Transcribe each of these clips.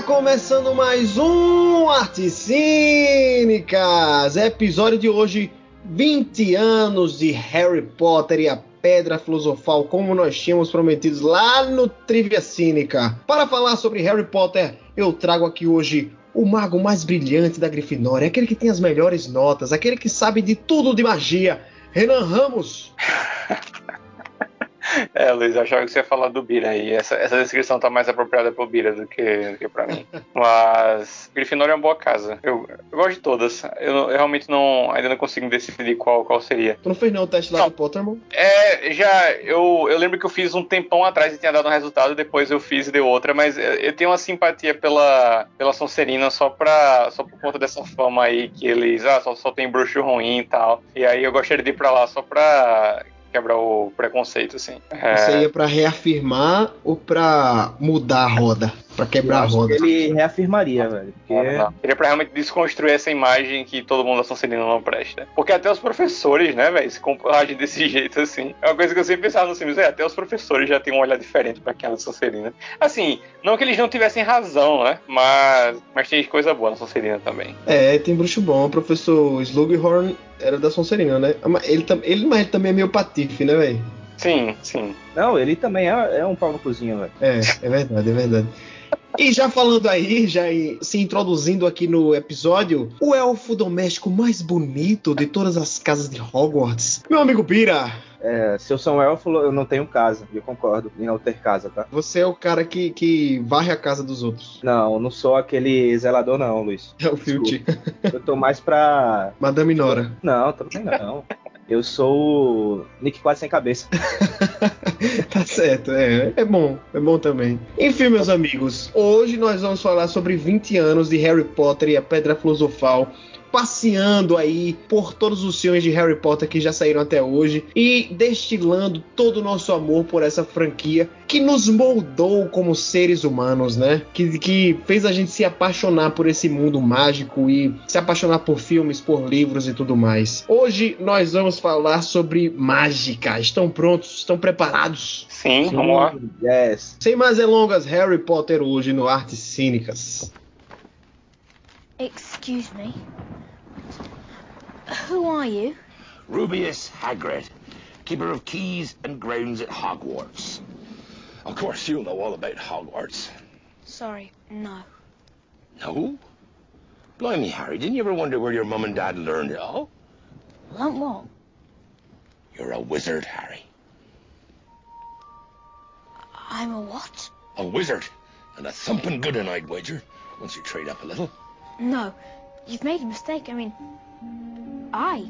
Está começando mais um Artes Cínicas! Episódio de hoje, 20 anos de Harry Potter e a Pedra Filosofal, como nós tínhamos prometido lá no Trivia Cínica. Para falar sobre Harry Potter, eu trago aqui hoje o mago mais brilhante da Grifinória, aquele que tem as melhores notas, aquele que sabe de tudo de magia, Renan Ramos. É, Luiz, eu achava que você ia falar do Bira aí. Essa, essa descrição tá mais apropriada pro Bira do que, do que pra mim. Mas Grifinória é uma boa casa. Eu, eu gosto de todas. Eu, eu, realmente não ainda não consigo decidir qual, qual seria. Tu não fez não o teste lá não. do Pottermore? É, já. Eu, eu lembro que eu fiz um tempão atrás e tinha dado um resultado, depois eu fiz e deu outra, mas eu, eu tenho uma simpatia pela, pela Sonserina só, pra, só por conta dessa fama aí que eles. Ah, só, só tem bruxo ruim e tal. E aí eu gostaria de ir pra lá só pra quebrar o preconceito, assim. É... Isso aí é pra reafirmar ou pra mudar a roda? Pra quebrar a roda? ele reafirmaria, velho. Porque... Não, Ele é pra realmente desconstruir essa imagem que todo mundo da Sonserina não presta. Porque até os professores, né, velho, se agem desse jeito, assim. É uma coisa que eu sempre pensava nos filmes, é, até os professores já têm um olhar diferente pra quem é da Sonserina. Assim, não que eles não tivessem razão, né, mas, mas tem coisa boa na Sonserina também. É, tem bruxo bom. O professor Slughorn era da Sonserina, né? Ele, ele, mas ele também é meio patife, né, velho? Sim, sim. Não, ele também é, é um pau no cozinho, velho. É, é verdade, é verdade. E já falando aí, já se introduzindo aqui no episódio, o elfo doméstico mais bonito de todas as casas de Hogwarts, meu amigo Pira. É, se eu sou um elfo, eu não tenho casa. Eu concordo em não ter casa, tá? Você é o cara que, que varre a casa dos outros. Não, eu não sou aquele zelador, não, Luiz. É o Filt. Eu tô mais pra. Madame Nora. Não, também não. Eu sou o Nick quase sem cabeça. tá certo, é. É bom, é bom também. Enfim, meus amigos, hoje nós vamos falar sobre 20 anos de Harry Potter e a Pedra Filosofal passeando aí por todos os filmes de Harry Potter que já saíram até hoje e destilando todo o nosso amor por essa franquia que nos moldou como seres humanos, né? Que, que fez a gente se apaixonar por esse mundo mágico e se apaixonar por filmes, por livros e tudo mais. Hoje nós vamos falar sobre mágica. Estão prontos? Estão preparados? Sim, Sim. vamos lá. Yes. Sem mais delongas, Harry Potter hoje no Artes Cínicas. Excuse me. Who are you? Rubius Hagrid, keeper of keys and grounds at Hogwarts. Of course, you'll know all about Hogwarts. Sorry, no. No? Blimey, Harry, didn't you ever wonder where your mum and dad learned it all? Learned what? You're a wizard, Harry. I'm a what? A wizard. And a thumping good one, I'd wager, once you trade up a little. No, you've made a mistake. I mean, I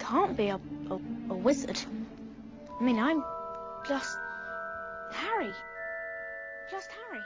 can't be a, a, a wizard. I mean, I'm just Harry. Just Harry.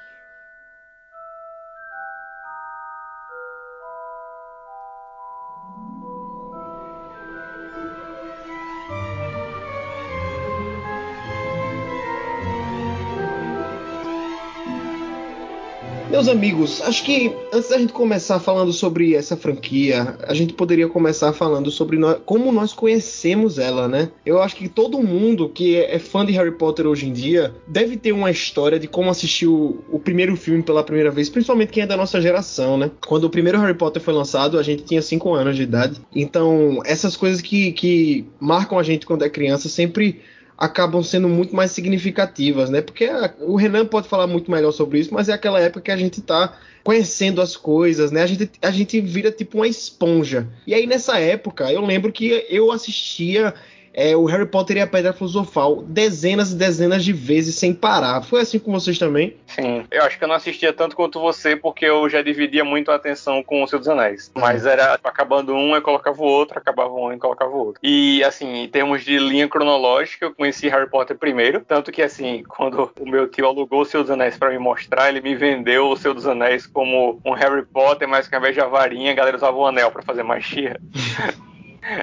Meus amigos, acho que antes da gente começar falando sobre essa franquia, a gente poderia começar falando sobre como nós conhecemos ela, né? Eu acho que todo mundo que é fã de Harry Potter hoje em dia deve ter uma história de como assistiu o primeiro filme pela primeira vez, principalmente quem é da nossa geração, né? Quando o primeiro Harry Potter foi lançado, a gente tinha 5 anos de idade. Então, essas coisas que, que marcam a gente quando é criança sempre acabam sendo muito mais significativas, né? Porque a, o Renan pode falar muito melhor sobre isso, mas é aquela época que a gente tá conhecendo as coisas, né? A gente, a gente vira tipo uma esponja. E aí nessa época, eu lembro que eu assistia é, o Harry Potter e a Pedra Filosofal dezenas e dezenas de vezes sem parar. Foi assim com vocês também? Sim. Eu acho que eu não assistia tanto quanto você, porque eu já dividia muito a atenção com o Senhor dos Anéis. Uhum. Mas era acabando um, eu colocava o outro, acabava um, eu colocava o outro. E, assim, em termos de linha cronológica, eu conheci Harry Potter primeiro. Tanto que, assim, quando o meu tio alugou o Senhor dos Anéis para me mostrar, ele me vendeu o Senhor dos Anéis como um Harry Potter, mas que ao invés de a varinha, a galera usava o anel para fazer magia.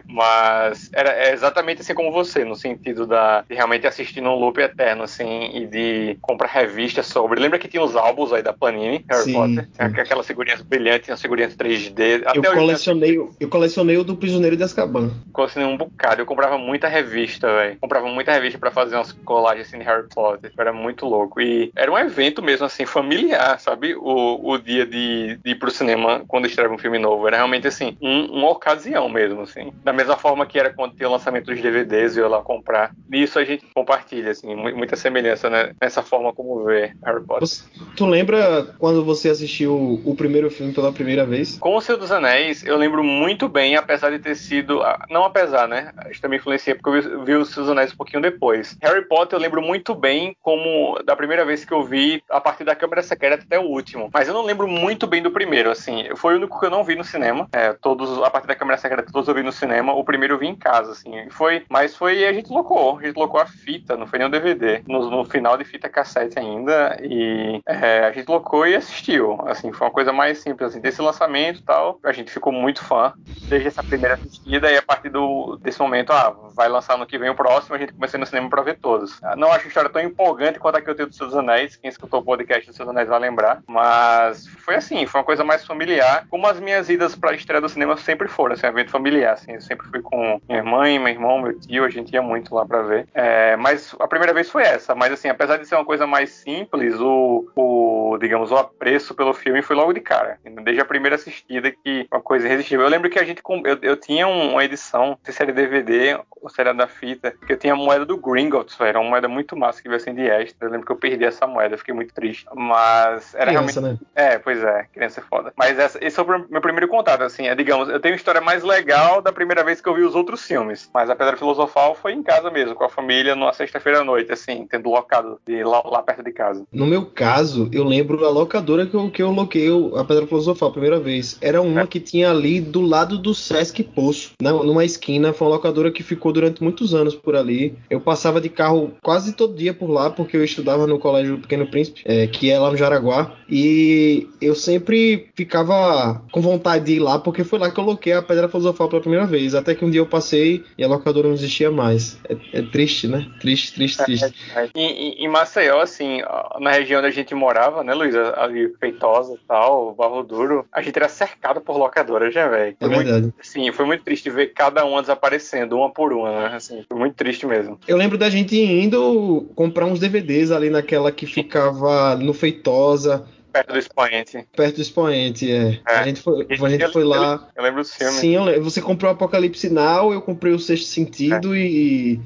Mas era é exatamente assim como você, no sentido da, de realmente assistir num loop eterno, assim, e de comprar revistas sobre. Lembra que tinha os álbuns aí da Panini, Harry Sim, Potter? sim. Aquelas figurinhas brilhantes, as figurinhas 3D. Até Eu colecionei, eu colecionei o do Prisioneiro de Azkaban. colecionei um bocado. Eu comprava muita revista, velho. Comprava muita revista pra fazer umas colagens assim de Harry Potter. Era muito louco. E era um evento mesmo, assim, familiar, sabe? O, o dia de, de ir pro cinema quando estreava um filme novo. Era realmente, assim, um- uma ocasião mesmo, assim. Da mesma forma que era quando tinha o lançamento dos DVDs, eu ia lá comprar. Nisso a gente compartilha, assim, mu- muita semelhança né? nessa forma como vê Harry Potter. Você- tu lembra quando você assistiu o primeiro filme pela primeira vez? Com o Senhor dos Anéis, eu lembro muito bem, apesar de ter sido. ah, Não apesar, né? Isso também influencia, porque eu vi, vi o Senhor dos Anéis um pouquinho depois. Harry Potter eu lembro muito bem como da primeira vez que eu vi, a partir da câmera secreta até o último. Mas eu não lembro muito bem do primeiro, assim. Foi o único que eu não vi no cinema. É, todos, a partir da câmera secreta, todos eu vi no cinema. O primeiro eu vi em casa, assim. Foi, mas foi. A gente locou. A gente locou a fita, não foi nem o DVD. No, no final de fita cassete ainda. E é, a gente locou e assistiu. Assim, foi uma coisa mais simples, assim, desse lançamento e tal. A gente ficou muito fã desde essa primeira assistida. E a partir do, desse momento, ah, vai lançar no que vem o próximo, a gente começou no cinema pra ver todos. Não acho a história tão empolgante quanto a que eu tenho dos Seus Anéis. Quem escutou o podcast dos Seus Anéis vai lembrar. Mas foi assim, foi uma coisa mais familiar. Como as minhas idas pra estreia do cinema sempre foram, assim, um evento familiar. Assim, eu sempre fui com minha mãe, meu irmão, meu tio, a gente ia muito lá pra ver. É, mas a primeira vez foi essa. Mas assim, apesar de ser uma coisa mais simples, o, o digamos, o apreço pelo filme foi logo de cara. Desde a primeira assistida que uma coisa irresistível. Eu lembro que a gente eu, eu tinha um- uma edição, não sei se era DVD ou se era da fita, que eu tinha a moeda do Gringotts. Era uma moeda muito massa que veio assim de extra. Eu lembro que eu perdi essa moeda, fiquei muito triste. Mas era realmente Criança, né? é, pois é, criança é foda. Mas essa- esse foi o meu primeiro contato, assim, é, digamos, eu tenho uma história mais legal da primeira vez que eu vi os outros filmes. Mas a Pedra Filosofal foi em casa mesmo, com a família, numa sexta-feira à noite, assim, tendo locado de lá, lá perto de casa. No meu caso, eu lembro da locadora que eu, que eu loquei a Pedra Filosofal a primeira vez. Era uma que tinha ali do lado do Sesc Poço, na- numa esquina. Foi uma locadora que ficou durante muitos anos por ali. Eu passava de carro quase todo dia por lá, porque eu estudava no Colégio Pequeno Príncipe, é, que é lá no Jaraguá. E eu sempre ficava com vontade de ir lá, porque foi lá que eu loquei a Pedra Filosofal pela primeira vez. Até que um dia eu passei e a locadora não existia mais. É, é triste, né? Triste, triste, triste. E, e- em Maceió, assim, na região onde a gente morava, né, Luísa? Ali, Feitosa e tal, Barro Duro, a gente era cercado por locadoras, né, velho? É verdade. Sim, foi muito triste ver cada uma desaparecendo, uma por uma, né? Assim, foi muito triste mesmo. Eu lembro da gente indo comprar uns DVDs ali naquela que ficava no Feitosa, Perto do expoente. perto do expoente. É. É. A gente foi, a gente foi lá. Eu lembro dos filmes. Sim, eu lembro. Você comprou Apocalipse Now, eu comprei o Sexto Sentido e, e,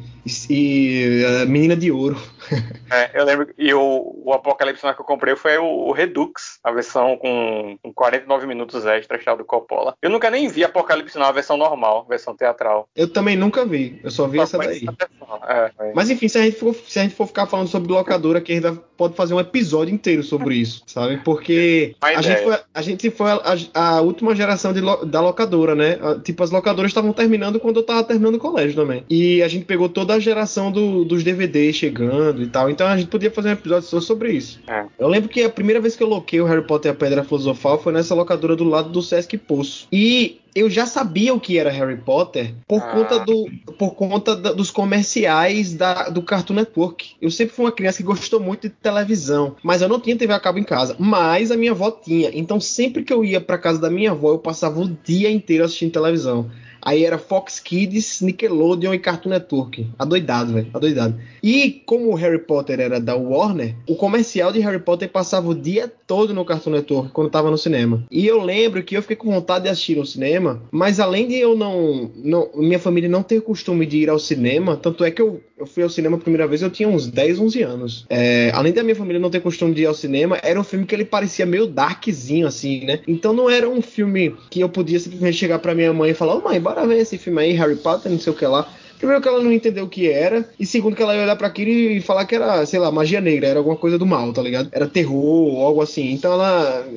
e a Menina de Ouro. É, eu lembro e o, o Apocalipse que eu comprei foi o, o Redux, a versão com, com 49 minutos extra, achado do Coppola. Eu nunca nem vi Apocalipse Now, a versão normal, versão teatral. Eu também nunca vi, eu só vi Só essa daí. é, foi. Mas enfim, se a, gente for, se a gente for ficar falando sobre locadora, a gente pode fazer um episódio inteiro sobre isso, sabe? Porque a gente, foi, a gente foi a, a última geração de da locadora, né? Tipo, as locadoras estavam terminando quando eu tava terminando o colégio também. E a gente pegou toda geração do- dos DVDs chegando e tal. Então a gente podia fazer um episódio só sobre isso. É. Eu lembro que a primeira vez que eu loquei o Harry Potter e a Pedra Filosofal foi nessa locadora do lado do Sesc Poço. E eu já sabia o que era Harry Potter por Ah. conta, do, por conta da- dos comerciais da- do Cartoon Network. Eu sempre fui uma criança que gostou muito de televisão, mas eu não tinha TV a cabo em casa. Mas a minha avó tinha. Então sempre que eu ia pra casa da minha avó, eu passava o dia inteiro assistindo televisão. Aí era Fox Kids, Nickelodeon e Cartoon Network. Adoidado, velho. Adoidado. E como o Harry Potter era da Warner, o comercial de Harry Potter passava o dia todo no Cartoon Network quando tava no cinema. E eu lembro que eu fiquei com vontade de assistir no cinema, mas além de eu não, não minha família não ter costume de ir ao cinema, tanto é que eu, eu fui ao cinema a primeira vez eu tinha uns 10, 11 anos. É, além da minha família não ter costume de ir ao cinema, era um filme que ele parecia meio darkzinho assim, né? Então não era um filme que eu podia simplesmente chegar pra minha mãe e falar: "Ô mãe, bora ver esse filme aí, Harry Potter, não sei o que lá". Primeiro que ela não entendeu o que era, e segundo que ela ia olhar pra aquilo e falar que era, sei lá, magia negra, era alguma coisa do mal, tá ligado? Era terror algo assim. Então ela.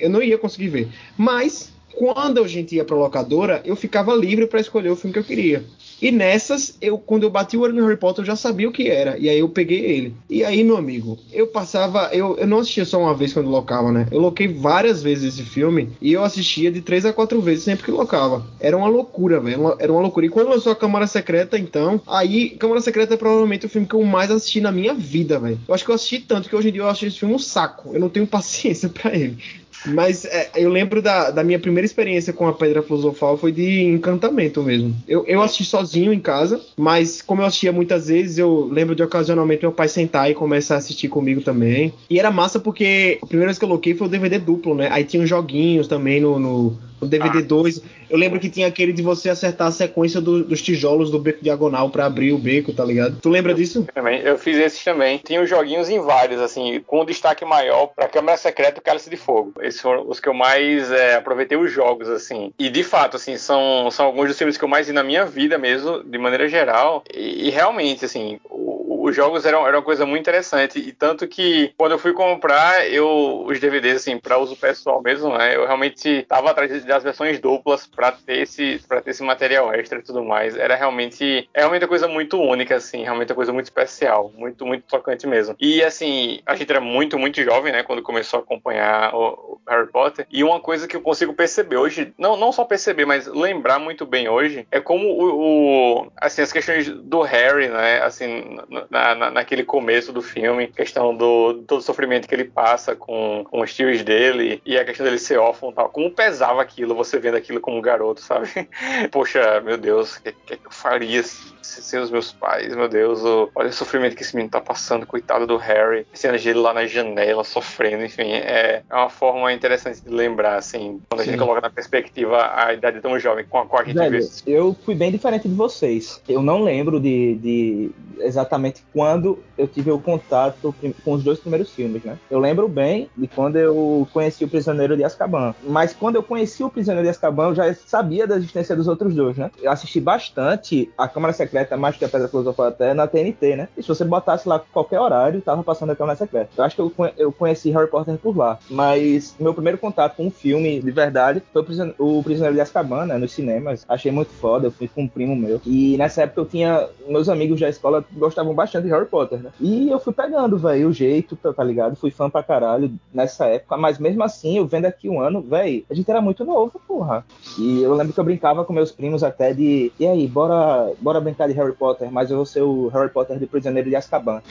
Eu não ia conseguir ver. Mas, quando a gente ia pra locadora, eu ficava livre pra escolher o filme que eu queria. E nessas, eu quando eu bati o olho no Harry Potter, eu já sabia o que era. E aí eu peguei ele. E aí, meu amigo, eu passava. Eu, eu não assistia só uma vez quando locava, né? Eu loquei várias vezes esse filme e eu assistia de três a quatro vezes sempre que locava. Era uma loucura, velho. Era uma loucura. E quando lançou a Câmara Secreta, então, aí Câmara Secreta é provavelmente o filme que eu mais assisti na minha vida, velho. Eu acho que eu assisti tanto que hoje em dia eu acho esse filme um saco. Eu não tenho paciência para ele. Mas é, eu lembro da, da, minha primeira experiência com a Pedra Filosofal foi de encantamento mesmo. Eu, eu assisti sozinho em casa, mas como eu assistia muitas vezes, eu lembro de ocasionalmente meu pai sentar e começar a assistir comigo também. E era massa porque a primeira vez que eu coloquei foi o DVD duplo, né? Aí tinha joguinhos também no, no, no DVD 2. Ah. Eu lembro que tinha aquele de você acertar a sequência do, dos tijolos do beco diagonal para abrir o beco, tá ligado? Tu lembra disso? Também, eu fiz esses também. Tinha os joguinhos em vários, assim, com um destaque maior pra Câmara Secreta e Cálice de Fogo. Esses foram os que eu mais é, aproveitei os jogos, assim. E de fato, assim, são, são alguns dos filmes que eu mais vi na minha vida mesmo, de maneira geral. E, e realmente, assim, os jogos eram, eram uma coisa muito interessante. E tanto que quando eu fui comprar, eu os DVDs, assim, para uso pessoal mesmo, né? Eu realmente tava atrás das versões duplas para ter esse para ter esse material extra e tudo mais. Era realmente é realmente uma coisa muito única assim, realmente uma coisa muito especial, muito muito tocante mesmo. E assim, a gente era muito muito jovem, né, quando começou a acompanhar o, o Harry Potter. E uma coisa que eu consigo perceber hoje, não não só perceber, mas lembrar muito bem hoje, é como o, o assim as questões do Harry, né, assim na, na, naquele começo do filme, questão do todo o sofrimento que ele passa com, com os tios dele e a questão dele ser órfão, tal, como pesava aquilo, você vendo aquilo como garoto, sabe? Poxa, meu Deus, o que, que, eu faria sem os meus pais? Meu Deus, o, olha o sofrimento que esse menino tá passando, coitado do Harry. Cenas dele lá na janela, sofrendo, enfim, é, é uma forma interessante de lembrar, assim, quando Sim. a gente coloca na perspectiva a idade tão jovem com a qual a gente Velho, vê. Eu fui bem diferente de vocês. Eu não lembro de, de exatamente quando eu tive o contato com os dois primeiros filmes, né? Eu lembro bem de quando eu conheci o Prisioneiro de Azkaban. Mas quando eu conheci o Prisioneiro de Azkaban, eu já sabia da existência dos outros dois, né? Eu assisti bastante a Câmara Secreta, mais que a Pedra Filosofal até, na TNT, né? E se você botasse lá qualquer horário, tava passando a Câmara Secreta. Eu acho que eu, eu conheci Harry Potter por lá. Mas meu primeiro contato com um filme de verdade foi o Prisioneiro de Azkaban, né? Nos cinemas. Achei muito foda, eu fui com um primo meu. E nessa época eu tinha... Meus amigos da escola gostavam bastante de Harry Potter, né? E eu fui pegando, velho, o jeito, tá, tá, ligado? Fui fã pra caralho nessa época. Mas mesmo assim, eu vendo aqui um ano, velho, a gente era muito novo, porra. E eu lembro que eu brincava com meus primos até de. E aí, bora, bora brincar de Harry Potter, mas eu vou ser o Harry Potter de Prisioneiro de Azkaban.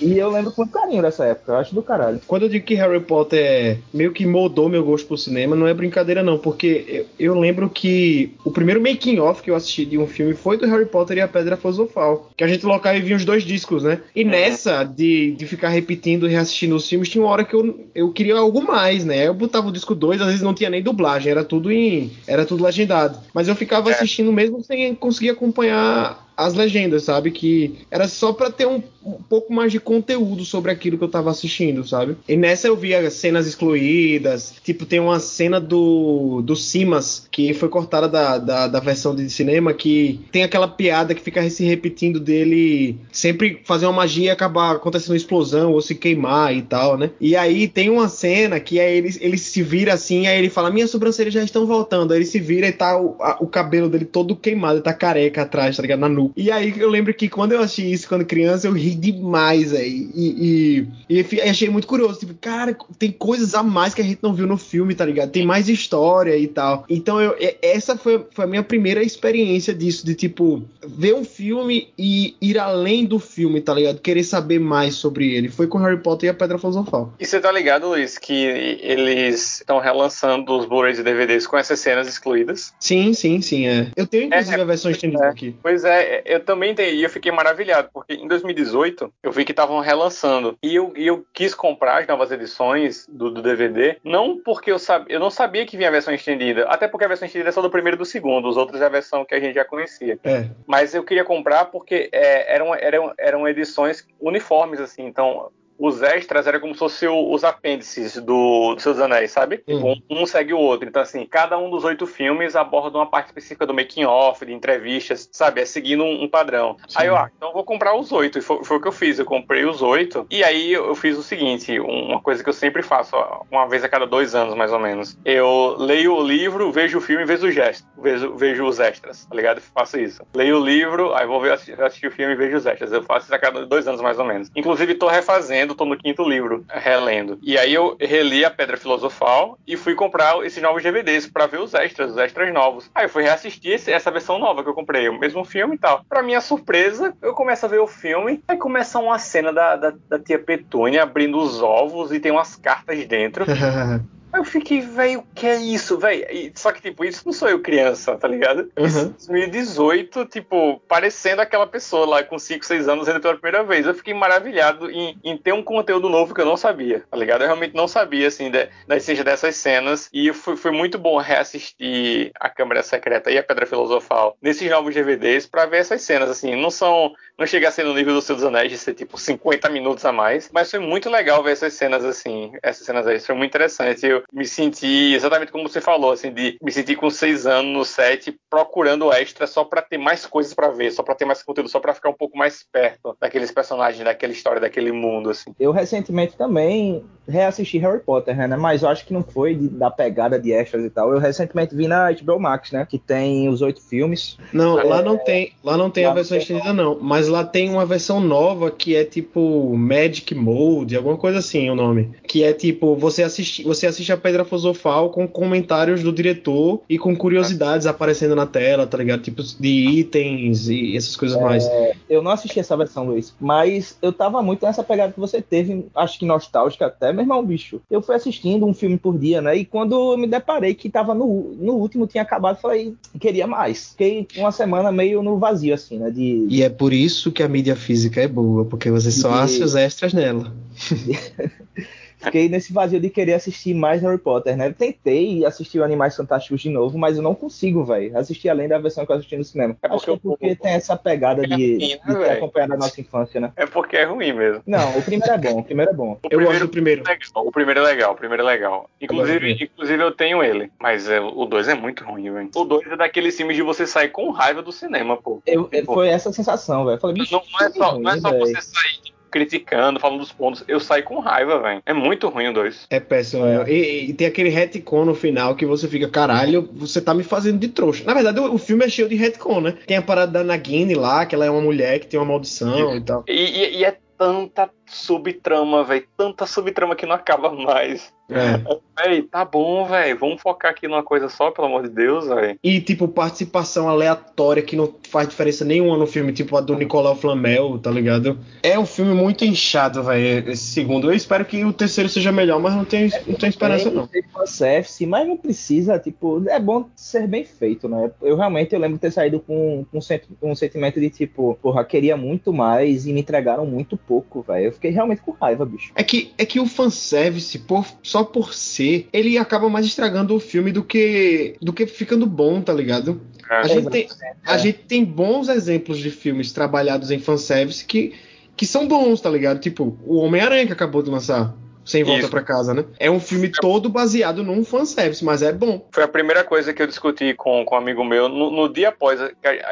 E eu lembro com carinho dessa época, eu acho do caralho. Quando eu digo que Harry Potter meio que moldou meu gosto por cinema, não é brincadeira não, porque eu, eu lembro que o primeiro making off que eu assisti de um filme foi do Harry Potter e a Pedra Filosofal, que a gente colocava e via os dois discos, né? E nessa de, de ficar repetindo e reassistindo os filmes, tinha uma hora que eu, eu queria algo mais, né? Eu botava o disco 2, às vezes não tinha nem dublagem, era tudo em era tudo legendado. Mas eu ficava é. assistindo mesmo sem conseguir acompanhar as legendas, sabe? Que era só para ter um, um, pouco mais de conteúdo sobre aquilo que eu tava assistindo, sabe? E nessa eu via cenas excluídas, tipo, tem uma cena do, do Simas, que foi cortada da, da, da, versão de cinema, que tem aquela piada que fica se repetindo dele sempre fazer uma magia e acabar acontecendo uma explosão ou se queimar e tal, né? E aí tem uma cena que aí ele, ele se vira assim, aí ele fala: Minhas sobrancelhas já estão voltando. Aí ele se vira e tá o, a, o cabelo dele todo queimado, tá careca atrás, tá ligado? Na nuca. E aí eu lembro que quando eu achei isso quando criança, eu ri demais aí. E, e, e, achei muito curioso. Tipo, cara, tem coisas a mais que a gente não viu no filme, tá ligado? Tem mais história e tal. Então eu, essa foi, foi a minha primeira experiência disso, de tipo, ver um filme e ir além do filme, tá ligado? Querer saber mais sobre ele. Foi com Harry Potter e a Pedra Filosofal. E você tá ligado, Luiz, que eles estão relançando os Blu-rays e DVDs com essas cenas excluídas? Sim, sim, sim, é. Eu tenho inclusive é, a versão estendida é. aqui. Pois é, eu também tenho, e eu fiquei maravilhado, porque em 2018 eu vi que estavam relançando. E eu, e eu quis comprar as novas edições do, do DVD, não porque eu sabia, eu não sabia que vinha a versão estendida, até porque a versão estendida é só do primeiro e do segundo, os outros é a versão que a gente já conhecia. É. Mas eu queria comprar porque é, eram, eram, eram edições uniformes, assim, então os extras eram como se fossem os apêndices do, do Seus Anéis, sabe? Hum. Tipo, um, um segue o outro. Então, assim, cada um dos oito filmes aborda uma parte específica do making-off, de entrevistas, sabe? É seguindo um, um padrão. Sim. Aí eu, ah, então eu vou comprar os oito. E foi, foi o que eu fiz. Eu comprei os oito. E aí eu fiz o seguinte: uma coisa que eu sempre faço, ó, uma vez a cada dois anos, mais ou menos. Eu leio o livro, vejo o filme e vejo o gesto. Vejo, vejo os extras, tá ligado? Eu faço isso. Leio o livro, aí vou ver, assistir, assistir o filme e vejo os extras. Eu faço isso a cada dois anos, mais ou menos. Inclusive, tô refazendo, tô no quinto livro, relendo. E aí eu reli a Pedra Filosofal e fui comprar esses novos DVDs pra ver os extras, os extras novos. Aí eu fui reassistir esse- essa versão nova que eu comprei, o mesmo filme e tal. Pra minha surpresa, eu começo a ver o filme, aí começa uma cena da, da, da tia Petúnia abrindo os ovos e tem umas cartas dentro. Eu fiquei, velho, o que é isso, velho? Só que, tipo, isso não sou eu criança, tá ligado? Isso Uhum. em 2018, tipo, parecendo aquela pessoa lá com 5, 6 anos vendo pela primeira vez. Eu fiquei maravilhado em, em ter um conteúdo novo que eu não sabia, tá ligado? Eu realmente não sabia, assim, da, da essência dessas cenas. E foi, foi muito bom reassistir A Câmara Secreta e A Pedra Filosofal nesses novos DVDs pra ver essas cenas, assim. Não são. Não chega a ser no nível do Senhor dos Anéis de ser, tipo, 50 minutos a mais. Mas foi muito legal ver essas cenas, assim. Essas cenas aí. Foi muito interessante. Eu me senti exatamente como você falou, assim, de me sentir com seis anos no set procurando extra só pra ter mais coisas pra ver, só pra ter mais conteúdo, só pra ficar um pouco mais perto daqueles personagens, daquela história, daquele mundo, assim. Eu recentemente também reassisti Harry Potter, né? Mas eu acho que não foi de- da pegada de extras e tal. Eu recentemente vi na HBO Max, né? Que tem os oito filmes. Não, lá não tem, lá não tem Lá a versão não tem, estendida não, mas lá tem uma versão nova que é tipo Magic Mode, alguma coisa assim o nome, que é tipo você assiste, você assiste a Pedra Filosofal com comentários do diretor e com curiosidades aparecendo na tela, tá ligado? Tipo de itens e essas coisas mais. Eu não assisti essa versão, Luiz, mas eu tava muito nessa pegada que você teve, acho que nostálgica até, meu irmão, bicho. Eu fui assistindo um filme por dia, né? E quando eu me deparei que tava no, no último, tinha acabado, falei, queria mais. Fiquei uma semana meio no vazio, assim, né? De, E é por isso que a mídia física é boa, porque você só E- acha os extras nela. Fiquei nesse vazio de querer assistir mais Harry Potter, né? Tentei assistir o Animais Fantásticos de novo, mas eu não consigo, velho. Assistir além da versão que eu assisti no cinema. É Acho que é porque porque tem essa pegada de, É de ruim, né, ter velho? acompanhado a nossa infância, né? É porque é ruim mesmo. Não, o primeiro é bom, o primeiro é bom. O Eu gosto do primeiro. é legal, o primeiro é legal, o primeiro é legal. Inclusive, primeiro. inclusive eu tenho ele, mas é, o 2 é muito ruim, velho. O 2 é daqueles filmes de você sair com raiva do cinema, pô. Eu, eu- foi essa sensação, velho. Não, não é só, ruim, não é só você sair criticando, falando dos pontos. Eu saí com raiva, velho. É muito ruim o 2. É péssimo. É. E, e tem aquele retcon no final que você fica, caralho, você tá me fazendo de trouxa. Na verdade, o, o filme é cheio de retcon, né? Tem a parada da Nagini lá, que ela é uma mulher que tem uma maldição e tal. E, e- e é tanta subtrama, velho. Tanta subtrama que não acaba mais. É. Véi, tá bom, velho. Vamos focar aqui numa coisa só, pelo amor de Deus, velho. E, tipo, participação aleatória que não faz diferença nenhuma no filme, tipo a do Nicolau Flamel, tá ligado? É um filme muito inchado, velho, esse segundo. Eu espero que o terceiro seja melhor, mas não tenho, não tenho esperança, não. Tem fanservice, mas não precisa, tipo, é bom ser bem feito, né? Eu realmente eu lembro de ter saído com, com um sentimento de tipo, porra, queria muito mais e me entregaram muito pouco, velho. Fiquei realmente com raiva, bicho. É que, é que o fanservice, por, só por ser, ele acaba mais estragando o filme do que, do que ficando bom, tá ligado? A É. gente, tem, a É. gente tem bons exemplos de filmes trabalhados em fanservice que, que são bons, tá ligado? Tipo, o Homem-Aranha que acabou de lançar. Sem volta pra casa, né? É um filme todo baseado num fanservice, mas é bom. Foi a primeira coisa que eu discuti com, com um amigo meu no, no dia após.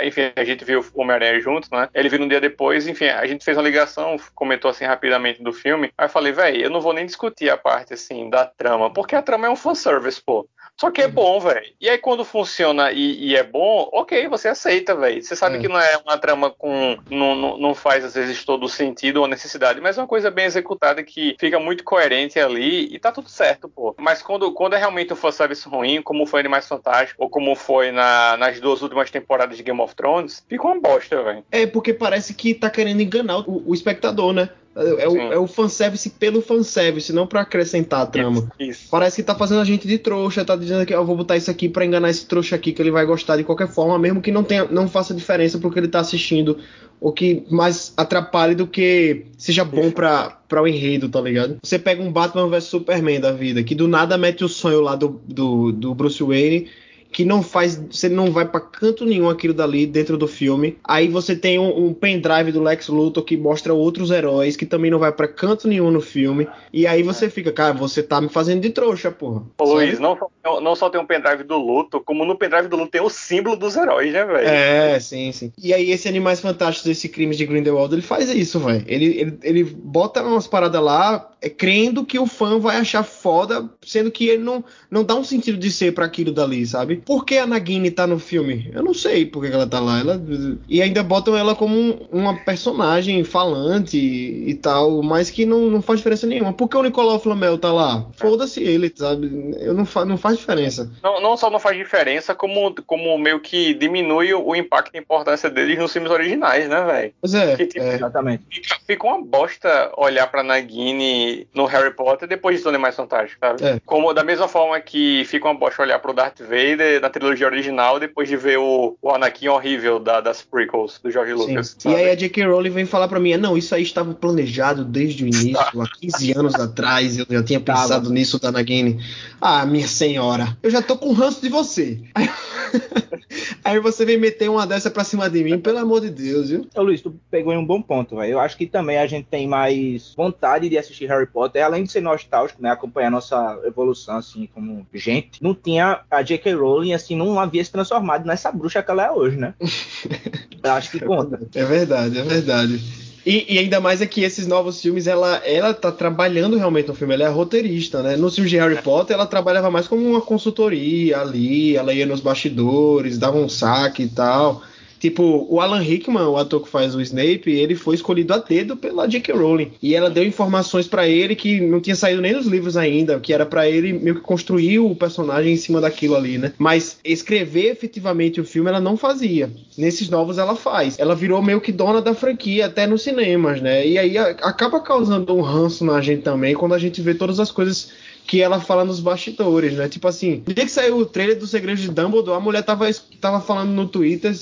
Enfim, a gente viu o Homem-Aranha junto, né? Ele viu no dia depois, enfim, a gente fez uma ligação, comentou assim rapidamente do filme. Aí eu falei, velho, eu não vou nem discutir a parte assim da trama, porque a trama é um fanservice, pô. Só que é bom, velho. E aí quando funciona e, e é bom, ok, você aceita, velho. Você sabe É. que não é uma trama com. Não, não, não faz às vezes todo o sentido ou necessidade, mas é uma coisa bem executada que fica muito coerente ali e tá tudo certo, pô. Mas quando, quando é realmente um fanservice ruim, como foi Animais Fantásticos, ou como foi na- nas duas últimas temporadas de Game of Thrones, fica uma bosta, velho. É porque parece que tá querendo enganar o, o espectador, né? É, o, é o fanservice pelo fanservice, não pra acrescentar a trama. Isso. Parece que tá fazendo a gente de trouxa, tá dizendo que eu vou botar isso aqui pra enganar esse trouxa aqui, que ele vai gostar de qualquer forma, mesmo que não tenha, não faça diferença pro que ele tá assistindo, ou que mais atrapalhe do que seja bom pra, pra o enredo, tá ligado? Você pega um Batman vs Superman da vida, que do nada mete o sonho lá do, do, do Bruce Wayne que não faz. Você não vai para canto nenhum aquilo dali dentro do filme. Aí você tem um, um pendrive do Lex Luthor que mostra outros heróis que também não vai para canto nenhum no filme. E aí você fica, cara, você tá me fazendo de trouxa, porra. Ô, Luiz, não, só- não só tem um pendrive do Luto, como no pendrive do Luto tem o símbolo dos heróis, né, velho? É, sim, sim. E aí, esse Animais Fantásticos, esse Crimes de Grindelwald, ele faz isso, velho. Ele, ele, ele bota umas paradas lá, é, crendo que o fã vai achar foda, sendo que ele não, não dá um sentido de ser pra aquilo dali, sabe? Por que a Nagini tá no filme? Eu não sei por que ela tá lá. Ela, e ainda botam ela como um- uma personagem falante e tal, mas que não, não faz diferença nenhuma. Por que o Nicolau Flamel tá lá? Foda-se ele, sabe? Eu não, fa não faz diferença. Não, não só não faz diferença, como, como meio que diminui o, o impacto e a importância deles nos filmes originais, né, velho? Pois é, Que tipo- é. Exatamente. Fica, fica uma bosta olhar pra Nagini no Harry Potter depois de Animais Fantásticos, sabe? É. Como da mesma forma que fica uma bosta olhar pro Darth Vader na trilogia original depois de ver o, o Anakin horrível da- das prequels do George Sim. Lucas. E aí a J.K. Rowling vem falar pra mim, não, isso aí estava planejado desde o início, há 15 anos atrás, eu já tinha Tava. pensado nisso da Nagini. Ah, minha senhora, eu já tô com ranço de você. Aí, aí você vem meter uma dessa pra cima de mim, pelo amor de Deus, viu? Ô Luiz, tu pegou em um bom ponto, velho. Eu acho que também a gente tem mais vontade de assistir Harry Potter, além de ser nostálgico, né? Acompanhar nossa evolução, assim, como gente. Não tinha a J.K. Rowling, assim, não havia se transformado nessa bruxa que ela é hoje, né? Eu acho que conta. É verdade, é verdade. E, e ainda mais é que esses novos filmes, ela, ela tá trabalhando realmente no filme, ela é roteirista, né? Nos filmes de Harry Potter, ela trabalhava mais como uma consultoria ali, ela ia nos bastidores, dava um saque e tal. Tipo, o Alan Rickman, o ator que faz o Snape, ele foi escolhido a dedo pela J.K. Rowling. E ela deu informações pra ele que não tinha saído nem nos livros ainda, que era pra ele meio que construir o personagem em cima daquilo ali, né? Mas escrever efetivamente o filme ela não fazia. Nesses novos ela faz. Ela virou meio que dona da franquia até nos cinemas, né? E aí acaba causando um ranço na gente também quando a gente vê todas as coisas que ela fala nos bastidores, né? Tipo assim, no dia que saiu o trailer do Segredo de Dumbledore, a mulher tava, tava falando no Twitter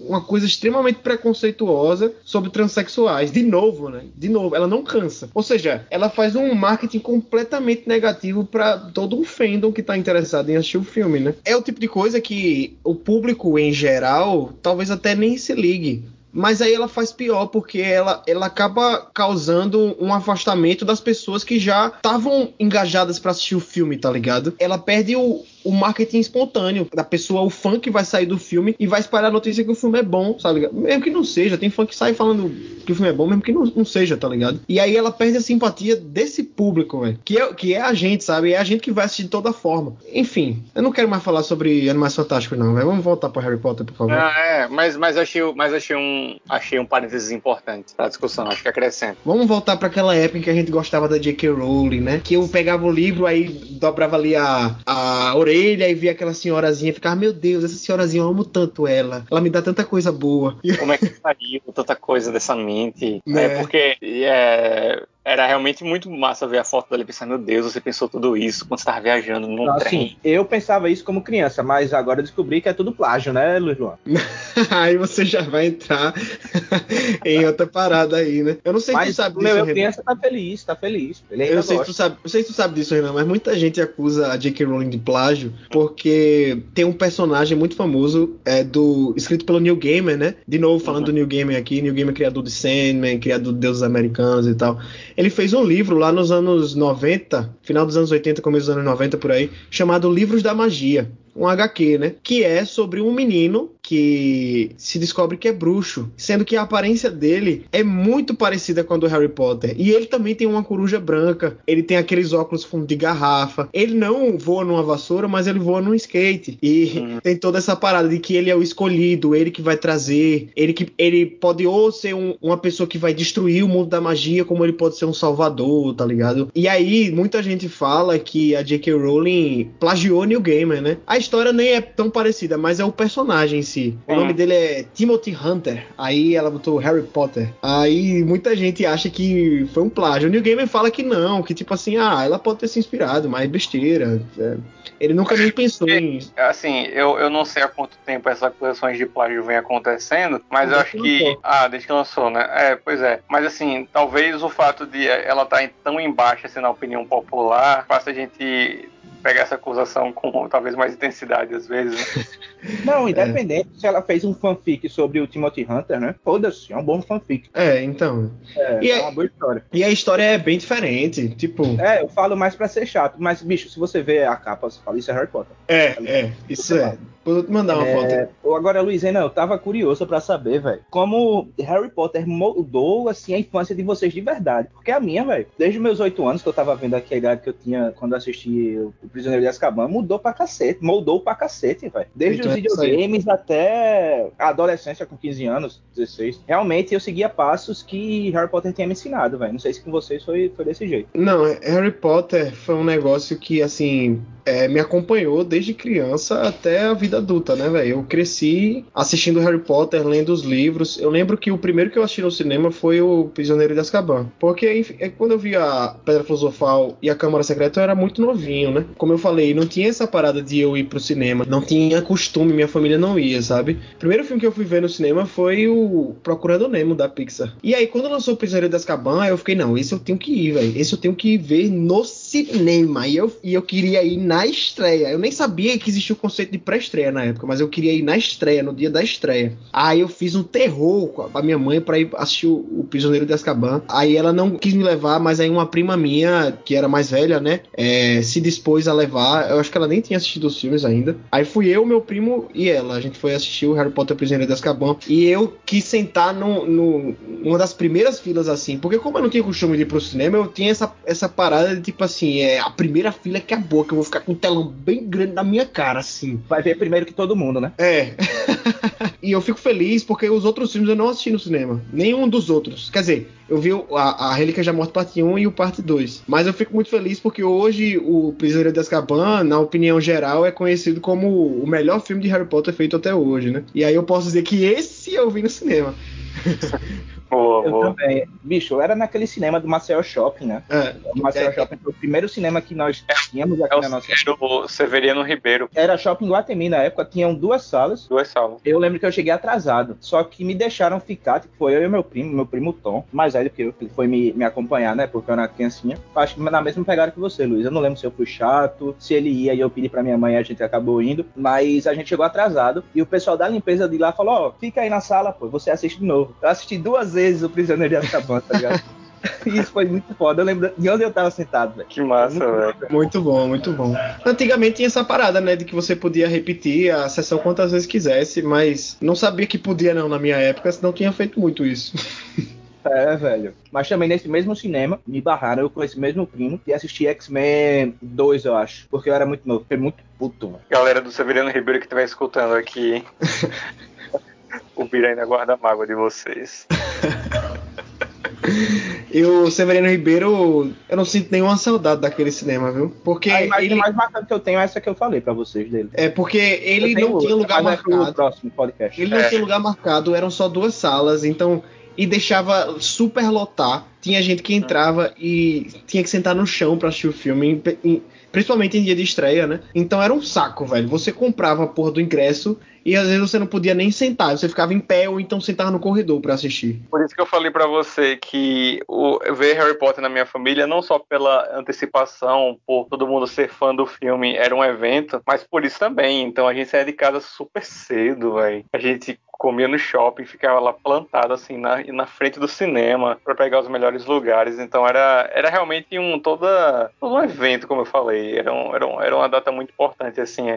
uma coisa extremamente preconceituosa sobre transexuais. De novo, né? De novo, ela não cansa. Ou seja, ela faz um marketing completamente negativo pra todo um fandom que tá interessado em assistir o filme, né? É o tipo de coisa que o público em geral talvez até nem se ligue. Mas aí ela faz pior, porque ela, ela acaba causando um afastamento das pessoas que já estavam engajadas pra assistir o filme, tá ligado? Ela perde o, o marketing espontâneo da pessoa, o fã que vai sair do filme e vai espalhar a notícia que o filme é bom, tá ligado? Mesmo que não seja, tem fã que sai falando que o filme é bom, mesmo que não, não seja, tá ligado? E aí ela perde a simpatia desse público, velho. Que é, que é a gente, sabe? É a gente que vai assistir de toda forma. Enfim, eu não quero mais falar sobre Animais Fantásticos, não, velho. Vamos voltar pro Harry Potter, por favor. Ah, é, mas, mas, achei, mas achei, um, achei um parênteses importante pra discussão, acho que acrescenta. Vamos voltar para aquela época em que a gente gostava da J.K. Rowling, né? Que eu pegava o livro, aí dobrava ali a, a orelha e via aquela senhorazinha e ficava, meu Deus, essa senhorazinha, eu amo tanto ela. Ela me dá tanta coisa boa. E- Como é que saiu tanta coisa dessa mente? Né? É porque é, era realmente muito massa ver a foto dela e pensar, meu Deus, você pensou tudo isso quando você tava viajando num trem. assim, eu pensava isso como criança, mas agora eu descobri que é tudo plágio, né, Luiz Luan? aí você já vai entrar em outra parada aí, né? Eu não sei se tu Mas sabe o disso, meu eu Renan. criança tá feliz, tá feliz. Ele ainda Eu sei, se tu gosta. sabe, eu sei se tu sabe disso, Renan, mas muita gente acusa a J.K. Rowling de plágio porque tem um personagem muito famoso é, do escrito pelo Neil Gaiman, né? De novo falando Uhum. do Neil Gaiman aqui, Neil Gaiman é criador de Sandman, criador de Deuses Americanos e tal. Ele fez um livro lá nos anos 90, final dos anos 80, começo dos anos 90 por aí, chamado Livros da Magia. Um HQ, né? Que é sobre um menino que se descobre que é bruxo, sendo que a aparência dele é muito parecida com a do Harry Potter. E ele também tem uma coruja branca, ele tem aqueles óculos fundo de garrafa. Ele não voa numa vassoura, mas ele voa num skate. E Uhum. tem toda essa parada de que ele é o escolhido, ele que vai trazer, ele que ele pode ou ser um- uma pessoa que vai destruir o mundo da magia, como ele pode ser um salvador, tá ligado? E aí muita gente fala que a J.K. Rowling plagiou Neil Gaiman, né? A história nem é tão parecida, mas é o personagem em si. O Hum. nome dele é Timothy Hunter. Aí ela botou Harry Potter. Aí muita gente acha que foi um plágio. O Neil Gaiman fala que não, que tipo assim, ah, ela pode ter se inspirado, mas besteira. É, Ele nunca nem pensou em. Assim, eu, eu não sei há quanto tempo essas acusações de plágio vem acontecendo, mas eu Desde acho que que. lançou. Ah, desde que lançou, né? É, pois é. Mas assim, talvez o fato de ela estar tão embaixo assim, na opinião popular faça a gente pegar essa acusação com talvez mais intensidade às vezes. Né? Não, independente é. se ela fez um fanfic sobre o Timothy Hunter, né? Foda-se, é um bom fanfic. É, então. É, é uma boa história. E a história é bem diferente, tipo. É, eu falo mais pra ser chato, mas, bicho, se você vê a capa, você fala, isso é Harry Potter. É, é, isso é. Vou te mandar uma é... foto. Agora, Luizena, eu tava curioso para saber, velho, como Harry Potter moldou, assim, a infância de vocês de verdade. Porque a minha, velho, desde meus oito anos, que eu tava vendo aqui a idade que eu tinha quando assisti O Prisioneiro de Azkaban, mudou pra cacete, moldou pra cacete, velho. Desde então, os videogames até a adolescência com 15 anos, 16. Realmente, eu seguia passos que Harry Potter tinha me ensinado, velho. Não sei se com vocês foi, foi desse jeito. Não, Harry Potter foi um negócio que, assim, é, me acompanhou desde criança até a vida adulta, né, velho? Eu cresci assistindo Harry Potter, lendo os livros. Eu lembro que o primeiro que eu assisti no cinema foi o Prisioneiro de Azkaban. Porque enfim, é, quando eu vi a Pedra Filosofal e a Câmara Secreta, eu era muito novinho, né? Como eu falei, não tinha essa parada de eu ir pro cinema. Não tinha costume, minha família não ia, sabe? O primeiro filme que eu fui ver no cinema foi o Procurando Nemo, da Pixar. E aí, quando lançou o Prisioneiro de Azkaban, eu fiquei, não, esse eu tenho que ir, velho. Esse eu tenho que ver no cinema. E eu, e eu queria ir na na estreia. Eu nem sabia que existia o conceito de pré-estreia na época, mas eu queria ir na estreia, no dia da estreia. Aí eu fiz um terror com a minha mãe para ir assistir o, o Prisioneiro de Azkaban. Aí ela não quis me levar, mas aí uma prima minha, que era mais velha, né, é, se dispôs a levar. Eu acho que ela nem tinha assistido os filmes ainda. Aí fui eu, meu primo e ela. A gente foi assistir o Harry Potter Prisioneiro de Azkaban. E eu quis sentar no, no, numa das primeiras filas assim, porque como eu não tinha costume de ir pro cinema, eu tinha essa, essa parada de tipo assim, é a primeira fila que é boa, que eu vou ficar com um telão bem grande na minha cara, assim. Vai ver primeiro que todo mundo, né? É. e eu fico feliz porque os outros filmes eu não assisti no cinema. Nenhum dos outros. Quer dizer, eu vi a, a Relíquia da Morte parte 1 e o parte 2. Mas eu fico muito feliz porque hoje o Prisioneiro de Azkaban, na opinião geral, é conhecido como o melhor filme de Harry Potter feito até hoje, né? E aí eu posso dizer que esse eu vi no cinema. Boa, eu boa. também. Bicho, era naquele cinema do Marcel Shopping, né? É. O Marcel é, Shopping foi o primeiro cinema que nós tínhamos aqui é na nossa Era o Severiano Ribeiro. Era Shopping Guatemi na época, tinham duas salas. Duas salas. Eu lembro que eu cheguei atrasado, só que me deixaram ficar, tipo, foi eu e meu primo, meu primo Tom, mais velho que eu, ele foi me, me acompanhar, né? Porque eu era criancinha. Acho que na mesma pegada que você, Luiz. Eu não lembro se eu fui chato, se ele ia e eu pedi pra minha mãe e a gente acabou indo, mas a gente chegou atrasado e o pessoal da limpeza de lá falou: Ó, oh, fica aí na sala, pô, você assiste de novo. Eu assisti duas vezes o Prisioneiro de Azkaban, tá ligado? Isso foi muito foda. Eu lembro de onde eu tava sentado, velho. Que massa, velho. Muito bom, muito bom. Antigamente tinha essa parada, né? De que você podia repetir a sessão quantas vezes quisesse, mas não sabia que podia não na minha época, senão tinha feito muito isso. É, velho. Mas também nesse mesmo cinema, me barraram eu com esse mesmo primo e assisti X-Men 2, eu acho. Porque eu era muito novo, fiquei muito puto, mano. Galera do Severiano Ribeiro que estiver escutando aqui. o Bira ainda guarda mágoa de vocês. E o Severino Ribeiro, eu não sinto nenhuma saudade daquele cinema, viu? Porque a imagem ele... mais marcante que eu tenho é essa que eu falei para vocês dele. É porque ele não tinha lugar marcado. próximo podcast. Ele não é. tinha lugar marcado, eram só duas salas, então e deixava super lotar. Tinha gente que entrava e tinha que sentar no chão para assistir o filme, principalmente em dia de estreia, né? Então era um saco, velho. Você comprava a porra do ingresso e às vezes você não podia nem sentar, você ficava em pé ou então sentava no corredor para assistir. Por isso que eu falei para você que o, ver Harry Potter na minha família, não só pela antecipação, por todo mundo ser fã do filme, era um evento, mas por isso também. Então a gente saía de casa super cedo, velho. A gente comia no shopping, ficava lá plantado assim na, na frente do cinema para pegar os melhores lugares. Então era, era realmente um toda todo um evento, como eu falei. Era, um, era, um, era uma data muito importante assim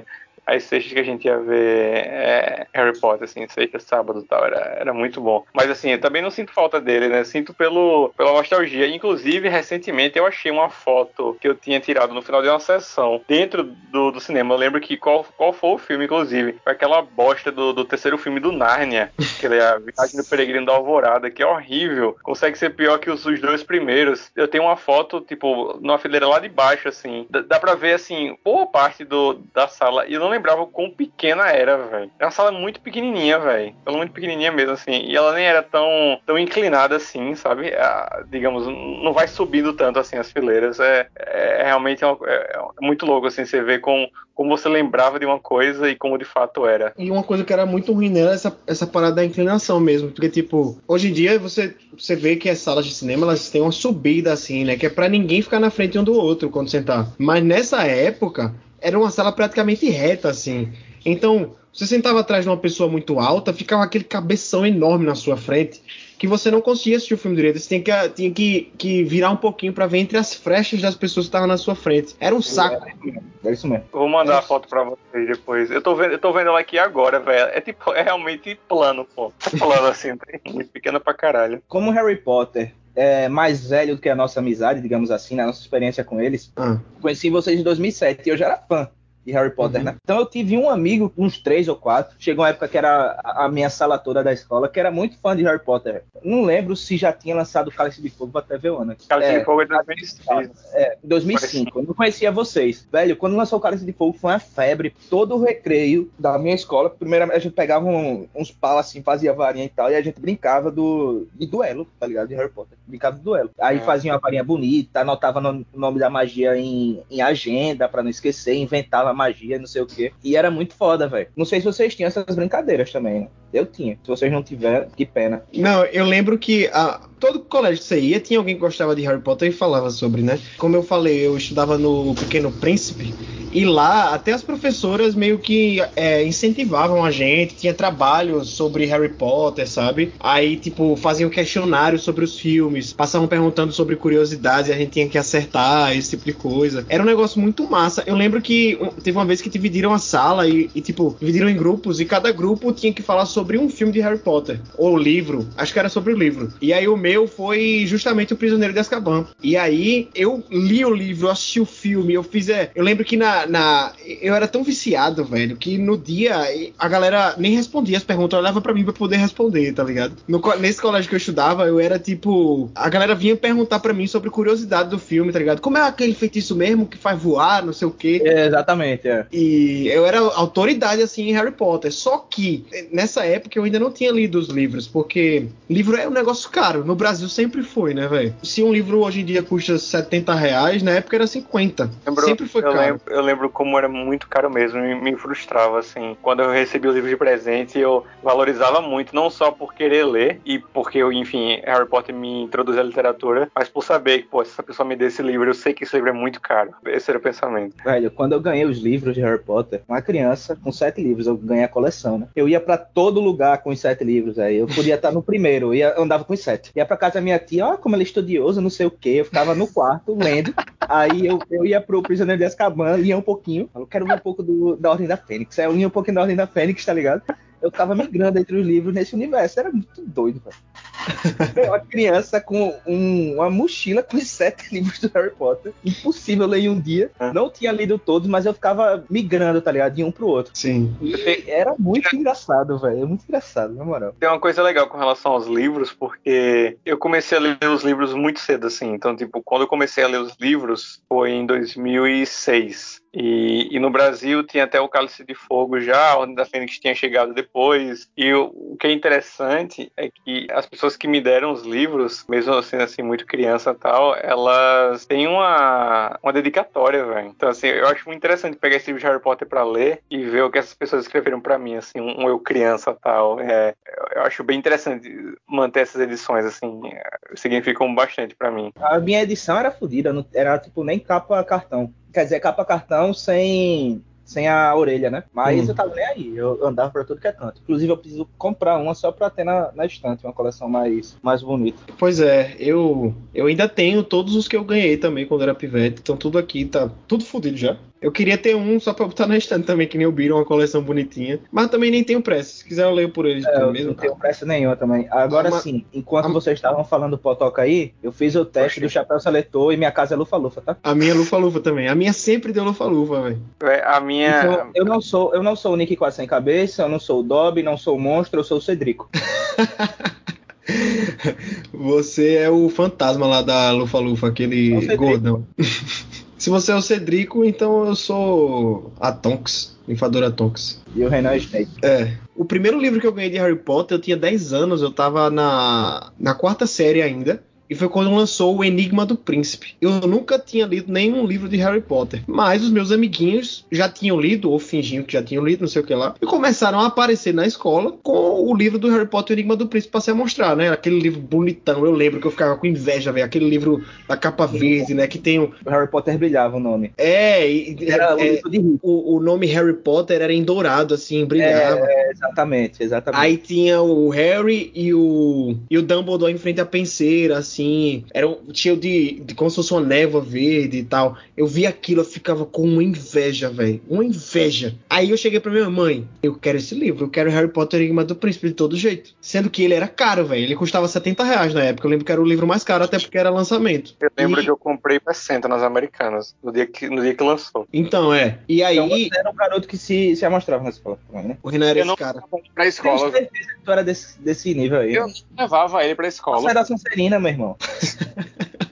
as sextas que a gente ia ver é, Harry Potter, assim, sexta, sábado e tal, era, era muito bom. Mas assim, eu também não sinto falta dele, né? Sinto pelo, pela nostalgia. Inclusive, recentemente eu achei uma foto que eu tinha tirado no final de uma sessão dentro do, do cinema. Eu lembro que qual, qual foi o filme, inclusive? Foi aquela bosta do, do terceiro filme do Narnia, que é a Viagem do Peregrino da Alvorada, que é horrível. Consegue ser pior que os, os dois primeiros. Eu tenho uma foto, tipo, numa fileira lá de baixo, assim. Dá, dá pra ver, assim, boa parte do, da sala. E eu não lembrava o quão pequena era, velho. É uma sala muito pequenininha, velho. Ela muito pequenininha mesmo, assim. E ela nem era tão, tão inclinada assim, sabe? É, digamos, não vai subindo tanto assim as fileiras. É, é realmente uma, é, é muito louco, assim, você vê como, como você lembrava de uma coisa e como de fato era. E uma coisa que era muito ruim nela é essa, essa parada da inclinação mesmo. Porque, tipo, hoje em dia você, você vê que as salas de cinema elas têm uma subida assim, né? Que é pra ninguém ficar na frente um do outro quando sentar. Mas nessa época, era uma sala praticamente reta, assim. Então, você sentava atrás de uma pessoa muito alta, ficava aquele cabeção enorme na sua frente, que você não conseguia assistir o filme direito. Você tinha que, tinha que, que virar um pouquinho para ver entre as frechas das pessoas que estavam na sua frente. Era um saco. É isso mesmo. Eu vou mandar é. a foto pra vocês depois. Eu tô vendo, eu tô vendo ela aqui agora, velho. É tipo, é realmente plano, pô. É plano assim, muito pequena pra caralho. Como Harry Potter é, mais velho do que a nossa amizade, digamos assim, na nossa experiência com eles. Ah. Conheci vocês em 2007 e eu já era fã de Harry Potter, uhum. né? Então eu tive um amigo, uns três ou quatro, chegou uma época que era a minha sala toda da escola, que era muito fã de Harry Potter. Não lembro se já tinha lançado Cálice de Fogo, vou até ver o ano. Cálice é, de Fogo é 2005. É, 2005. Eu não conhecia vocês. Velho, quando lançou o Cálice de Fogo foi uma febre. Todo o recreio da minha escola, primeiro a gente pegava um, uns paus assim, fazia varinha e tal, e a gente brincava do, de duelo, tá ligado? De Harry Potter. Brincava de duelo. Aí é. fazia uma varinha bonita, anotava o nome da magia em, em agenda para não esquecer, inventava magia, não sei o quê. E era muito foda, velho. Não sei se vocês tinham essas brincadeiras também, né? Eu tinha. Se vocês não tiveram, que pena. Não, eu lembro que a, todo colégio que você ia tinha alguém que gostava de Harry Potter e falava sobre, né? Como eu falei, eu estudava no Pequeno Príncipe e lá, até as professoras meio que é, incentivavam a gente, tinha trabalho sobre Harry Potter, sabe? Aí, tipo, faziam questionários sobre os filmes, passavam perguntando sobre curiosidades e a gente tinha que acertar, esse tipo de coisa. Era um negócio muito massa. Eu lembro que teve uma vez que dividiram a sala e, e tipo, dividiram em grupos e cada grupo tinha que falar sobre um filme de Harry Potter. Ou livro. Acho que era sobre o livro. E aí o meu foi justamente O Prisioneiro de Azkaban. E aí eu li o livro, assisti o filme, eu fiz. É, eu lembro que na na, Eu era tão viciado, velho, que no dia a galera nem respondia as perguntas, olhava para mim para poder responder, tá ligado? No, nesse colégio que eu estudava, eu era tipo. A galera vinha perguntar para mim sobre curiosidade do filme, tá ligado? Como é aquele feitiço mesmo que faz voar, não sei o quê. É, exatamente, é. E eu era autoridade, assim, em Harry Potter. Só que, nessa época, eu ainda não tinha lido os livros, porque livro é um negócio caro. No Brasil sempre foi, né, velho? Se um livro hoje em dia custa 70 reais, na época era 50. Lembro, sempre foi eu caro. Lembro, eu lembro como era muito caro mesmo, me, me frustrava, assim. Quando eu recebi o livro de presente, eu valorizava muito, não só por querer ler e porque, enfim, Harry Potter me introduziu à literatura, mas por saber que, pô, se essa pessoa me dê esse livro, eu sei que esse livro é muito caro. Esse era o pensamento. Velho, quando eu ganhei os livros de Harry Potter, uma criança com sete livros, eu ganhei a coleção, né? Eu ia para todo lugar com os sete livros, aí. Eu podia estar no primeiro, eu, ia, andava com os sete. Ia pra casa da minha tia, ó, como ele é estudioso, não sei o quê. Eu ficava no quarto lendo. aí eu, eu ia pro Prisioneiro de Azkaban, lia um pouquinho. Eu quero ver um pouco do, da Ordem da Fênix. Eu lia um pouquinho da Ordem da Fênix, tá ligado? eu tava migrando entre os livros nesse universo. Era muito doido, velho. Uma criança com um, uma mochila com os sete livros do Harry Potter. Impossível ler em um dia. É. Não tinha lido todos, mas eu ficava migrando, tá ligado? De um pro outro. Sim. E era muito engraçado, velho. É muito engraçado, na moral. Tem uma coisa legal com relação aos livros, porque eu comecei a ler os livros muito cedo, assim. Então, tipo, quando eu comecei a ler os livros, foi em 2006. E, e, no Brasil tinha até o Cálice de Fogo já, a Ordem da Fênix tinha chegado depois. E o, o, que é interessante é que as pessoas que me deram os livros, mesmo assim, assim muito criança e tal, elas têm uma, uma dedicatória, velho. Então, assim, eu acho muito interessante pegar esse livro de Harry Potter para ler e ver o que essas pessoas escreveram para mim, assim, um, um eu criança tal. É, eu acho bem interessante manter essas edições, assim, significam bastante para mim. A minha edição era fodida, era tipo nem capa cartão quer dizer, capa cartão sem sem a orelha, né? Mas hum. eu tava nem aí, eu andava pra tudo que é canto. Inclusive, eu preciso comprar uma só pra ter na, na estante, uma coleção mais, mais bonita. Pois é, eu, eu ainda tenho todos os que eu ganhei também quando era pivete, então tudo aqui tá tudo fodido já. Eu queria ter um só pra botar na estante também, que nem o Biro, uma coleção bonitinha. Mas também nem tenho pressa. Se quiser, eu leio por eles é, eu mesmo. Não tenho pressa nenhuma também. Agora ah, sim, enquanto vocês estavam falando do Potoca aí, eu fiz o teste do chapéu seletor e minha casa é lufa-lufa, tá? A minha é lufa-lufa também. A minha sempre deu lufa-lufa, velho. É, a minha. Então, eu não sou, eu não sou o Nick quase sem cabeça, eu não sou o Dobby, não sou o monstro, eu sou o Cedrico. Você é o fantasma lá da Lufa-Lufa, aquele gordão. Se você é o Cedrico, então eu sou a Tonks. Ninfadora Tonks. E o Renan Snape. É. O primeiro livro que eu ganhei de Harry Potter, eu tinha 10 anos, eu tava na, na quarta série ainda. E foi quando lançou O Enigma do Príncipe. Eu nunca tinha lido nenhum livro de Harry Potter. Mas os meus amiguinhos já tinham lido, ou fingiam que já tinham lido, não sei o que lá. E começaram a aparecer na escola com o livro do Harry Potter O Enigma do Príncipe pra se mostrar, né? Aquele livro bonitão. Eu lembro que eu ficava com inveja, velho. Aquele livro da capa verde, né? Que tem o. O Harry Potter brilhava o nome. É, e, Era o é, o, o nome Harry Potter era em dourado, assim, brilhava. É, exatamente, exatamente. Aí tinha o Harry e o, e o Dumbledore em frente à penseira, assim. Era um, tinha de, de como se fosse uma névoa verde e tal. Eu vi aquilo, eu ficava com uma inveja, velho. Uma inveja. Aí eu cheguei pra minha mãe. Eu quero esse livro, eu quero Harry Potter Enigma do Príncipe de todo jeito. Sendo que ele era caro, velho. Ele custava 70 reais na época. Eu lembro que era o livro mais caro, até porque era lançamento. Eu lembro E- que eu comprei por 60 nas americanas, no dia que, no dia que lançou. Então, é. E aí, Então você era um garoto que se, se amostrava na escola também, né? o Renan era Eu esse não cara. pra escola. certeza que tu era desse, desse nível aí. Eu né? não levava ele pra Você escola. era Sonserina, meu irmão. の。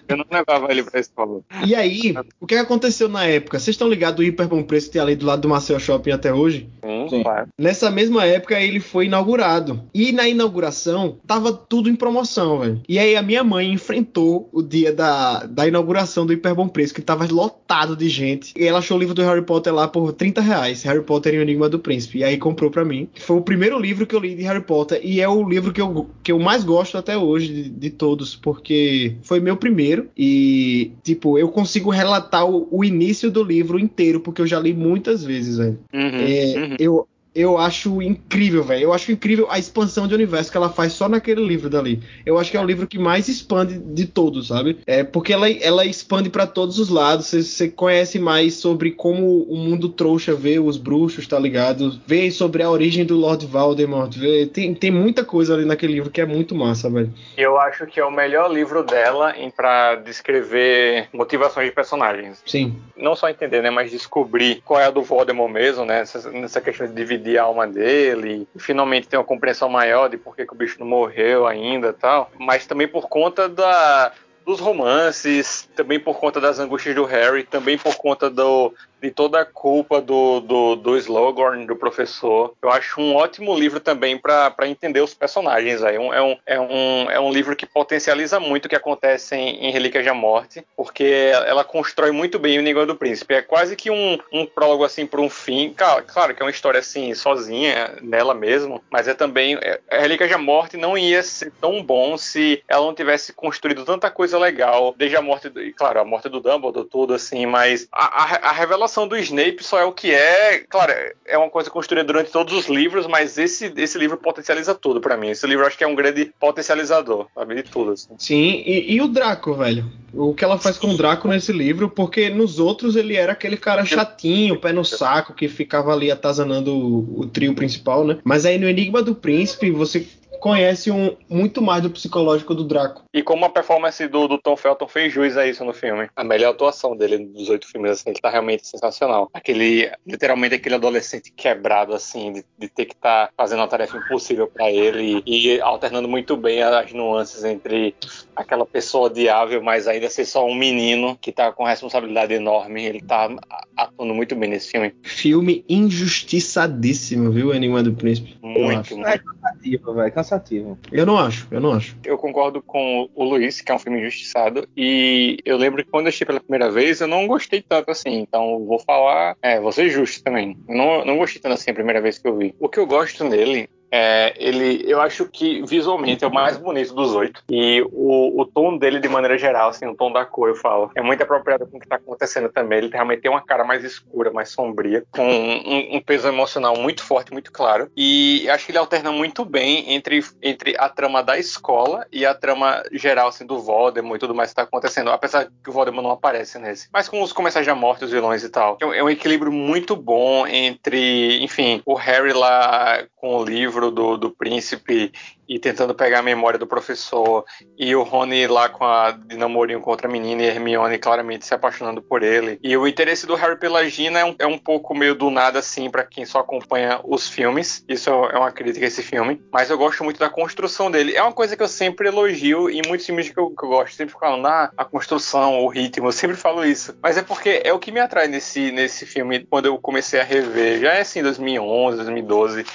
Eu não levava ele pra escola. E aí, o que aconteceu na época? Vocês estão ligados do hiper bom preço que tem ali do lado do Marcel Shopping até hoje? Sim, Sim. claro. Nessa mesma época ele foi inaugurado. E na inauguração tava tudo em promoção, velho. E aí a minha mãe enfrentou o dia da, da inauguração do Hiper Bom Preço, que tava lotado de gente. E ela achou o livro do Harry Potter lá por 30 reais. Harry Potter e o Enigma do Príncipe. E aí comprou pra mim. Foi o primeiro livro que eu li de Harry Potter. E é o livro que eu, que eu mais gosto até hoje de, de todos. Porque foi meu primeiro. E, tipo, eu consigo relatar o, o início do livro inteiro. Porque eu já li muitas vezes, velho. Uhum, É, uhum. eu, eu acho incrível, velho. Eu acho incrível a expansão de universo que ela faz só naquele livro dali. Eu acho que é o livro que mais expande de todos, sabe? É porque ela, ela expande pra todos os lados. Você- conhece mais sobre como o mundo trouxa vê os bruxos, tá ligado? Vê sobre a origem do Lord Voldemort. Vê, tem, tem muita coisa ali naquele livro que é muito massa, velho. Eu acho que é o melhor livro dela para descrever motivações de personagens. Sim. Não só entender, né, mas descobrir qual é a do Voldemort mesmo, né, nessa, nessa questão de dividir a alma dele e finalmente ter uma compreensão maior de por que, que o bicho não morreu ainda tal. Mas também por conta da dos romances, também por conta das angústias do Harry, também por conta do, de toda a culpa do, do, do Slughorn, do professor. Eu acho um ótimo livro também para entender os personagens. Aí. Um- É, um, é, um, é um livro que potencializa muito o que acontece em, em Relíquias da Morte, porque ela constrói muito bem o Enigma do Príncipe. É quase que um, um prólogo assim para um fim. Claro, claro que é uma história assim sozinha nela mesmo, mas é também é, Relíquias da Morte não ia ser tão bom se ela não tivesse construído tanta coisa legal desde a morte, do, e, claro, a morte do Dumbledore, tudo assim, mas a, a, a revelação do Snape só é o que é, claro, é uma coisa construída durante todos os livros, mas esse, esse livro potencializa tudo pra mim. Esse livro acho que é um grande potencializador, sabe, de tudo. Assim. Sim, e, e o Draco, velho? O que ela faz com o Draco nesse livro, porque nos outros ele era aquele cara chatinho, pé no saco, que ficava ali atazanando o, o trio principal, né? Mas aí no Enigma do Príncipe você conhece um, muito mais do psicológico do Draco. E como a performance do, do Tom Felton fez jus a isso no filme. A melhor atuação dele dos oito filmes, assim, ele tá realmente sensacional. Aquele, literalmente aquele adolescente quebrado, assim, de, de ter que estar fazendo uma tarefa impossível pra ele e alternando muito bem as nuances entre aquela pessoa odiável, mas ainda ser só um menino que tá com responsabilidade enorme. Ele tá atuando muito bem nesse filme. Filme injustiçadíssimo, viu? O Enigma do Príncipe. Eu Muito, acho. muito. Cansativo, velho, cansativo. Eu não acho, eu não acho. Eu concordo com o Luiz, que é um filme injustiçado. E eu lembro que quando eu assisti pela primeira vez, eu não gostei tanto assim. Então eu vou falar. É, vou ser justo também. Não, não gostei tanto assim a primeira vez que eu vi. O que eu gosto nele. É, ele, eu acho que visualmente é o mais bonito dos oito. E o, o tom dele, de maneira geral, assim, o tom da cor, eu falo, é muito apropriado com o que está acontecendo também. Ele realmente tem uma cara mais escura, mais sombria, com um, um peso emocional muito forte, muito claro. E acho que ele alterna muito bem entre, entre a trama da escola e a trama geral, assim, do Voldemort e tudo mais que está acontecendo. Apesar que o Voldemort não aparece nesse. Mas com os comerciais da morte, os vilões e tal. É É um equilíbrio muito bom entre, enfim, o Harry lá com o livro do, do príncipe e tentando pegar a memória do professor, e o Rony lá com a de namorinho com outra menina e Hermione claramente se apaixonando por ele. E o interesse do Harry pela Gina é um, é um pouco meio do nada, assim, para quem só acompanha os filmes. Isso é uma crítica a esse filme. Mas eu gosto muito da construção dele. É uma coisa que eu sempre elogio em muitos filmes que eu, que eu gosto. Sempre falando, ah, a construção, o ritmo, eu sempre falo isso. Mas é porque é o que me atrai nesse, nesse filme quando eu comecei a rever. Já é assim, 2011, 2012.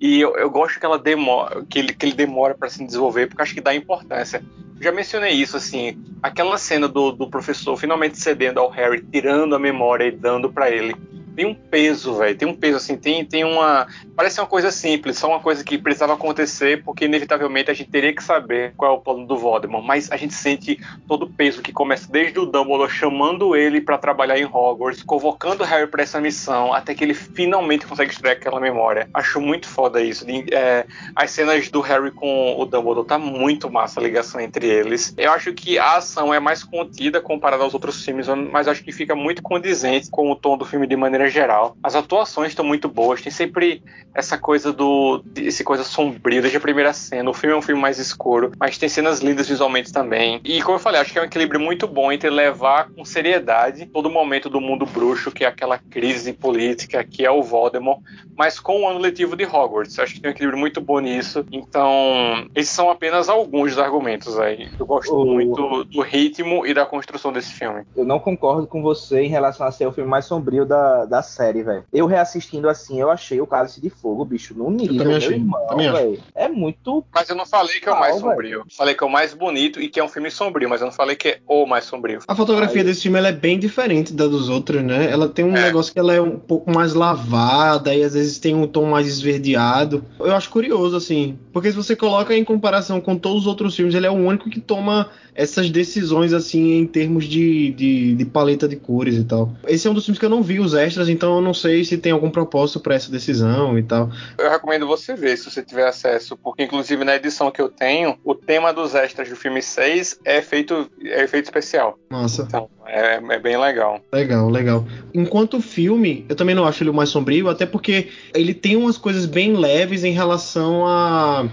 E eu, eu gosto que ela demora, que ele, que ele demora para se desenvolver, porque acho que dá importância. Já mencionei isso, assim, aquela cena do, do professor finalmente cedendo ao Harry, tirando a memória e dando para ele tem um peso, velho. Tem um peso, assim, tem, tem uma. Parece uma coisa simples, só uma coisa que precisava acontecer, porque inevitavelmente a gente teria que saber qual é o plano do Voldemort. Mas a gente sente todo o peso que começa desde o Dumbledore chamando ele para trabalhar em Hogwarts, convocando Harry para essa missão, até que ele finalmente consegue extrair aquela memória. Acho muito foda isso. É, as cenas do Harry com o Dumbledore tá muito massa a ligação entre eles. Eu acho que a ação é mais contida comparada aos outros filmes, mas acho que fica muito condizente com o tom do filme de maneira geral. As atuações estão muito boas, tem sempre essa coisa do. esse coisa sombrio desde a primeira cena. O filme é um filme mais escuro, mas tem cenas lindas visualmente também. E como eu falei, acho que é um equilíbrio muito bom entre levar com seriedade todo momento do mundo bruxo, que é aquela crise política, que é o Voldemort, mas com o ano letivo de Hogwarts. Acho que tem um equilíbrio muito bom nisso. Então, esses são apenas alguns dos argumentos aí. Eu gosto o... muito do ritmo e da construção desse filme. Eu não concordo com você em relação a ser o filme mais sombrio da, da da série, velho. Eu reassistindo assim, eu achei o Cálice de Fogo, bicho, no nível, meu achei, irmão, velho. É muito. Mas eu não falei que é o mais sombrio. Véio. Falei que é o mais bonito e que é um filme sombrio, mas eu não falei que é o mais sombrio. A fotografia Aí... desse filme é bem diferente da dos outros, né? Ela tem um é. negócio que ela é um pouco mais lavada e às vezes tem um tom mais esverdeado. Eu acho curioso, assim, porque se você coloca em comparação com todos os outros filmes, ele é o único que toma essas decisões assim em termos de, de, de, paleta de cores e tal. Esse é um dos filmes que eu não vi os extras, então eu não sei se tem algum propósito para essa decisão e tal. Eu recomendo você ver se você tiver acesso, porque inclusive na edição que eu tenho, o tema dos extras do filme 6 é efeito, é efeito especial. Nossa. Então, é, é, bem legal. Legal, legal. Enquanto filme, eu também não acho ele o mais sombrio, até porque ele tem umas coisas bem leves em relação a.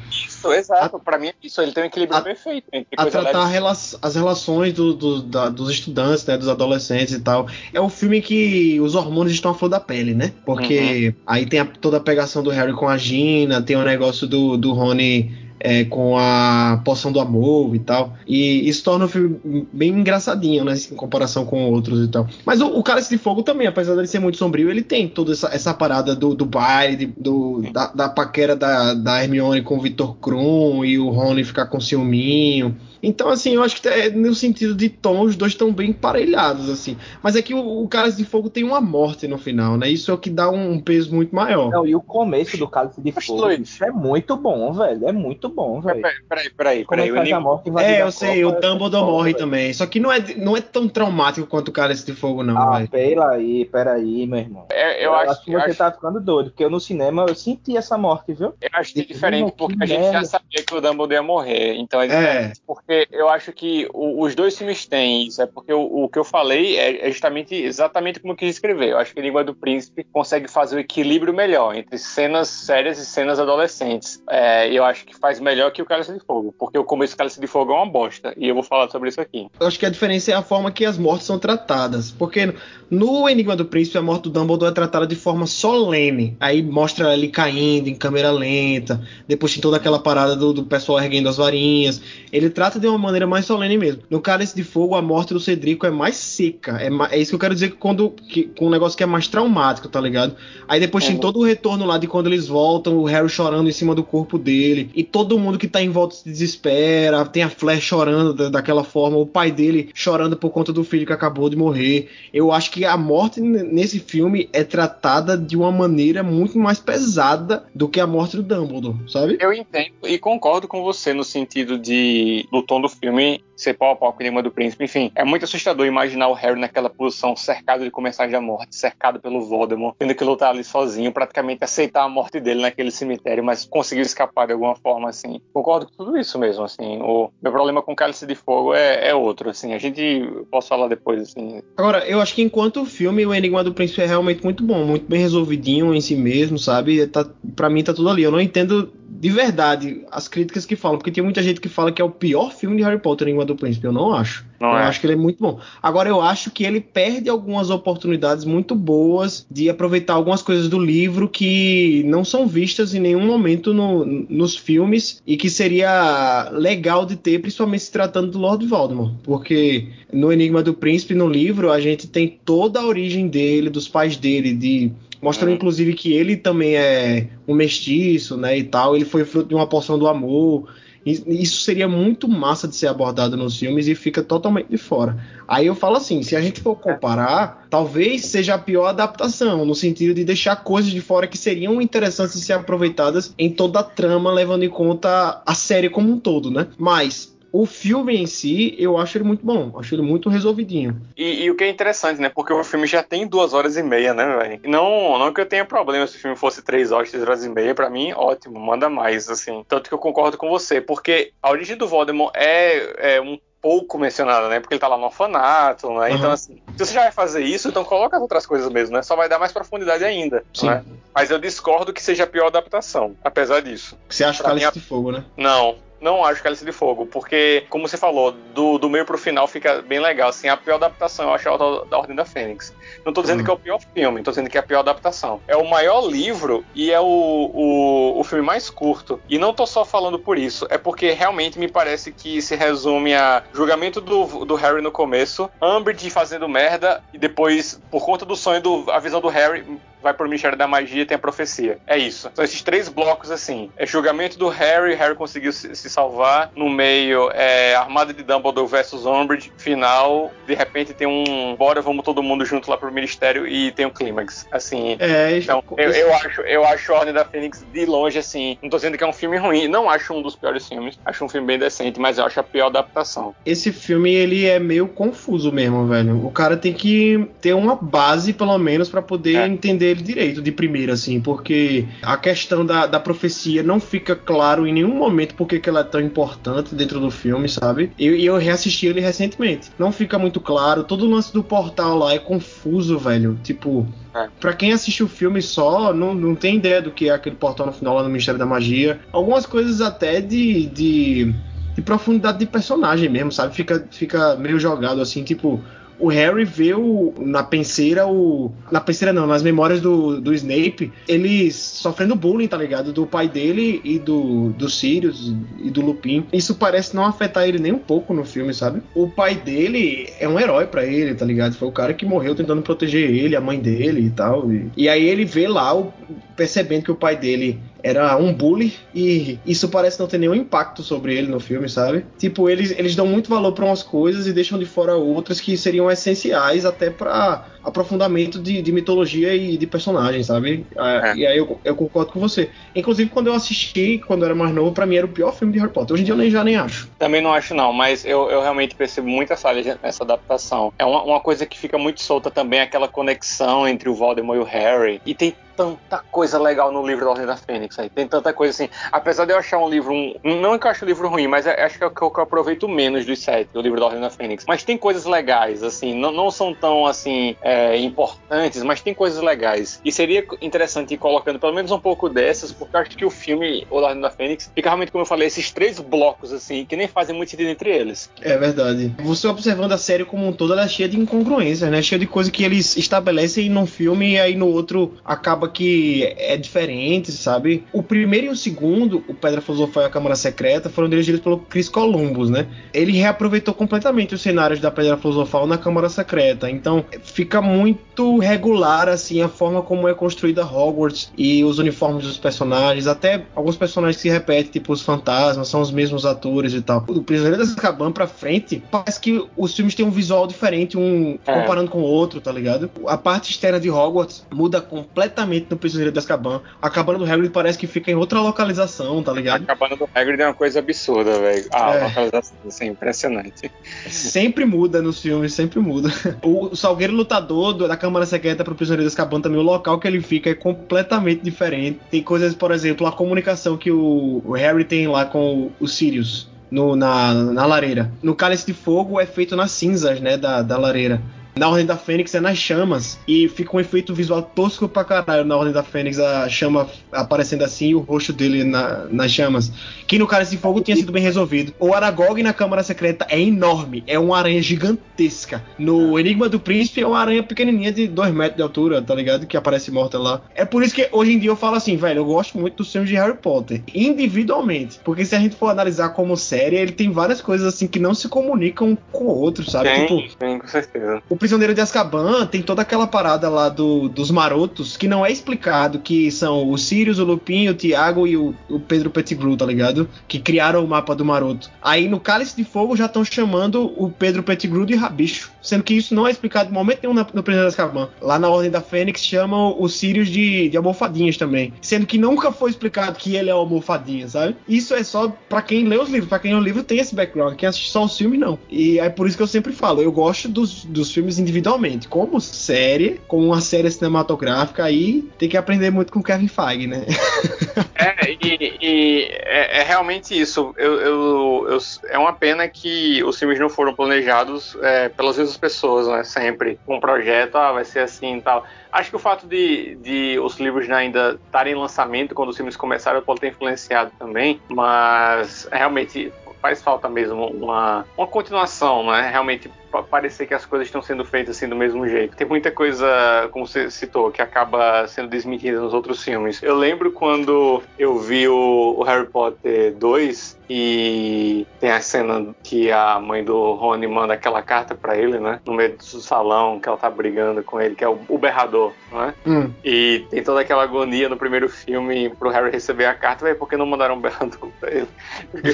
Isso, exato. Para mim é isso. Ele tem um equilíbrio a, perfeito. a tratar rela as relações do, do, da, dos estudantes, né, dos adolescentes e tal. É o filme que os hormônios estão à flor da pele, né? Porque uhum. aí tem a, toda a pegação do Harry com a Gina, tem o negócio do, do Rony é, com a poção do amor e tal. E isso torna o filme bem engraçadinho, né? Em comparação com outros e tal. Mas o, o Cálice de Fogo também, apesar de ser muito sombrio, ele tem toda essa, essa parada do, do baile, do, da, da paquera da, da Hermione com o Victor Krum e o Rony ficar com ciúminho. Então, assim, eu acho que é, no sentido de tom, os dois estão bem parelhados, assim. Mas é que o, o Cálice de Fogo tem uma morte no final, né? Isso é o que dá um, peso muito maior. Não, e o começo do Cálice de Fogo, é muito bom, velho. É muito bom, velho. Peraí, peraí, peraí. peraí é, morte, é eu sei, Copa, o Dumbledore é morre também. Só que não é, não é tão traumático quanto o Cálice de Fogo, não, ah, velho. pera aí, peraí, meu irmão. É, eu, eu, acho, acho que você acho... tá ficando doido, porque eu no cinema eu senti essa morte, viu? Eu acho que é diferente, porque a gente já sabia que o Dumbledore ia morrer. Então é, é. porque eu acho que o, os dois filmes têm isso, é porque o, o que eu falei é, é, justamente exatamente como eu quis escrever. Eu acho que Língua do Príncipe consegue fazer o equilíbrio melhor entre cenas sérias e cenas adolescentes. É, eu acho que faz melhor que o Cálice de Fogo, porque o começo do Cálice de Fogo é uma bosta, e eu vou falar sobre isso aqui. Eu acho que a diferença é a forma que as mortes são tratadas, porque no Enigma do Príncipe a morte do Dumbledore é tratada de forma solene, aí mostra ele caindo em câmera lenta, depois tem toda aquela parada do, do pessoal erguendo as varinhas, ele trata de uma maneira mais solene mesmo. No Cálice de Fogo, a morte do Cedrico é mais seca. É, é isso que eu quero dizer quando, que, com um negócio que é mais traumático, tá ligado? Aí depois é, tem todo o retorno lá de quando eles voltam, o Harry chorando em cima do corpo dele. E todo mundo que tá em volta se desespera. Tem a Flash chorando da, daquela forma. O pai dele chorando por conta do filho que acabou de morrer. Eu acho que a morte nesse filme é tratada de uma maneira muito mais pesada do que a morte do Dumbledore, sabe? Eu entendo e concordo com você no sentido de do do filme ser pau a pau com o Enigma do Príncipe. Enfim, é muito assustador imaginar o Harry naquela posição, cercado de comensais da morte, cercado pelo Voldemort, tendo que lutar ali sozinho, praticamente aceitar a morte dele naquele cemitério, mas conseguiu escapar de alguma forma, assim. Concordo com tudo isso mesmo, assim. O meu problema com Cálice de Fogo é, é outro, assim. A gente... Posso falar depois, assim. Agora, eu acho que enquanto o filme, o Enigma do Príncipe é realmente muito bom, muito bem resolvidinho em si mesmo, sabe? Tá, pra mim tá tudo ali. Eu não entendo de verdade, as críticas que falam, porque tem muita gente que fala que é o pior filme de Harry Potter, Do Príncipe. Eu não acho. Não eu é. acho que ele é muito bom. Agora, eu acho que ele perde algumas oportunidades muito boas de aproveitar algumas coisas do livro que não são vistas em nenhum momento no, nos filmes e que seria legal de ter, principalmente se tratando do Lord Voldemort. Porque no Enigma do Príncipe, no livro, a gente tem toda a origem dele, dos pais dele, de mostrando uhum. inclusive que ele também é um mestiço, né, e tal. Ele foi fruto de uma porção do amor. Isso seria muito massa de ser abordado nos filmes e fica totalmente de fora. Aí eu falo assim: se a gente for comparar, talvez seja a pior adaptação, no sentido de deixar coisas de fora que seriam interessantes de ser aproveitadas em toda a trama, levando em conta a série como um todo, né? Mas o filme em si, eu acho ele muito bom. Acho ele muito resolvidinho. E, e, o que é interessante, né? Porque o filme já tem duas horas e meia, né, velho? Não, não que eu tenha problema se o filme fosse três horas, três horas e meia. Para mim, ótimo, manda mais, assim. Tanto que eu concordo com você. Porque a origem do Voldemort é, é um pouco mencionada, né? Porque ele tá lá no orfanato, né? Uhum. Então, assim, se você já vai fazer isso, então coloca as outras coisas mesmo, né? Só vai dar mais profundidade ainda. Sim. Né? Mas eu discordo que seja a pior adaptação, apesar disso. Você acha que Cálice de Fogo, né? Não, não acho Cálice de Fogo, porque, como você falou, do, do meio pro final fica bem legal. Assim, a pior adaptação eu acho é a da Ordem da Fênix. Não tô dizendo uhum. que é o pior filme, tô dizendo que é a pior adaptação. É o maior livro e é o, o, o filme mais curto. E não tô só falando por isso, é porque realmente me parece que se resume a julgamento do, do Harry no começo, Umbridge fazendo merda, e depois, por conta do sonho, do, a visão do Harry vai pro Ministério da Magia e tem a profecia. É isso. São esses três blocos assim. É julgamento do Harry, Harry conseguiu se, se salvar. No meio é Armada de Dumbledore versus Umbridge. Final, de repente tem um bora, vamos todo mundo junto lá pro Ministério e tem um clímax. Assim. É, então, eu, eu, acho, eu acho Ordem da Fênix de longe assim. Não tô dizendo que é um filme ruim, não acho um dos piores filmes. Acho um filme bem decente, mas eu acho a pior adaptação. Esse filme ele é meio confuso mesmo, velho. O cara tem que ter uma base pelo menos para poder é. entender ele direito de primeira, assim, porque a questão da, da profecia não fica claro em nenhum momento porque que ela é tão importante dentro do filme, sabe? E eu, eu reassisti ele recentemente. Não fica muito claro, todo o lance do portal lá é confuso, velho. Tipo, é. Pra quem assistiu o filme só, não, não tem ideia do que é aquele portal no final lá no Ministério da Magia. Algumas coisas até de, de, de profundidade de personagem mesmo, sabe? Fica, fica meio jogado assim, tipo o Harry vê o, na penseira o. Na penseira não, nas memórias do, do Snape, ele sofrendo bullying, tá ligado? Do pai dele e do, do Sirius e do Lupin. Isso parece não afetar ele nem um pouco no filme, sabe? O pai dele é um herói para ele, tá ligado? Foi o cara que morreu tentando proteger ele, a mãe dele e tal. E, e aí ele vê lá, o, percebendo que o pai dele era um bully e isso parece não ter nenhum impacto sobre ele no filme, sabe? Tipo, eles, eles dão muito valor para umas coisas e deixam de fora outras que seriam essenciais até para aprofundamento de, de, mitologia e de personagens, sabe? Ah, é. E aí eu, eu, concordo com você. Inclusive, quando eu assisti, quando eu era mais novo, para mim era o pior filme de Harry Potter. Hoje em dia eu nem, já nem acho. Também não acho, não, mas eu, eu realmente percebo muitas falhas nessa adaptação. É uma, uma coisa que fica muito solta também, aquela conexão entre o Voldemort e o Harry. E tem tanta coisa legal no livro da Ordem da Fênix aí. Tem tanta coisa assim. Apesar de eu achar um livro. Um, não que eu acho o livro ruim, mas acho que é o que eu, aproveito menos dos sete, do livro da Ordem da Fênix. Mas tem coisas legais, assim. Não, não são tão, assim, é, importantes, mas tem coisas legais. E seria interessante ir colocando pelo menos um pouco dessas, porque acho que o filme, O Ordem da Fênix, fica realmente, como eu falei, esses três blocos, assim, que nem fazem muito sentido entre eles. É verdade. Você observando a série como um todo, ela é cheia de incongruências, né? Cheia de coisa que eles estabelecem num filme e aí no outro acaba que é diferente, sabe? O primeiro e o segundo, o Pedra Filosofal e a Câmara Secreta, foram dirigidos pelo Chris Columbus, né? Ele reaproveitou completamente os cenários da Pedra Filosofal na Câmara Secreta. Então, fica muito regular, assim, a forma como é construída Hogwarts e os uniformes dos personagens. Até alguns personagens se repetem, tipo os fantasmas, são os mesmos atores e tal. Do Prisioneiro das Azkaban pra frente, parece que os filmes têm um visual diferente, um é. comparando com o outro, tá ligado? A parte externa de Hogwarts muda completamente no Prisioneiro de Azkaban. A cabana do Hagrid parece que fica em outra localização, tá ligado? A cabana do Hagrid é uma coisa absurda, velho. Ah, é. a localização assim, impressionante. Sempre muda nos filmes, sempre muda. O Salgueiro Lutador da Câmara Secreta pro Prisioneiro de também, o local que ele fica é completamente diferente. Tem coisas, por exemplo, a comunicação que o, o Harry tem lá com o, o Sirius. No, na, na lareira. No Cálice de Fogo é feito nas cinzas, né, da, da lareira. Na Ordem da Fênix é nas chamas. E fica um efeito visual tosco pra caralho na Ordem da Fênix, a chama aparecendo assim e o rosto dele na, nas chamas. Que no Cálice de Fogo tinha sido bem resolvido. O Aragog na Câmara Secreta é enorme. É uma aranha gigantesca. No Enigma do Príncipe é uma aranha pequenininha de 2 metros de altura, tá ligado? Que aparece morta lá. É por isso que hoje em dia eu falo assim, velho, eu gosto muito dos filmes de Harry Potter. Individualmente. Porque se a gente for analisar como série, ele tem várias coisas assim que não se comunicam com outros, sabe? Tem, tipo, tem, com certeza. o Prisioneiro de Azkaban tem toda aquela parada lá do, dos marotos que não é explicado, que são o Sirius, o Lupin, o Tiago e o, o Pedro Pettigrew, tá ligado? Que criaram o mapa do maroto. Aí no Cálice de Fogo já estão chamando o Pedro Pettigrew de rabicho, sendo que isso não é explicado em momento nenhum na- no Prisioneiro de Azkaban. Lá na Ordem da Fênix chamam o Sirius de, de almofadinhas também, sendo que nunca foi explicado que ele é almofadinha, sabe? Isso é só pra quem lê os livros, pra quem lê o livro tem esse background, quem assiste só os filmes não. E é por isso que eu sempre falo, eu gosto dos, dos filmes individualmente, como série, como uma série cinematográfica, aí tem que aprender muito com Kevin Feige, né? É, e, e é, é realmente isso. Eu, eu- eu- é uma pena que os filmes não foram planejados é, pelas mesmas pessoas, né? Sempre. Um projeto, ah, vai ser assim e tal. Acho que o fato de, de os livros ainda estarem em lançamento quando os filmes começaram pode ter influenciado também, mas realmente faz falta mesmo uma, uma continuação, né? Realmente parecer que as coisas estão sendo feitas assim do mesmo jeito. Tem muita coisa, como você citou, que acaba sendo desmentida nos outros filmes. Eu lembro quando eu vi o, o Harry Potter 2 e tem a cena que a mãe do Rony manda aquela carta pra ele, né? No meio do salão, que ela tá brigando com ele, que é o, o berrador, não é? Hum. E tem toda aquela agonia no primeiro filme pro Harry receber a carta, velho, por que não mandaram um berrador pra ele? Porque,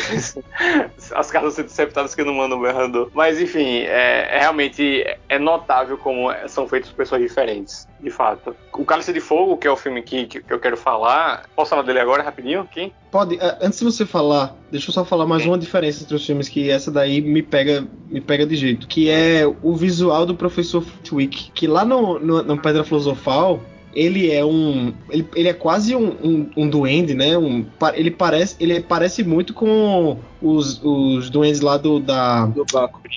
As cartas são interceptadas que não mandam um berrador. Mas enfim, é, é realmente é notável como são feitos pessoas diferentes, de fato. O Cálice de Fogo, que é o filme que, que, que eu quero falar, posso falar dele agora rapidinho aqui? Pode, eh, antes de você falar, deixa eu só falar mais uma diferença entre os filmes que essa daí me pega, me pega de jeito, que é o visual do professor Flitwick, que lá no, no, no Pedra Filosofal ele é um, ele, ele é quase um, um, um duende, né? Um, ele parece, ele parece muito com os, os duendes lá do da do.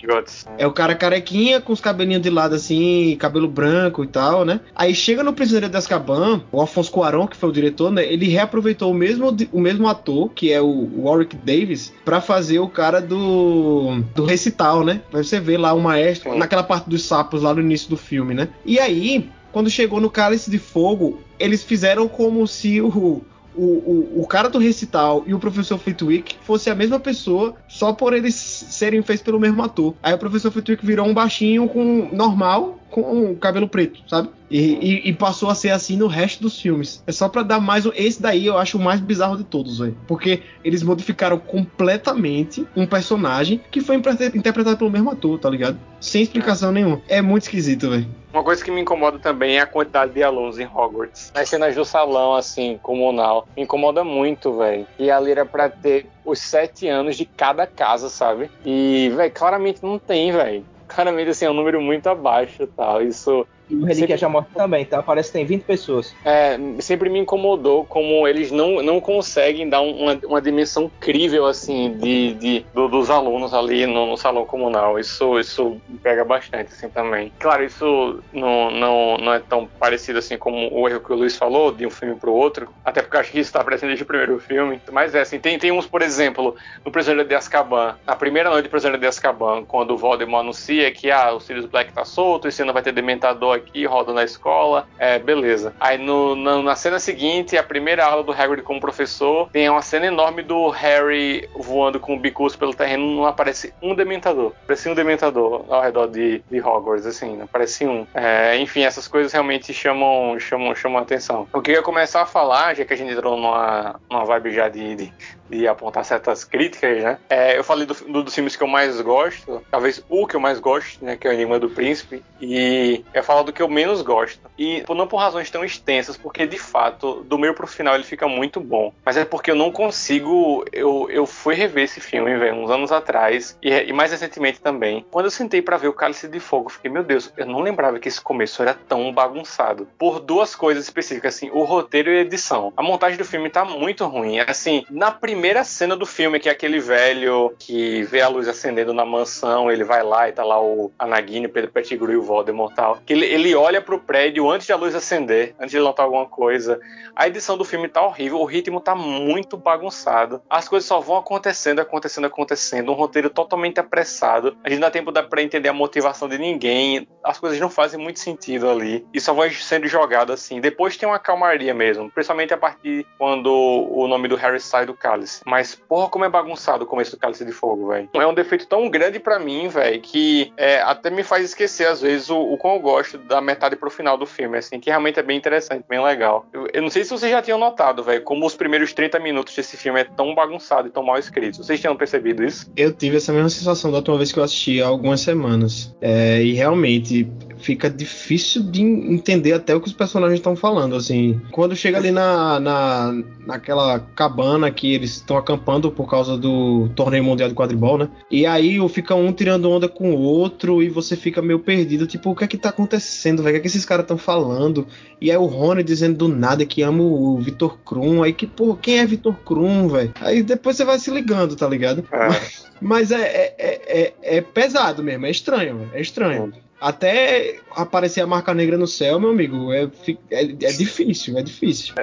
Bigotes. é o cara carequinha com os cabelinhos de lado assim, cabelo branco e tal, né? Aí chega no Prisioneiro de Azkaban, o Alfonso Cuarón, que foi o diretor, né? Ele reaproveitou o mesmo, o mesmo ator, que é o Warwick Davis, pra fazer o cara do, do recital, né? Pra você ver lá o maestro, Sim. naquela parte dos sapos lá no início do filme, né? E aí, quando chegou no Cálice de Fogo, eles fizeram como se o, o, o, o cara do recital e o professor Flitwick fosse a mesma pessoa, só por eles serem feitos pelo mesmo ator. Aí o professor Flitwick virou um baixinho com normal, com cabelo preto, sabe? E, e- e passou a ser assim no resto dos filmes. É só pra dar mais um. Esse daí eu acho o mais bizarro de todos, velho. Porque eles modificaram completamente um personagem que foi interpre- interpretado pelo mesmo ator, tá ligado? Sem explicação nenhuma. É muito esquisito, velho. Uma coisa que me incomoda também é a quantidade de alunos em Hogwarts. Nas cenas do salão, assim, comunal, me incomoda muito, velho. E ali era pra ter os sete anos de cada casa, sabe? E, velho, claramente não tem, velho. Claramente, assim, é um número muito abaixo tal. Isso E o Relíquia Sempre- já morto também, tá? Parece que tem 20 pessoas. é, sempre me incomodou como eles não, não conseguem dar um- uma, uma dimensão crível assim de, de- do- dos alunos ali no, no salão comunal. Isso, isso me pega bastante assim também. Claro, isso não, não, não é tão parecido assim como o erro que o Luiz falou de um filme pro outro, até porque eu acho que isso está aparecendo desde o primeiro filme. Mas é assim, tem, tem uns, por exemplo, no Prisioneiro de Azkaban, na primeira noite do Prisioneiro de Azkaban, quando o Voldemort anuncia que ah, o Sirius Black tá solto, esse ano vai ter Dementador aqui, roda na escola, é, beleza. Aí no, na, na cena seguinte, a primeira aula do Hagrid como professor, tem uma cena enorme do Harry voando com o bicurso pelo terreno, não aparece um Dementador. Aparece um Dementador ao redor de, de Hogwarts, assim, não aparece um. É, enfim, essas coisas realmente chamam, chamam, chamam a atenção. O que eu ia começar a falar, já que a gente entrou numa, numa vibe já de, de de apontar certas críticas, né? É, eu falei do, do, dos filmes que eu mais gosto, talvez o que eu mais gosto, né? Que é o Enigma do Príncipe, e eu falo do que eu menos gosto. E não por razões tão extensas, porque de fato, do meio pro final ele fica muito bom. Mas é porque eu não consigo. Eu, eu fui rever esse filme, velho, uns anos atrás, e, e mais recentemente também. Quando eu sentei pra ver o Cálice de Fogo, eu fiquei, meu Deus, eu não lembrava que esse começo era tão bagunçado. Por duas coisas específicas, assim, o roteiro e a edição. A montagem do filme tá muito ruim. Assim, na primeira primeira cena do filme, que é aquele velho que vê a luz acendendo na mansão, ele vai lá e tá lá o Anagini, Pedro Pettigrew e o Voldemort tal. Que ele, ele olha pro prédio antes da luz acender, antes de ele notar alguma coisa. A edição do filme tá horrível, o ritmo tá muito bagunçado. As coisas só vão acontecendo, acontecendo, acontecendo. Um roteiro totalmente apressado. A gente não dá tempo para entender a motivação de ninguém. As coisas não fazem muito sentido ali. E só vai sendo jogado assim. Depois tem uma calmaria mesmo, principalmente a partir quando o nome do Harry sai do cálice. Mas, porra, como é bagunçado o começo do cálice de fogo, velho. É um defeito tão grande para mim, velho, que é, até me faz esquecer, às vezes, o, o quão eu gosto da metade pro final do filme, assim, que realmente é bem interessante, bem legal. Eu, eu não sei se vocês já tinham notado, velho, como os primeiros 30 minutos desse filme é tão bagunçado e tão mal escrito. Vocês tinham percebido isso? Eu tive essa mesma sensação da última vez que eu assisti há algumas semanas. É, e realmente fica difícil de entender até o que os personagens estão falando, assim. Quando chega ali na, na naquela cabana que eles estão acampando por causa do torneio mundial de quadribol, né? E aí fica um tirando onda com o outro e você fica meio perdido, tipo, o que é que tá acontecendo, velho? O que é que esses caras estão falando? E aí o Rony dizendo do nada que ama o Vitor Krum, aí que, pô, quem é Vitor Krum, velho? Aí depois você vai se ligando, tá ligado? É. Mas, mas é, é, é, é, pesado mesmo, é estranho, é estranho até aparecer a marca negra no céu, meu amigo, é, é, é difícil, é difícil.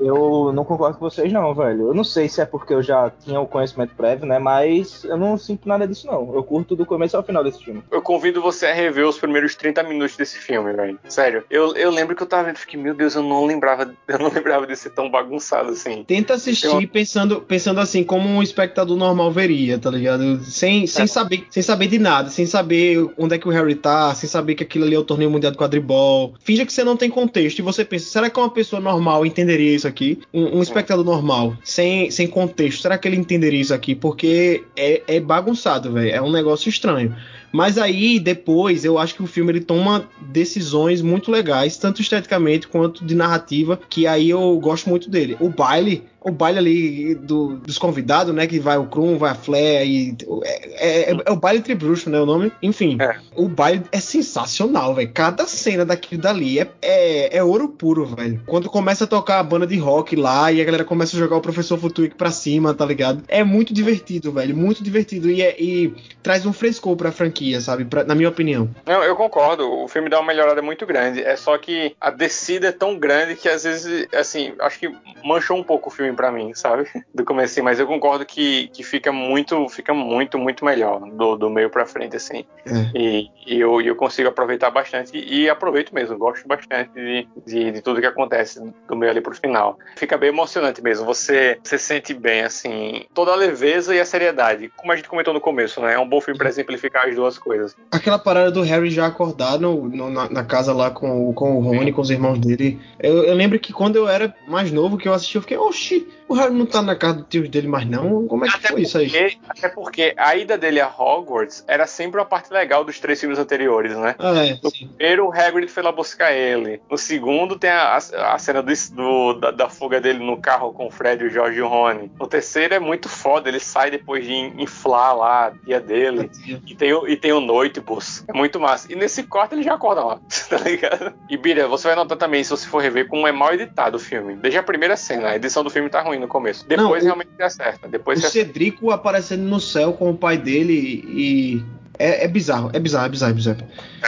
Eu não concordo com vocês, não, velho. Eu não sei se é porque eu já tinha o conhecimento prévio, né? Mas eu não sinto nada disso, não. Eu curto do começo ao final desse filme. Eu convido você a rever os primeiros 30 minutos desse filme, velho. Sério. Eu, eu lembro que eu tava vendo e fiquei, meu Deus, eu não lembrava, eu não lembrava de ser tão bagunçado assim. Tenta assistir eu... pensando, pensando assim, como um espectador normal veria, tá ligado? Sem, sem, é. saber, sem saber de nada, sem saber onde é que o Harry tá, sem saber que aquilo ali é o torneio mundial de quadribol. Finja que você não tem contexto e você pensa, será que uma pessoa normal entenderia isso aqui? Um, um espectador normal, sem, sem contexto, será que ele entenderia isso aqui? Porque é, é bagunçado, velho. É um negócio estranho. Mas aí, depois, eu acho que o filme ele toma decisões muito legais, tanto esteticamente quanto de narrativa, que aí eu gosto muito dele. O baile o baile ali do, dos convidados, né? Que vai o Krum, vai a Flair e. É, é, é o baile tribruxo, né? O nome? Enfim, é. o baile é sensacional, velho. Cada cena daquilo dali é, é, é, ouro puro, velho. Quando começa a tocar a banda de rock lá e a galera começa a jogar o professor Futuik pra cima, tá ligado? É muito divertido, velho. Muito divertido. E, é, e traz um frescor pra franquia, sabe? Pra, na minha opinião. Não, eu concordo. O filme dá uma melhorada muito grande. É só que a descida é tão grande que às vezes, assim, acho que manchou um pouco o filme para mim, sabe? Do começo, mas eu concordo que, que fica muito, fica muito, muito melhor do, do meio para frente, assim. É. E, e, eu, eu consigo aproveitar bastante e aproveito mesmo, gosto bastante de, de, de, tudo que acontece do meio ali pro final. Fica bem emocionante mesmo, você, você sente bem, assim, toda a leveza e a seriedade, como a gente comentou no começo, né? É um bom filme para exemplificar as duas coisas. Aquela parada do Harry já acordar no, no, na, na, casa lá com, com o Rony, com os irmãos dele, eu, eu lembro que quando eu era mais novo que eu assisti, eu fiquei, oxi, o Harry não tá na casa do tio dele mais não? Como é que até foi porque, isso aí? Até porque a ida dele a Hogwarts era sempre uma parte legal dos três filmes anteriores, né? Ah, é, no sim. primeiro, o Hagrid foi lá buscar ele. No segundo, tem a, a, cena do, do da, da, fuga dele no carro com o Fred, o George e o Rony. No terceiro é muito foda, ele sai depois de inflar lá a tia dele. E tem, o, e tem o Noitibus. É muito massa. E nesse quarto ele já acorda lá, tá ligado? E Bira, você vai notar também, se você for rever, como é mal editado o filme. Desde a primeira cena, a edição do filme tá ruim no começo. Depois Não, realmente acerta. Depois o Cedrico aparecendo no céu com o pai dele e. É, é bizarro, é bizarro, é bizarro, é bizarro.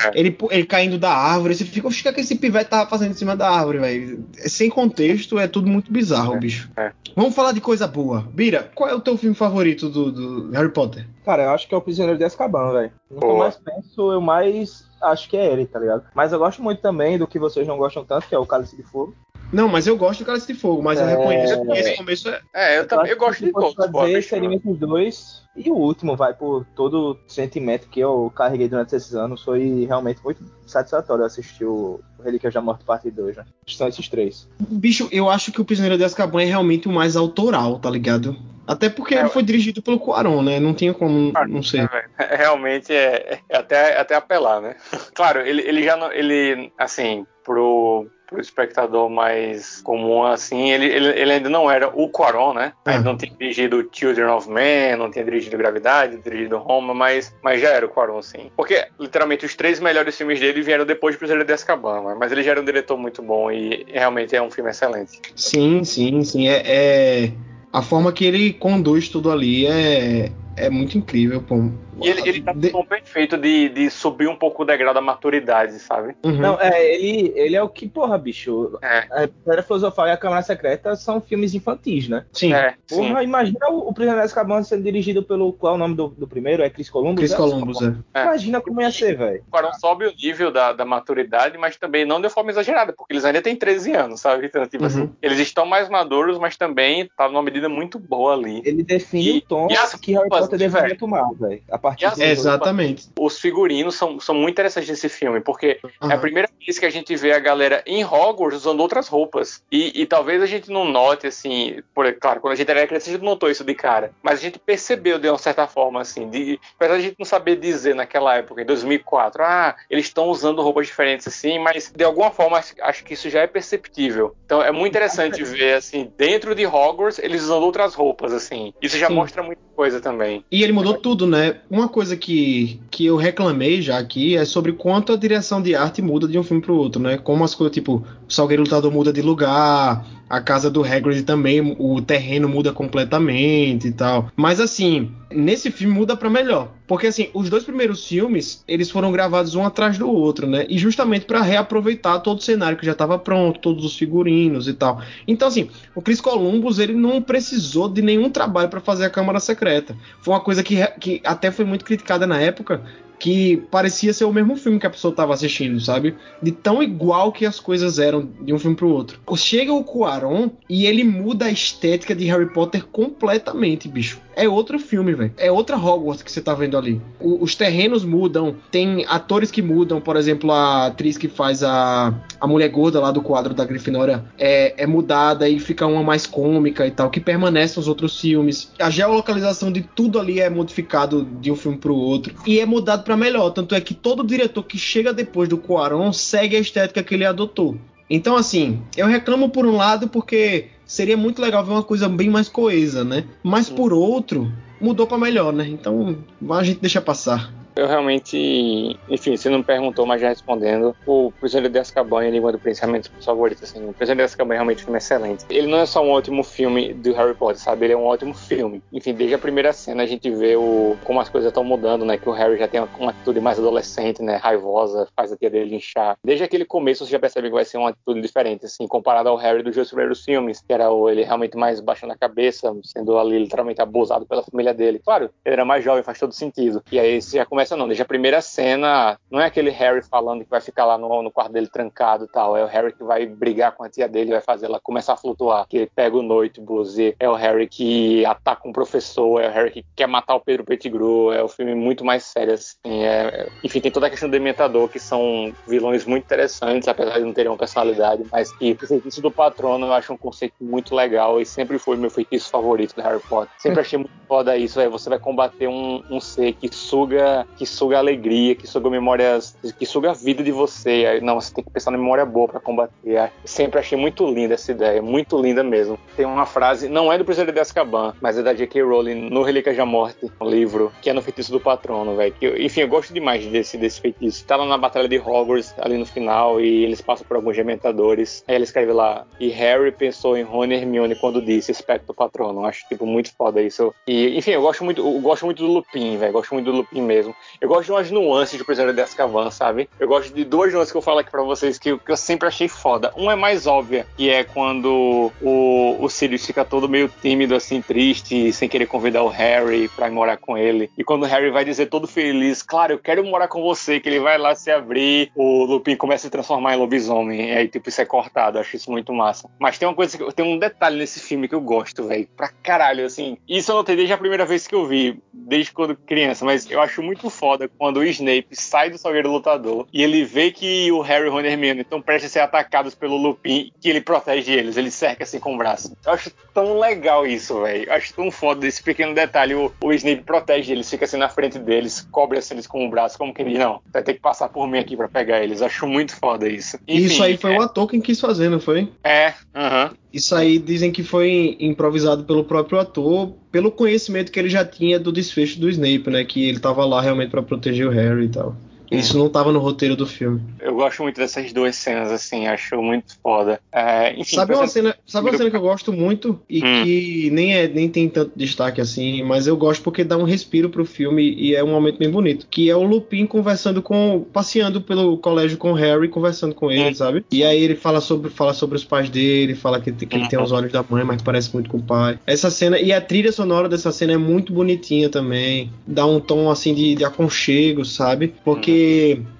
É. Ele, ele caindo da árvore, você fica, o que, é que esse pivete tava fazendo em cima da árvore, velho? Sem contexto, é tudo muito bizarro, é. bicho. É. Vamos falar de coisa boa. Bira, qual é o teu filme favorito do, do Harry Potter? Cara, eu acho que é o Prisioneiro de Azkaban, velho. Eu mais penso, eu mais acho que é ele, tá ligado? Mas eu gosto muito também do que vocês não gostam tanto, que é o Cálice de Fogo. Não, mas eu gosto do Cálice de Fogo, mas é... eu reconheço que esse começo é. É, eu, também eu gosto de todos. Fazer seria entre os dois. E o último vai por todo o sentimento que eu carreguei durante esses anos. Foi realmente muito satisfatório assistir o Relíquias da Morte Parte 2, né? São esses três. Bicho, eu acho que o Prisioneiro de Azkaban é realmente o mais autoral, tá ligado? Até porque é, ele foi dirigido pelo Quaron, né? Não tinha como ah, não ser. É, realmente é, é, até, é até apelar, né? claro, ele, ele já não. Ele, assim, pro, pro espectador mais comum, assim, ele, ele, ele ainda não era o Quaron, né? É. Ainda não tinha dirigido Children of Men, não tinha dirigido Gravidade, dirigido Roma, mas, mas já era o Quaron, sim. Porque, literalmente, os três melhores filmes dele vieram depois de Prisioneiro de Azkaban, né? mas ele já era um diretor muito bom e realmente é um filme excelente. Sim, sim, sim. é... é A forma que ele conduz tudo ali é, é muito incrível, pô. E ele, ele tá De- tão perfeito de, de subir um pouco o degrau da maturidade, sabe? Uhum. Não, é, ele, ele é o que, porra, bicho. É. A Pedra Filosofal e a Câmara Secreta são filmes infantis, né? Sim, É, sim. Porra, imagina o, o Prisioneiro de Azkaban sendo dirigido pelo. Qual é o nome do, do primeiro? É Chris Columbus? Chris é? Columbus, é. É. Imagina como ia ser, velho. O Quaron sobe o nível da, da maturidade, mas também não de forma exagerada, porque eles ainda têm 13 anos, sabe? Então, tipo Uhum. assim, eles estão mais maduros, mas também tá numa medida muito boa ali. Ele define E- o tom e as que Harry Potter deveria tomar, velho. A partir E as do- Exatamente. Os figurinos são, são muito interessantes nesse filme, porque é a primeira vez que a gente vê a galera em Hogwarts usando outras roupas. E, e talvez a gente não note, assim, por, claro, quando a gente era criança, a gente não notou isso de cara. Mas a gente percebeu de uma certa forma, assim, de, apesar de a gente não saber dizer naquela época, em 2004, ah, eles estão usando roupas diferentes assim, mas de alguma forma acho, que isso já é perceptível. Então é muito interessante ver, assim, dentro de Hogwarts, eles usando outras roupas, assim. Isso já Sim. mostra muita coisa também. E ele mudou tudo, né? Uma coisa que, que eu reclamei já aqui é sobre quanto a direção de arte muda de um filme pro outro, né? Como as coisas, tipo, o Salgueiro Lutador muda de lugar, a casa do Hagrid também, o terreno muda completamente e tal. Mas assim, nesse filme muda pra melhor. Porque assim, os dois primeiros filmes, eles foram gravados um atrás do outro, né? E justamente pra reaproveitar todo o cenário que já tava pronto, todos os figurinos e tal. Então assim, o Chris Columbus, ele não precisou de nenhum trabalho pra fazer a Câmara Secreta. Foi uma coisa que, que até foi muito criticada na época, que parecia ser o mesmo filme que a pessoa estava assistindo, sabe? De tão igual que as coisas eram de um filme pro outro. Chega o Cuarón e ele muda a estética de Harry Potter completamente, bicho. É outro filme, velho. É outra Hogwarts que você tá vendo ali. O- os terrenos mudam, tem atores que mudam, por exemplo, a atriz que faz a, a mulher gorda lá do quadro da Grifinória é, é mudada e fica uma mais cômica e tal, que permanece nos outros filmes. A geolocalização de tudo ali é modificado de um filme pro outro e é mudado pra melhor. Tanto é que todo diretor que chega depois do Cuarón segue a estética que ele adotou. Então, assim, eu reclamo por um lado porque seria muito legal ver uma coisa bem mais coesa, né? Mas por outro, mudou pra melhor, né? Então, a gente deixa passar. Eu realmente, enfim, você não perguntou, mas já respondendo, o Prisioneiro de Azkaban a Língua do Pensamento meus favoritos, assim, o Prisioneiro de Azkaban é realmente um filme excelente. Ele não é só um ótimo filme do Harry Potter, sabe? Ele é um ótimo filme. Enfim, desde a primeira cena a gente vê o, como as coisas estão mudando, né? Que o Harry já tem uma, uma atitude mais adolescente, né? Raivosa, faz a tia dele inchar. Desde aquele começo você já percebe que vai ser uma atitude diferente, assim, comparado ao Harry dos dois primeiros filmes, que era o, ele realmente mais baixando a cabeça, sendo ali literalmente abusado pela família dele. Claro, ele era mais jovem, faz todo sentido. E aí você já começa, não, desde a primeira cena, não é aquele Harry falando que vai ficar lá no, no quarto dele trancado e tal, é o Harry que vai brigar com a tia dele, vai fazer ela começar a flutuar, que ele pega o Noitebus, e é o Harry que ataca um professor, é o Harry que quer matar o Pedro Pettigrew, é um filme muito mais sério, assim, é- enfim, tem toda a questão do Dementador, que são vilões muito interessantes, apesar de não terem uma personalidade, mas que o feitiço do patrono eu acho um conceito muito legal e sempre foi meu feitiço favorito do Harry Potter. Sempre achei muito foda isso, você vai combater um, um ser que suga, que suga alegria, que suga memórias, que suga a vida de você. Não, você tem que pensar na memória boa pra combater. Sempre achei muito linda essa ideia, muito linda mesmo. Tem uma frase, não é do Prisioneiro de Azkaban, mas é da J.K. Rowling no Relíquias da Morte, um livro, que é no feitiço do patrono, velho. Enfim, eu gosto demais desse, desse feitiço. Tá lá na Batalha de Hogwarts, ali no final, e eles passam por alguns gementadores. Aí ele escreve lá, e Harry pensou em Rony e Hermione quando disse espectro patrono. Acho, tipo, muito foda isso. E, enfim, eu gosto muito, eu gosto muito do Lupin, velho. Gosto muito do Lupin mesmo. Eu gosto de umas nuances de Prisioneiro de Azkaban, sabe? Eu gosto de duas nuances que eu falo aqui pra vocês que, eu- que eu sempre achei foda. Uma é mais óbvia, que é quando o, o Sirius fica todo meio tímido, assim, triste, sem querer convidar o Harry pra ir morar com ele. E quando o Harry vai dizer todo feliz, claro, eu quero morar com você, que ele vai lá se abrir, o Lupin começa a se transformar em lobisomem. E aí, tipo, isso é cortado. Eu acho isso muito massa. Mas tem uma coisa, que, tem um detalhe nesse filme que eu gosto, velho. Pra caralho, assim. Isso eu notei desde a primeira vez que eu vi, desde quando criança, mas eu acho muito foda quando o Snape sai do Salgueiro Lutador e ele vê que o Harry, Ron e Hermione estão prestes a ser atacados pelo Lupin, que ele protege eles, ele cerca assim com o braço. Eu acho tão legal isso, velho. Acho tão foda esse pequeno detalhe. O, o Snape protege eles, fica assim na frente deles, cobre assim eles com o braço, como que ele não, vai ter que passar por mim aqui pra pegar eles. Acho muito foda isso. Enfim, Isso aí foi o ator quem quis fazer, não foi? É, aham. Isso aí dizem que foi improvisado pelo próprio ator, pelo conhecimento que ele já tinha do desfecho do Snape, né? Que ele tava lá realmente pra proteger o Harry e tal. Isso não tava no roteiro do filme. Eu gosto muito dessas duas cenas, assim, acho muito foda. É, enfim, Sabe uma cena, sabe uma cena que eu gosto muito e Hum. que nem, é, nem tem tanto destaque assim, mas eu gosto porque dá um respiro pro filme e é um momento bem bonito. Que é o Lupin conversando com. passeando pelo colégio com o Harry, conversando com ele, Hum. sabe? E aí ele fala sobre, fala sobre os pais dele, fala que, que ele tem os olhos da mãe, mas parece muito com o pai. Essa cena, e a trilha sonora dessa cena é muito bonitinha também. Dá um tom assim de, de aconchego, sabe? Porque.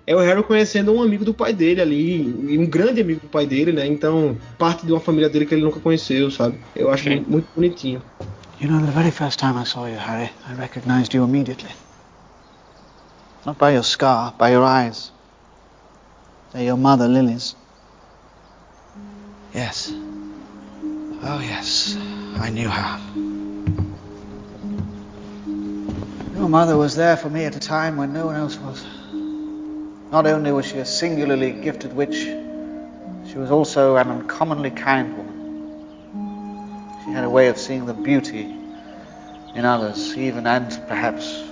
É o Harry conhecendo um amigo do pai dele ali, e um grande amigo do pai dele, né? Então, parte de uma família dele que ele nunca conheceu, sabe? Eu acho muito, muito bonitinho. You know, the very first time I saw you, Harry, I recognized you immediately. Not by your scar, by your eyes. They're your mother, Lily's. Yes. Oh, yes. I knew her. Your mother was there for me at a time when no one else was. Not only was she a singularly gifted witch, she was also an uncommonly kind woman. She had a way of seeing the beauty in others, even and perhaps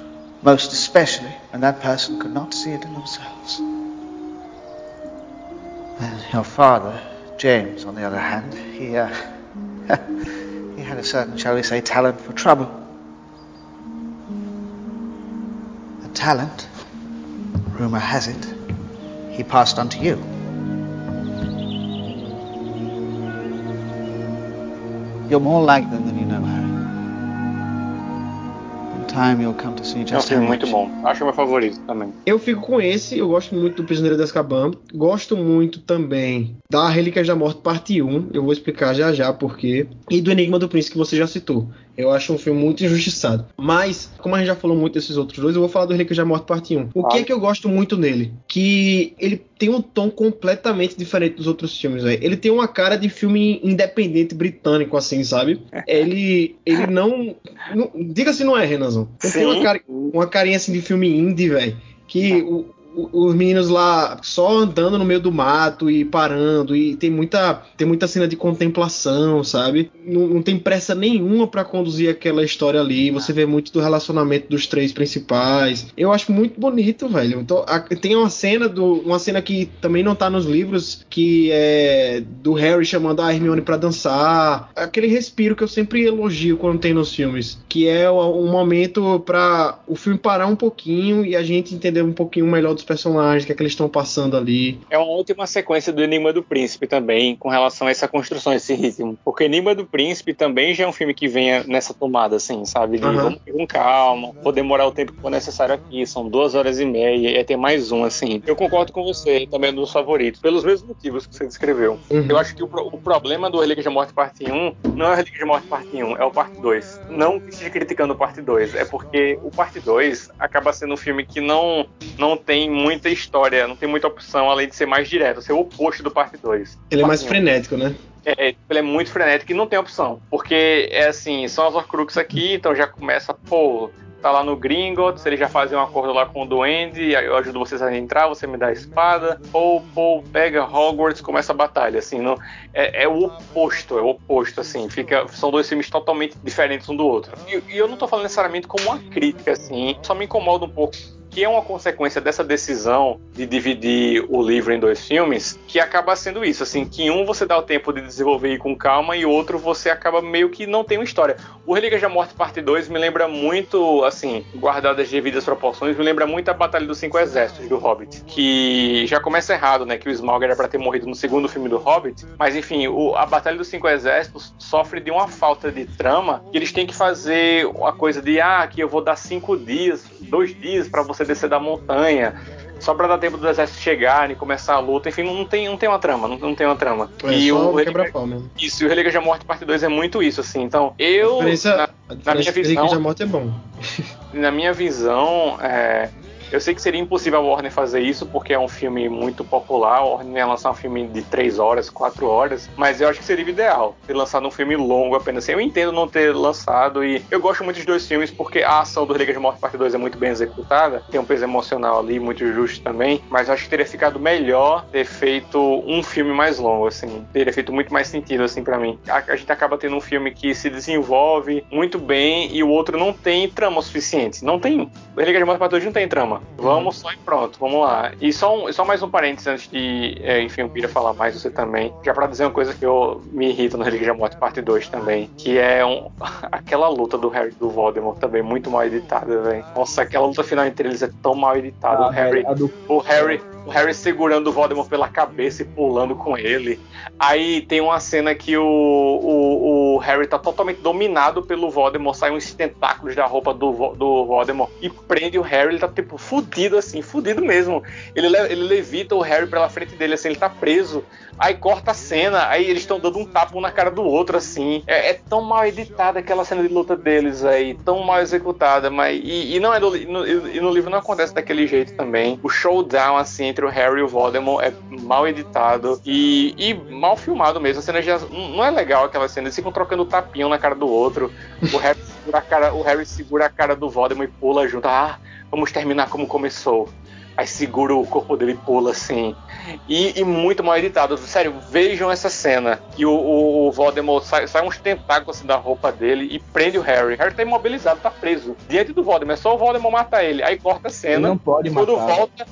most especially when that person could not see it in themselves. And your father, James, on the other hand, he, uh, he had a certain, shall we say, talent for trouble. A talent, rumour has it, he passed on to you. You're more like them than you know, Harry. In time, you'll come to see É um just how filme much. muito bom. Acho o meu favorito também. Eu fico com esse, eu gosto muito do Prisioneiro de Azkaban. Gosto muito também da Relíquias da Morte, parte 1. Eu vou explicar já já por quê. E do Enigma do Príncipe, que você já citou. Eu acho um filme muito injustiçado. Mas, como a gente já falou muito desses outros dois, eu vou falar do Relíquias da Morte, parte 1. O que Ah. é que eu gosto muito nele? Que ele tem um tom completamente diferente dos outros filmes, velho. Ele tem uma cara de filme independente britânico, assim, sabe? Ele, ele não, não. Diga se não é, Renanzão. Ele tem uma, Sim. cara, uma carinha assim de filme indie, velho. Que o- o- os meninos lá só andando no meio do mato e parando. E tem muita, tem muita cena de contemplação, sabe? Não, não tem pressa nenhuma pra conduzir aquela história ali. Você vê muito do relacionamento dos três principais. Eu acho muito bonito, velho. Então, a- tem uma cena do. Uma cena que também não tá nos livros, que é do Harry chamando a Hermione pra dançar. Aquele respiro que eu sempre elogio quando tem nos filmes. Que é um momento pra o filme parar um pouquinho e a gente entender um pouquinho melhor dos personagens, o que é que eles estão passando ali. É uma última sequência do Enigma do Príncipe também, com relação a essa construção, esse ritmo. Porque Enigma do Príncipe também já é um filme que vem nessa tomada, assim, sabe? De Aham. vamos com calma, vou demorar o tempo que for necessário aqui, são duas horas e meia, e tem mais um, assim. Eu concordo com você, também é um dos favoritos, pelos mesmos motivos que você descreveu. Uhum. Eu acho que o, pro- o problema do Relíquia de Morte Parte 1 não é o Relíquia de Morte Parte 1, é o Parte 2. Não esteja criticando o Parte 2, é porque o Parte 2 acaba sendo um filme que não, não tem muita história, não tem muita opção, além de ser mais direto, ser o oposto do Parte 2. Ele é mais Parte 1. frenético, né? É, ele é muito frenético e não tem opção. Porque é assim, são as Horcruxes aqui, então já começa, pô, tá lá no Gringotts, eles já fazem um acordo lá com o Duende, eu ajudo vocês a entrar, você me dá a espada, ou, pô, pega Hogwarts, começa a batalha, assim, não, é, é o oposto, é o oposto, assim, fica, são dois filmes totalmente diferentes um do outro. E, e eu não tô falando necessariamente como uma crítica, assim, só me incomoda um pouco que é uma consequência dessa decisão de dividir o livro em dois filmes, que acaba sendo isso, assim, que em um você dá o tempo de desenvolver com calma e outro você acaba meio que não tem uma história. O Relíquias da Morte parte 2 me lembra muito, assim, guardadas as devidas proporções, me lembra muito a Batalha dos Cinco Exércitos do Hobbit, que já começa errado, né, que o Smaug era para ter morrido no segundo filme do Hobbit, mas enfim, o- a Batalha dos Cinco Exércitos sofre de uma falta de trama, que eles têm que fazer uma coisa de, ah, que eu vou dar cinco dias, dois dias para você descer da montanha, só pra dar tempo do exército chegarem, começar a luta, enfim, não tem, não tem uma trama, não, não tem uma trama. É e o Relíquia- isso, e o Relíquias da Morte parte 2 é muito isso, assim. Então, eu, a diferença, na, a diferença minha de Relíquias visão- da Morte é bom. na minha visão, é, eu sei que seria impossível a Warner fazer isso, porque é um filme muito popular. A Warner ia lançar um filme de 3 horas, 4 horas, mas eu acho que seria ideal ter lançado um filme longo apenas assim. Eu entendo não ter lançado, e eu gosto muito dos dois filmes, porque a ação do Relíquias de Morte Parte 2 é muito bem executada, tem um peso emocional ali, muito justo também, mas eu acho que teria ficado melhor ter feito um filme mais longo, assim. Teria feito muito mais sentido, assim, para mim. A, a gente acaba tendo um filme que se desenvolve muito bem e o outro não tem trama o suficiente. Não tem. O Relíquias de Morte Parte 2 não tem trama. Vamos só e pronto, vamos lá. E só, um, só mais um parênteses antes de, é, enfim, eu queria falar mais você também. Já pra dizer uma coisa que eu me irrita no Relíquia da Morte parte 2 também, que é um, aquela luta do Harry e do Voldemort também muito mal editada, velho. Nossa, aquela luta final entre eles é tão mal editada. Ah, o Harry, a do- o Harry, o Harry segurando o Voldemort pela cabeça e pulando com ele. Aí tem uma cena que o, o, o Harry tá totalmente dominado pelo Voldemort, sai uns tentáculos da roupa do, do Voldemort e prende o Harry, ele tá tipo fudido assim, fudido mesmo. Ele, le- ele levita o Harry pela frente dele, assim, ele tá preso. Aí corta a cena, aí eles estão dando um tapa um na cara do outro, assim. É, é tão mal editada aquela cena de luta deles aí, tão mal executada, mas. E, e não é do, e no, e no livro não acontece daquele jeito também. O showdown, assim, entre o Harry e o Voldemort é mal editado e, e mal filmado mesmo. A cena já. Não é legal aquela cena, eles ficam trocando tapinho na cara do outro. O Harry segura a cara, o Harry segura a cara do Voldemort e pula junto. Ah, vamos terminar como começou. Aí segura o corpo dele e pula assim. E, e muito mal editado. Sério, vejam essa cena. Que o, o, o Voldemort sai, sai uns tentáculos assim da roupa dele e prende o Harry. O Harry tá imobilizado, tá preso. Diante do Voldemort. É só o Voldemort matar ele. Aí corta a Ele cena. não pode quando matar. volta.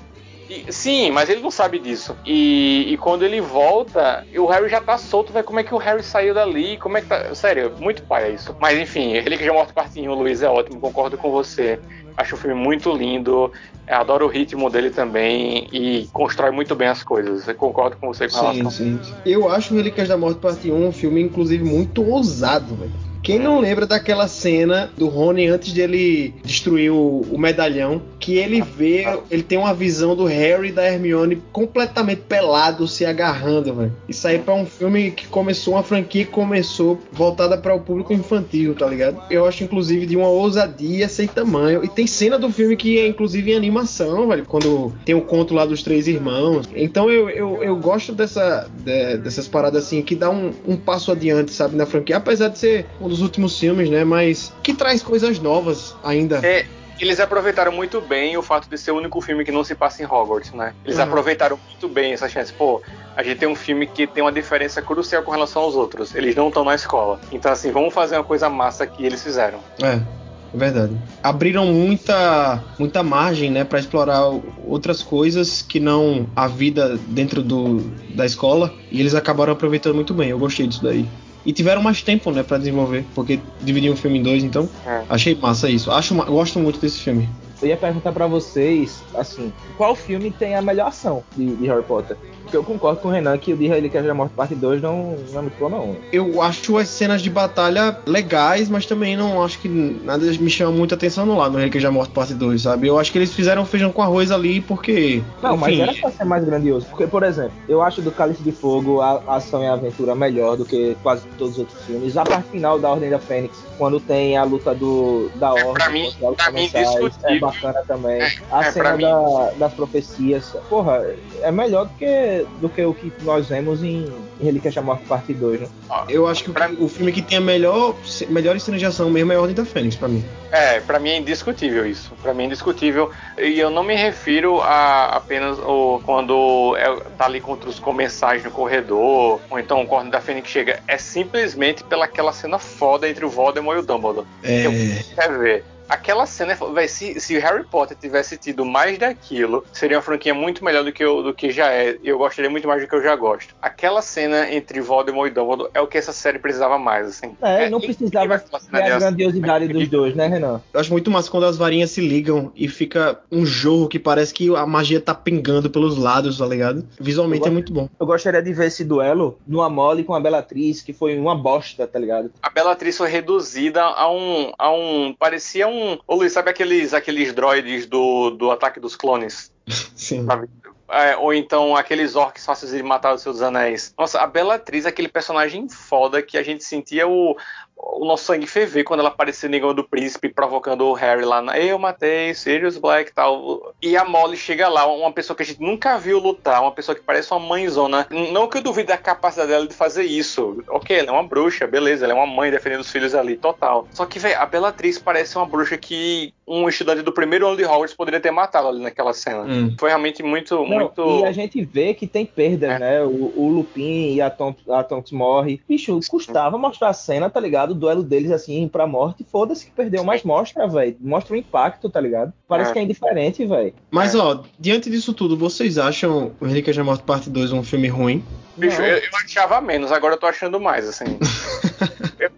E- sim, mas ele não sabe disso. E, e quando ele volta, o Harry já tá solto, velho. Como é que o Harry saiu dali? Como é que tá. Sério, muito pai é isso. Mas enfim, ele que já morto partinho, o Luiz é ótimo, concordo com você. Acho o filme muito lindo. Eu adoro o ritmo dele também e constrói muito bem as coisas. Eu concordo com você com Sim, relação. sim. Eu acho Relíquias da Morte Parte 1 um filme, inclusive, muito ousado, velho. Quem não lembra daquela cena do Rony antes dele destruir o, o medalhão, que ele vê, ele tem uma visão do Harry e da Hermione completamente pelados se agarrando, velho. Isso aí pra um filme que começou, uma franquia que começou voltada para o público infantil, tá ligado? Eu acho, inclusive, de uma ousadia sem tamanho. E tem cena do filme que é, inclusive, em animação, velho, quando tem o conto lá dos três irmãos. Então eu, eu, eu gosto dessa, de- dessas paradas assim, que dá um, um passo adiante, sabe, na franquia. Apesar de ser um dos últimos filmes, né? Mas que traz coisas novas ainda. É, eles aproveitaram muito bem o fato de ser o único filme que não se passa em Hogwarts, né? Eles Uhum. aproveitaram muito bem essa chance. Pô, a gente tem um filme que tem uma diferença crucial com relação aos outros. Eles não estão na escola. Então, assim, vamos fazer uma coisa massa que eles fizeram. É, é verdade. Abriram muita, muita margem, né, para explorar outras coisas que não a vida dentro do, da escola e eles acabaram aproveitando muito bem. Eu gostei disso daí. E tiveram mais tempo, né, para desenvolver, porque dividiam o filme em dois, então É. achei massa isso. Acho, gosto muito desse filme. Eu ia perguntar pra vocês, assim, qual filme tem a melhor ação de, de Harry Potter? Porque eu concordo com o Renan que o de Relíquias da Morte Parte 2 não, não é muito bom, não. Eu acho as cenas de batalha legais, mas também não acho que nada me chama muita atenção no lá no Relíquias da Morte Parte 2, sabe? Eu acho que eles fizeram feijão com arroz ali porque. Não, mas enfim, era pra ser mais grandioso. Porque, por exemplo, eu acho do Cálice de Fogo a a ação e a aventura melhor do que quase todos os outros filmes. A parte final da Ordem da Fênix, quando tem a luta do, da É, Ordem pra mim- pra mim, é indiscutível. Bacana também. É, a é, cena da- das profecias, porra, é melhor do que, do que o que nós vemos em, Relíquias da Morte Parte 2, né? Eu acho que Pra- o, filme que tem a melhor, melhor cena de ação mesmo é a Ordem da Fênix, pra mim. É, pra mim é indiscutível isso. Pra mim é indiscutível. E eu não me refiro a apenas o, quando é, tá ali contra os comensais no corredor, ou então o Corno da Fênix chega. É simplesmente pelaquela cena foda entre o Voldemort e o Dumbledore. É, Eu quer ver. Aquela cena, é fo- véi, se, se Harry Potter tivesse tido mais daquilo, seria uma franquia muito melhor do que, eu, do que já é. E eu gostaria muito mais do que eu já gosto. Aquela cena entre Voldemort e Dumbledore é o que essa série precisava mais, assim. É, não incrível precisava ter de a grandiosidade dos dois, né, Renan? eu acho muito massa quando as varinhas se ligam e fica um jorro que parece que a magia tá pingando pelos lados, tá ligado? Visualmente Eu é muito bom. Eu gostaria de ver esse duelo no Amole com a Bellatrix, que foi uma bosta, tá ligado? A Bellatrix foi reduzida a um. a um. parecia um. Ô Luiz, sabe aqueles, aqueles droids do, do ataque dos clones? Sim. Sabe? É, ou então aqueles orcs fáceis de matar os seus anéis. Nossa, a Bellatrix é aquele personagem foda que a gente sentia o, o nosso sangue ferver quando ela aparecia no Negão do Príncipe provocando o Harry lá na Eu matei Sirius Black e tal. E a Molly chega lá, uma pessoa que a gente nunca viu lutar, uma pessoa que parece uma mãezona. Não que eu duvide da capacidade dela de fazer isso. Ok, ela é uma bruxa, beleza, ela é uma mãe defendendo os filhos ali, total. Só que, velho, a Bellatrix parece uma bruxa que um estudante do primeiro ano de Hogwarts poderia ter matado ali naquela cena. Hum. Foi realmente muito, Não, muito. E a gente vê que tem perdas, É. né? O, o Lupin e a Tonks, a Tonks morre. Bicho, custava mostrar a cena, tá ligado? Ligado? O duelo deles, assim, pra morte, foda-se que perdeu, mas mostra, velho. Mostra o impacto, tá ligado? Parece É. que é indiferente, velho. Mas, ó, diante disso tudo, vocês acham o Relíquias da Morte Parte 2 um filme ruim? Bicho, eu, eu achava menos, agora eu tô achando mais, assim.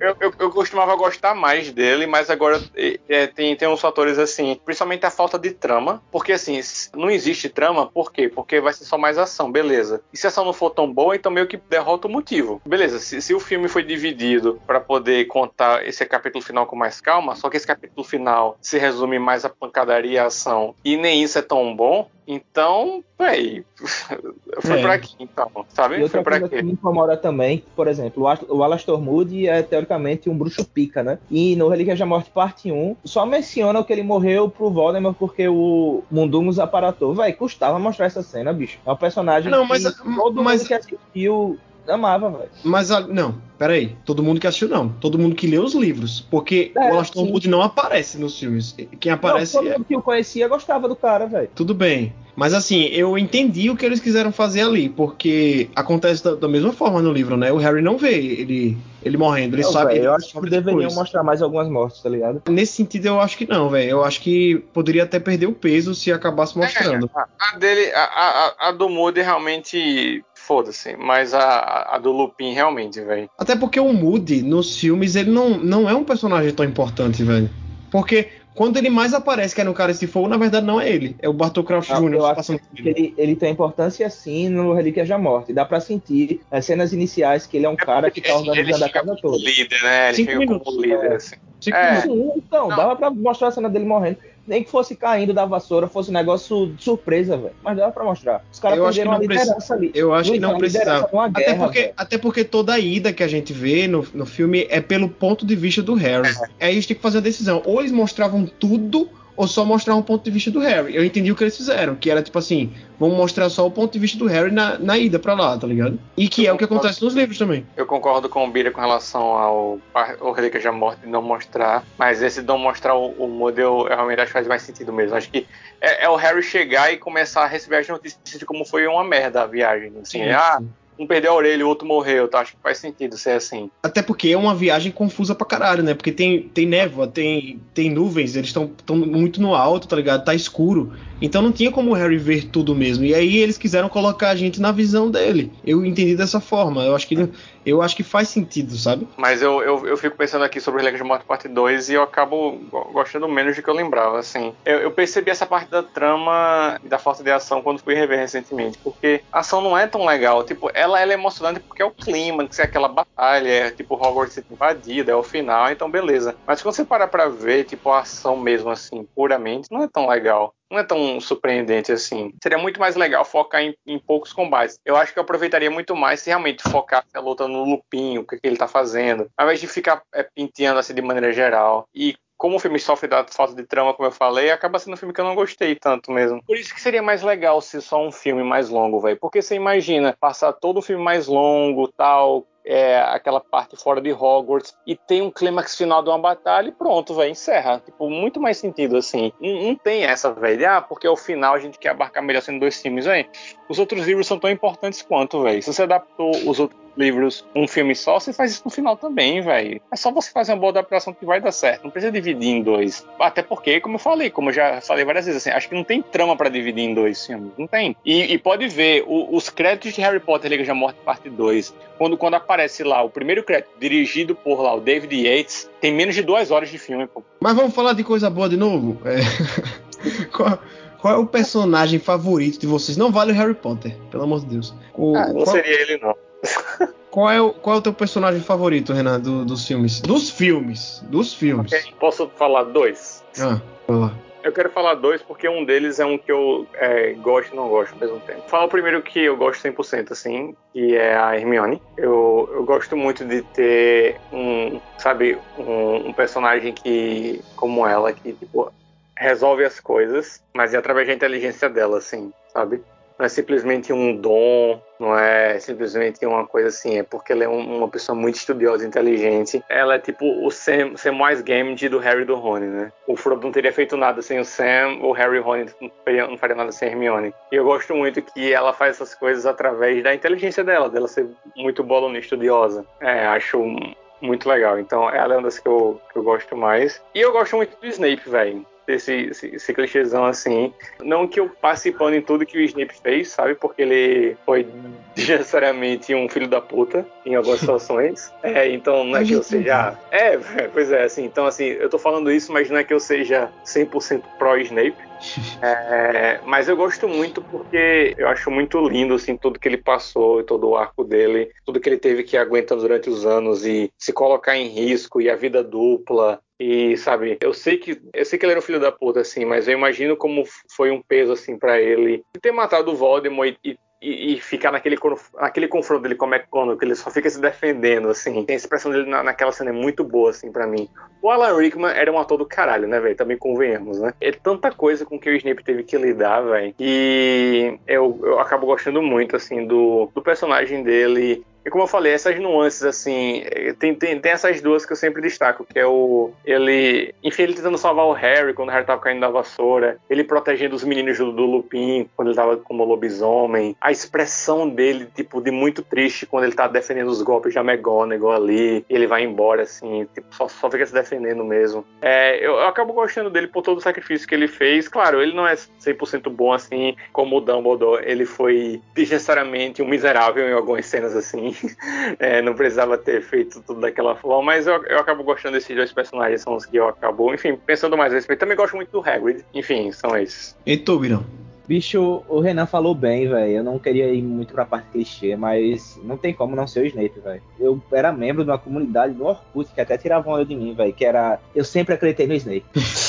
eu, eu, eu- costumava gostar mais dele, mas agora é, tem, tem uns fatores assim, principalmente a falta de trama. Porque assim, não existe trama, por quê? Porque vai ser só mais ação, beleza. E se a ação não for tão boa, então meio que derrota o motivo. Beleza, se, se o filme foi dividido pra poder contar esse capítulo final com mais calma, só que esse capítulo final se resume mais a pancadaria e a ação, e nem isso é tão bom, então, véi, foi É. pra aqui, então, sabe? E outra Foi pra coisa que quê? me incomoda também, por exemplo, o Ast- o Alastor Moody é teoricamente um bruxo pica, né? E no Relíquias da Morte Parte 1, só menciona que ele morreu pro Voldemort porque o Mundungus aparatou. Vai, custava mostrar essa cena, bicho. É um personagem Não, mas- que todo mas- mundo que assistiu amava, velho. Mas, a- não, peraí. Todo mundo que assistiu, não. Todo mundo que lê os livros. Porque É, o Alastor sim. Moody não aparece nos filmes. Quem aparece Não, todo é... mundo que o conhecia gostava do cara, velho. Tudo bem. Mas assim, eu entendi o que eles quiseram fazer ali, porque acontece da, da mesma forma no livro, né? O Harry não vê ele, ele morrendo, ele Não, sabe. velho, ele eu acho que deveriam depois. mostrar mais algumas mortes, tá ligado? Nesse sentido, eu acho que não, velho. Eu acho que poderia até perder o peso se acabasse mostrando. É, a, a dele, a, a, a do Moody realmente. Foda-se, mas a, a do Lupin realmente, velho. Até porque o Moody, nos filmes, ele não, não é um personagem tão importante, velho. Porque quando ele mais aparece, que é no Cara de Fogo, na verdade não é ele. É o Bartol Crouch Jr. eu acho que ele, ele tem importância sim no Relíquias da Morte. Dá pra sentir as cenas iniciais que ele é um cara que tá organizando a casa como toda. líder, né? Ele Cinco minutos. como líder, assim. Cinco É. minutos. Então, Não. dava pra mostrar a cena dele morrendo. Nem que fosse caindo da vassoura, fosse um negócio de surpresa, velho. Mas dava pra mostrar. Os caras que perderam a liderança ali. Eu acho que não precisava. uma Até guerra, porque, até porque toda a ida que a gente vê no, no filme é pelo ponto de vista do Harry. Aí eles têm que fazer a decisão. Ou eles mostravam tudo, ou só mostravam o ponto de vista do Harry. Eu entendi o que eles fizeram, que era tipo assim, vamos mostrar só o ponto de vista do Harry na, na ida pra lá, tá ligado? E que é o que acontece nos livros também. Eu concordo com o Bira com relação ao, ao Relíquias da Morte de não mostrar, mas esse não mostrar o, o modelo eu realmente acho que faz mais sentido mesmo. Acho que é, é o Harry chegar e começar a receber as notícias de como foi uma merda a viagem. Assim, ah, um perdeu a orelha, o outro morreu, tá? Acho que faz sentido ser assim. Até porque é uma viagem confusa pra caralho, né? Porque tem, tem névoa, tem, tem nuvens, eles estão muito no alto, tá ligado? Tá escuro. Então não tinha como o Harry ver tudo mesmo. E aí eles quiseram colocar a gente na visão dele. Eu entendi dessa forma. Eu acho que, eu acho que faz sentido, sabe? Mas eu, eu, eu fico pensando aqui sobre o Relíquias da Morte Parte 2 e eu acabo go- gostando menos do que eu lembrava, assim. Eu, eu percebi essa parte da trama e da falta de ação quando fui rever recentemente, porque a ação não é tão legal. Tipo, ela, ela é emocionante porque é o clímax, é aquela batalha, é tipo Hogwarts sendo invadida, é o final, então beleza. Mas quando você parar pra ver, tipo, a ação mesmo, assim, puramente, não é tão legal não é tão surpreendente assim. Seria muito mais legal focar em, em poucos combates. Eu acho que eu aproveitaria muito mais se realmente focasse a luta no Lupinho, o que, que ele tá fazendo, ao invés de ficar é, assim de maneira geral. E como o filme sofre da falta de trama, como eu falei, acaba sendo um filme que eu não gostei tanto mesmo. Por isso que seria mais legal ser só um filme mais longo, velho. Porque você imagina passar todo o filme mais longo, tal, é, aquela parte fora de Hogwarts e tem um clímax final de uma batalha e pronto, velho, encerra. Tipo, muito mais sentido assim. Não, não tem essa, velho. Ah, porque ao final a gente quer abarcar melhor sendo dois filmes, velho. Os outros livros são tão importantes quanto, velho. Se você adaptou os outros livros um filme só, você faz isso no final também, velho. É só você fazer uma boa adaptação que vai dar certo. Não precisa dividir em dois. Até porque, como eu falei, como eu já falei várias vezes, assim, acho que não tem trama para dividir em dois filmes. Não tem. E, e pode ver, o, os créditos de Harry Potter Liga da Morte Parte 2, quando, quando aparece lá o primeiro crédito dirigido por lá o David Yates, tem menos de duas horas de filme, pô. Mas vamos falar de coisa boa de novo? É... qual, qual é o personagem favorito de vocês? Não vale o Harry Potter, pelo amor de Deus. O, Ah, não qual, seria ele, não. Qual é o, qual é o teu personagem favorito, Renan, do- dos filmes? Dos filmes. Dos filmes. Ok, Posso falar dois? Ah, vai lá. Eu quero falar dois porque um deles é um que eu é, gosto e não gosto ao mesmo tempo. Fala o primeiro que eu gosto 100%, assim, que é a Hermione. Eu, eu gosto muito de ter um, sabe, um, um personagem que, como ela, que, tipo, resolve as coisas, mas é através da inteligência dela, assim, sabe? Não é simplesmente um dom, não é simplesmente uma coisa assim, é porque ela é um- uma pessoa muito estudiosa e inteligente. Ela é tipo o Sam, Samwise Gamgee do Harry e do Rony, né? O Frodo não teria feito nada sem o Sam, o Harry e o Rony não faria, não faria nada sem a Hermione. E eu gosto muito que ela faz essas coisas através da inteligência dela, dela ser muito bolona estudiosa. É, acho muito legal. Então ela é uma das que eu, que eu gosto mais. E eu gosto muito do Snape, velho desse esse, esse clichêzão assim. Não que eu passe pano em tudo que o Snape fez, sabe? Porque ele foi necessariamente um filho da puta em algumas situações. É, então não é que eu seja. É, pois é, assim. Então, assim, eu tô falando isso, mas não é que eu seja 100% pró-Snape. É, mas eu gosto muito porque eu acho muito lindo assim tudo que ele passou, todo o arco dele, tudo que ele teve que aguentar durante os anos e se colocar em risco e a vida dupla e, sabe, eu sei que eu sei que ele era um filho da puta, assim, mas eu imagino como foi um peso, assim, para ele ter matado o Voldemort e, e, e, ficar naquele, naquele confronto dele com o McConnell, que ele só fica se defendendo, assim. Tem a expressão dele na, naquela cena é muito boa, assim, para mim. O Alan Rickman era um ator do caralho, né, velho? Também convenhamos, né? É tanta coisa com que o Snape teve que lidar, velho. E eu, eu acabo gostando muito, assim, do, do personagem dele e como eu falei, essas nuances, assim, eh, tem, tem, tem essas duas que eu sempre destaco, que é o. Ele. Enfim, ele tentando salvar o Harry quando o Harry tava caindo da vassoura, ele protegendo os meninos do, do Lupin quando ele tava como lobisomem, a expressão dele, tipo, de muito triste quando ele tá defendendo os golpes de McGonagall ali, e ele vai embora, assim, tipo, só, só fica se defendendo mesmo. É, eu, eu acabo gostando dele por todo o sacrifício que ele fez. Claro, ele não é 100% bom, assim, como o Dumbledore, ele foi desnecessariamente um miserável em algumas cenas, assim. é, não precisava ter feito tudo daquela forma, mas eu, eu acabo gostando desses dois personagens, são os que eu acabo, enfim, pensando mais a respeito. Também gosto muito do Hagrid, enfim, são esses. E tu? Bicho, o Renan falou bem, velho. Eu não queria ir muito pra parte clichê, mas não tem como não ser o Snape, velho. Eu era membro de uma comunidade do Orkut que até tirava onda de mim, velho. Que era. Eu sempre acreditei no Snape.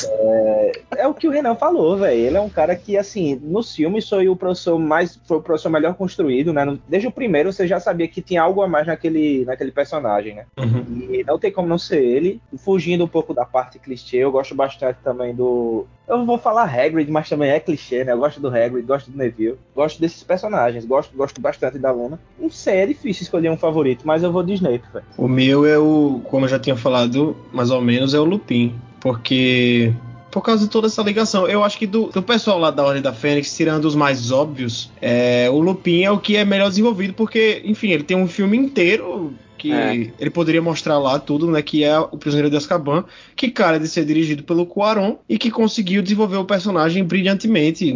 é... é, o que o Renan falou, velho. Ele é um cara que, assim, nos filmes foi o professor mais. Foi o professor melhor construído, né? Desde o primeiro você já sabia que tinha algo a mais naquele, naquele personagem, né? Uhum. E não tem como não ser ele. Fugindo um pouco da parte clichê, eu gosto bastante também do. Eu vou falar Hagrid, mas também é clichê, né? Eu gosto do Hagrid, gosto do Neville, gosto desses personagens, gosto, gosto bastante da Luna. Não sei, é difícil escolher um favorito, mas eu vou de Snape, velho. O meu é o, como eu já tinha falado, mais ou menos, é o Lupin, porque por causa de toda essa ligação. Eu acho que do, do pessoal lá da Ordem da Fênix, tirando os mais óbvios, é, o Lupin é o que é melhor desenvolvido, porque, enfim, ele tem um filme inteiro que é. ele poderia mostrar lá tudo, né, que é o Prisioneiro de Azkaban, que cara de ser dirigido pelo Cuarón e que conseguiu desenvolver o personagem brilhantemente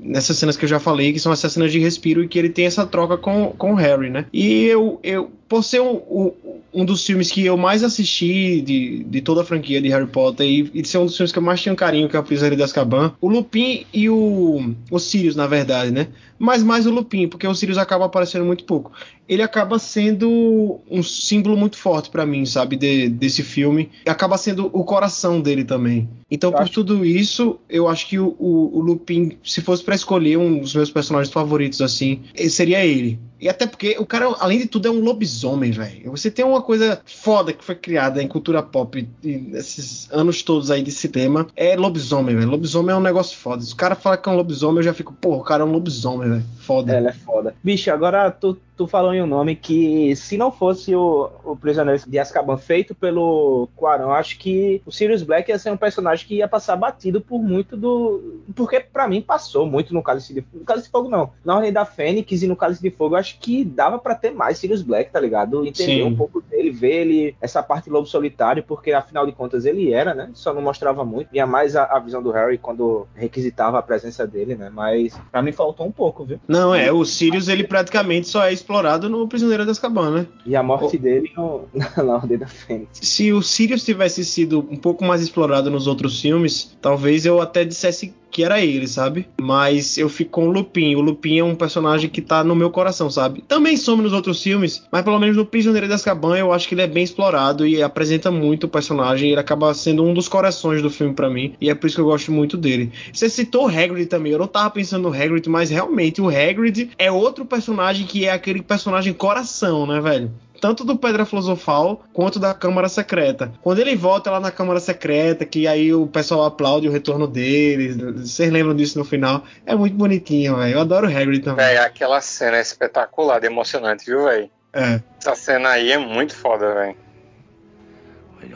nessas cenas que eu já falei, que são essas cenas de respiro e que ele tem essa troca com, com o Harry, né? E eu, eu por ser um, um, dos filmes que eu mais assisti de, de toda a franquia de Harry Potter e, e ser um dos filmes que eu mais tinha carinho, que é o Prisioneiro de Azkaban, o Lupin e o, o Sirius, na verdade, né? Mas mais o Lupin, porque o Sirius acaba aparecendo muito pouco. Ele acaba sendo um símbolo muito forte para mim, sabe, de, desse filme. Acaba sendo o coração dele também. Então, eu por acho... tudo isso, eu acho que o, o, o Lupin, se fosse para escolher um dos meus personagens favoritos, assim, seria ele. E até porque o cara, além de tudo, é um lobisomem, velho. Você tem uma coisa foda que foi criada em cultura pop nesses anos todos aí de cinema. É lobisomem, velho. Lobisomem é um negócio foda. Se o cara fala que é um lobisomem, eu já fico, pô, o cara é um lobisomem, velho. Foda. É, ele é foda. Bicho, agora tu, tu falou em um nome que, se não fosse o, o Prisioneiro de Azkaban feito pelo Quarão, acho que o Sirius Black ia ser um personagem que ia passar batido por muito do. Porque, para mim, passou muito no Cálice de Fogo. No Cálice de Fogo, não. Na Ordem da Fênix e no Cálice de Fogo, acho que dava para ter mais Sirius Black, tá ligado? Entender Sim. um pouco dele, ver ele, essa parte lobo solitário, porque afinal de contas ele era, né? Só não mostrava muito. Tinha mais a, a visão do Harry quando requisitava a presença dele, né? Mas para mim faltou um pouco, viu? Não, é, o Sirius ele praticamente só é explorado no Prisioneiro das Azkaban, né? E a morte o... dele no, na Ordem da Fênix. Se o Sirius tivesse sido um pouco mais explorado nos outros filmes, talvez eu até dissesse que era ele, sabe? Mas eu fico com o Lupin. O Lupin é um personagem que tá no meu coração, sabe? Também some nos outros filmes, mas pelo menos no Prisioneiro de Azkaban eu acho que ele é bem explorado e apresenta muito o personagem. Ele acaba sendo um dos corações do filme para mim e é por isso que eu gosto muito dele. Você citou o Hagrid também. Eu não tava pensando no Hagrid, mas realmente o Hagrid é outro personagem que é aquele personagem coração, né, velho? Tanto do Pedra Filosofal quanto da Câmara Secreta. Quando ele volta lá na Câmara Secreta, que aí o pessoal aplaude o retorno dele, vocês lembram disso no final? É muito bonitinho, velho. Eu adoro o Hagrid também. É, aquela cena é espetacular, emocionante, viu, velho? É. Essa cena aí é muito foda, velho.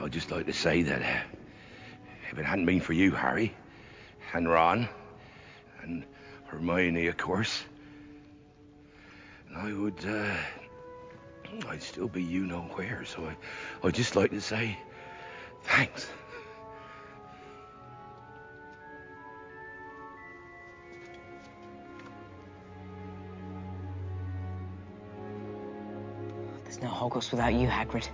I'd just like to say that uh, if it hadn't been for you, Harry, and Ron, and Hermione, of course, I would uh, I'd still be you know where, so I, I'd just like to say thanks. There's no Hogwarts without you, Hagrid.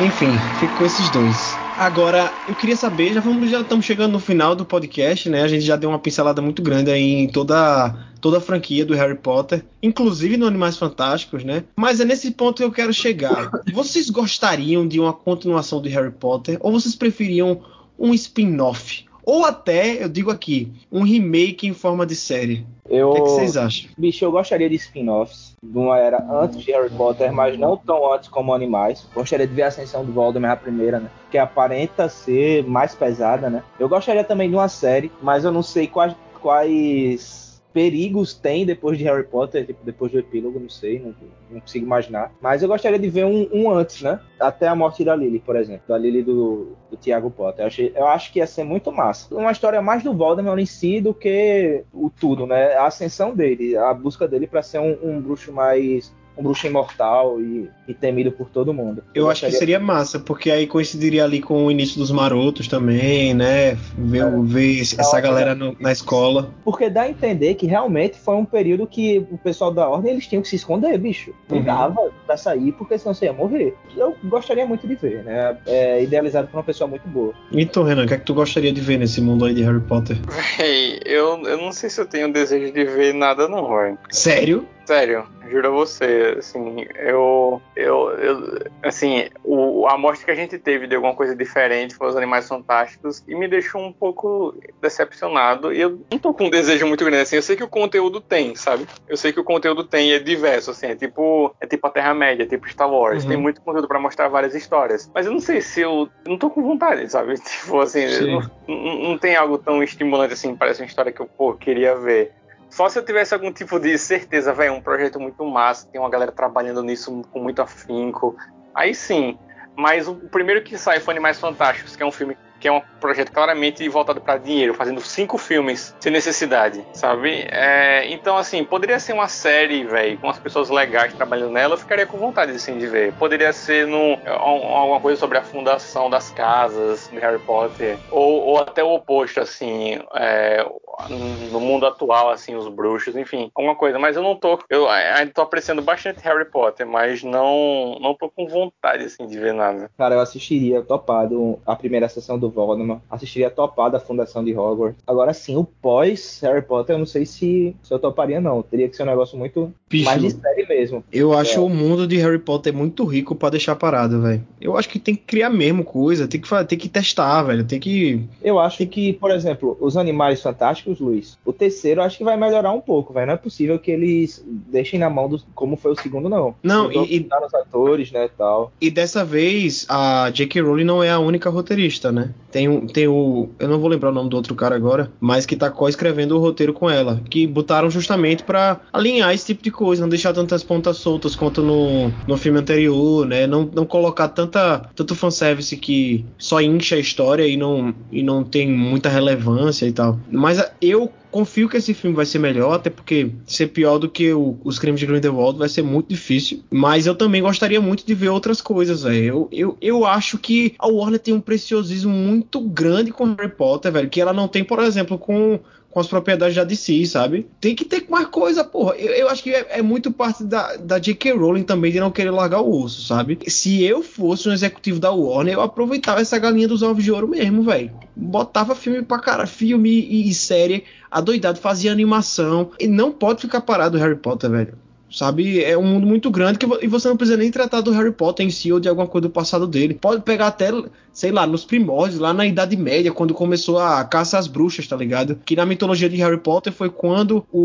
Enfim, fico com esses dois. Agora, eu queria saber, já vamos, já estamos chegando no final do podcast, né? A gente já deu uma pincelada muito grande aí em toda toda a franquia do Harry Potter, inclusive no Animais Fantásticos, né? Mas é nesse ponto que eu quero chegar. Vocês gostariam de uma continuação de Harry Potter ou vocês preferiam um spin-off? Ou até, eu digo aqui, um remake em forma de série. Eu, O que, é que vocês acham? bicho, eu gostaria de spin-offs de uma era antes de Harry Potter, mas não tão antes como Animais. Gostaria de ver a ascensão do Voldemort a primeira, né? Que aparenta ser mais pesada, né? Eu gostaria também de uma série, mas eu não sei quais, quais perigos tem depois de Harry Potter, tipo, depois do epílogo, não sei, não, não consigo imaginar. Mas eu gostaria de ver um, um antes, né? Até a morte da Lily, por exemplo. Da Lily do, do Tiago Potter. Eu, achei, eu acho que ia ser muito massa. Uma história mais do Voldemort em si do que o tudo, né? A ascensão dele, a busca dele para ser um, um bruxo mais um bruxo imortal e, e, temido por todo mundo. Eu, acho que seria massa, porque aí coincidiria ali com o início dos marotos também, né? Ver, é. ver essa galera no, na escola. Porque dá a entender que realmente foi um período que o pessoal da ordem eles tinham que se esconder, bicho. Não uhum. dava pra sair, porque senão você ia morrer. Eu gostaria muito de ver, né? É idealizado por uma pessoa muito boa. Então, Renan, o que é que tu gostaria de ver nesse mundo aí de Harry Potter? Véi, eu, eu não sei se eu tenho desejo de ver nada, não, velho. Sério? Sério, juro a você, assim, eu, eu, eu assim, o, a amostra que a gente teve de alguma coisa diferente foi os Animais Fantásticos e me deixou um pouco decepcionado e eu não tô com um desejo muito grande, assim, eu sei que o conteúdo tem, sabe? Eu sei que o conteúdo tem e é diverso, assim, é tipo, é tipo a Terra-média, é tipo Star Wars, uhum. tem muito conteúdo para mostrar várias histórias, mas eu não sei se eu, eu não tô com vontade, sabe? Tipo, assim, não, não, não tem algo tão estimulante assim, parece uma história que eu, pô, queria ver. Só se eu tivesse algum tipo de certeza, velho, um projeto muito massa, tem uma galera trabalhando nisso com muito afinco. Aí sim. Mas o primeiro que sai foi Animais Fantásticos, que é um filme que é um projeto claramente voltado para dinheiro, fazendo cinco filmes sem necessidade, sabe? É, então, assim, poderia ser uma série, velho, com as pessoas legais trabalhando nela, eu ficaria com vontade assim, de ver. Poderia ser no, alguma coisa sobre a fundação das casas de Harry Potter, ou, ou até o oposto, assim, é, no mundo atual, assim, os bruxos, enfim, alguma coisa. Mas eu não tô, eu ainda tô apreciando bastante Harry Potter, mas não, não tô com vontade, assim, de ver nada. Cara, eu assistiria topado a primeira sessão do Voldemort, assistiria topado a fundação de Hogwarts. Agora sim, o pós Harry Potter, eu não sei se, se eu toparia, não. Teria que ser um negócio muito mais de série mesmo. Eu acho é. o mundo de Harry Potter muito rico para deixar parado, velho. Eu acho que tem que criar mesmo coisa, tem que, tem que testar, velho. Tem que. Eu acho que, por exemplo, os animais fantásticos, Luiz, o terceiro eu acho que vai melhorar um pouco, velho. Não é possível que eles deixem na mão do como foi o segundo, não. Não, e, e os atores, né, tal. E dessa vez a J.K. Rowling não é a única roteirista, né? Tem, um, tem o. Eu não vou lembrar o nome do outro cara agora, mas que tá co-escrevendo o roteiro com ela. Que botaram justamente para alinhar esse tipo de coisa, não deixar tantas pontas soltas quanto no, no filme anterior, né? Não, não colocar tanta, tanto fanservice que só incha a história e não, e não tem muita relevância e tal. Mas eu confio que esse filme vai ser melhor, até porque ser pior do que o, os crimes de Grindelwald vai ser muito difícil. Mas eu também gostaria muito de ver outras coisas, velho. Eu, eu, eu acho que a Warner tem um preciosismo muito grande com Harry Potter, velho, que ela não tem, por exemplo, com com as propriedades da DC, sabe? Tem que ter mais coisa, porra. Eu, eu acho que é, é, muito parte da, da J.K. Rowling também de não querer largar o osso, sabe? Se eu fosse um executivo da Warner, eu aproveitava essa galinha dos ovos de ouro mesmo, velho. Botava filme pra cara, filme e, e série, adoidado, fazia animação. E não pode ficar parado o Harry Potter, velho. Sabe? É um mundo muito grande que, e você não precisa nem tratar do Harry Potter em si ou de alguma coisa do passado dele. Pode pegar até, sei lá, nos primórdios, lá na Idade Média, quando começou a caça às bruxas, tá ligado? Que na mitologia de Harry Potter foi quando o-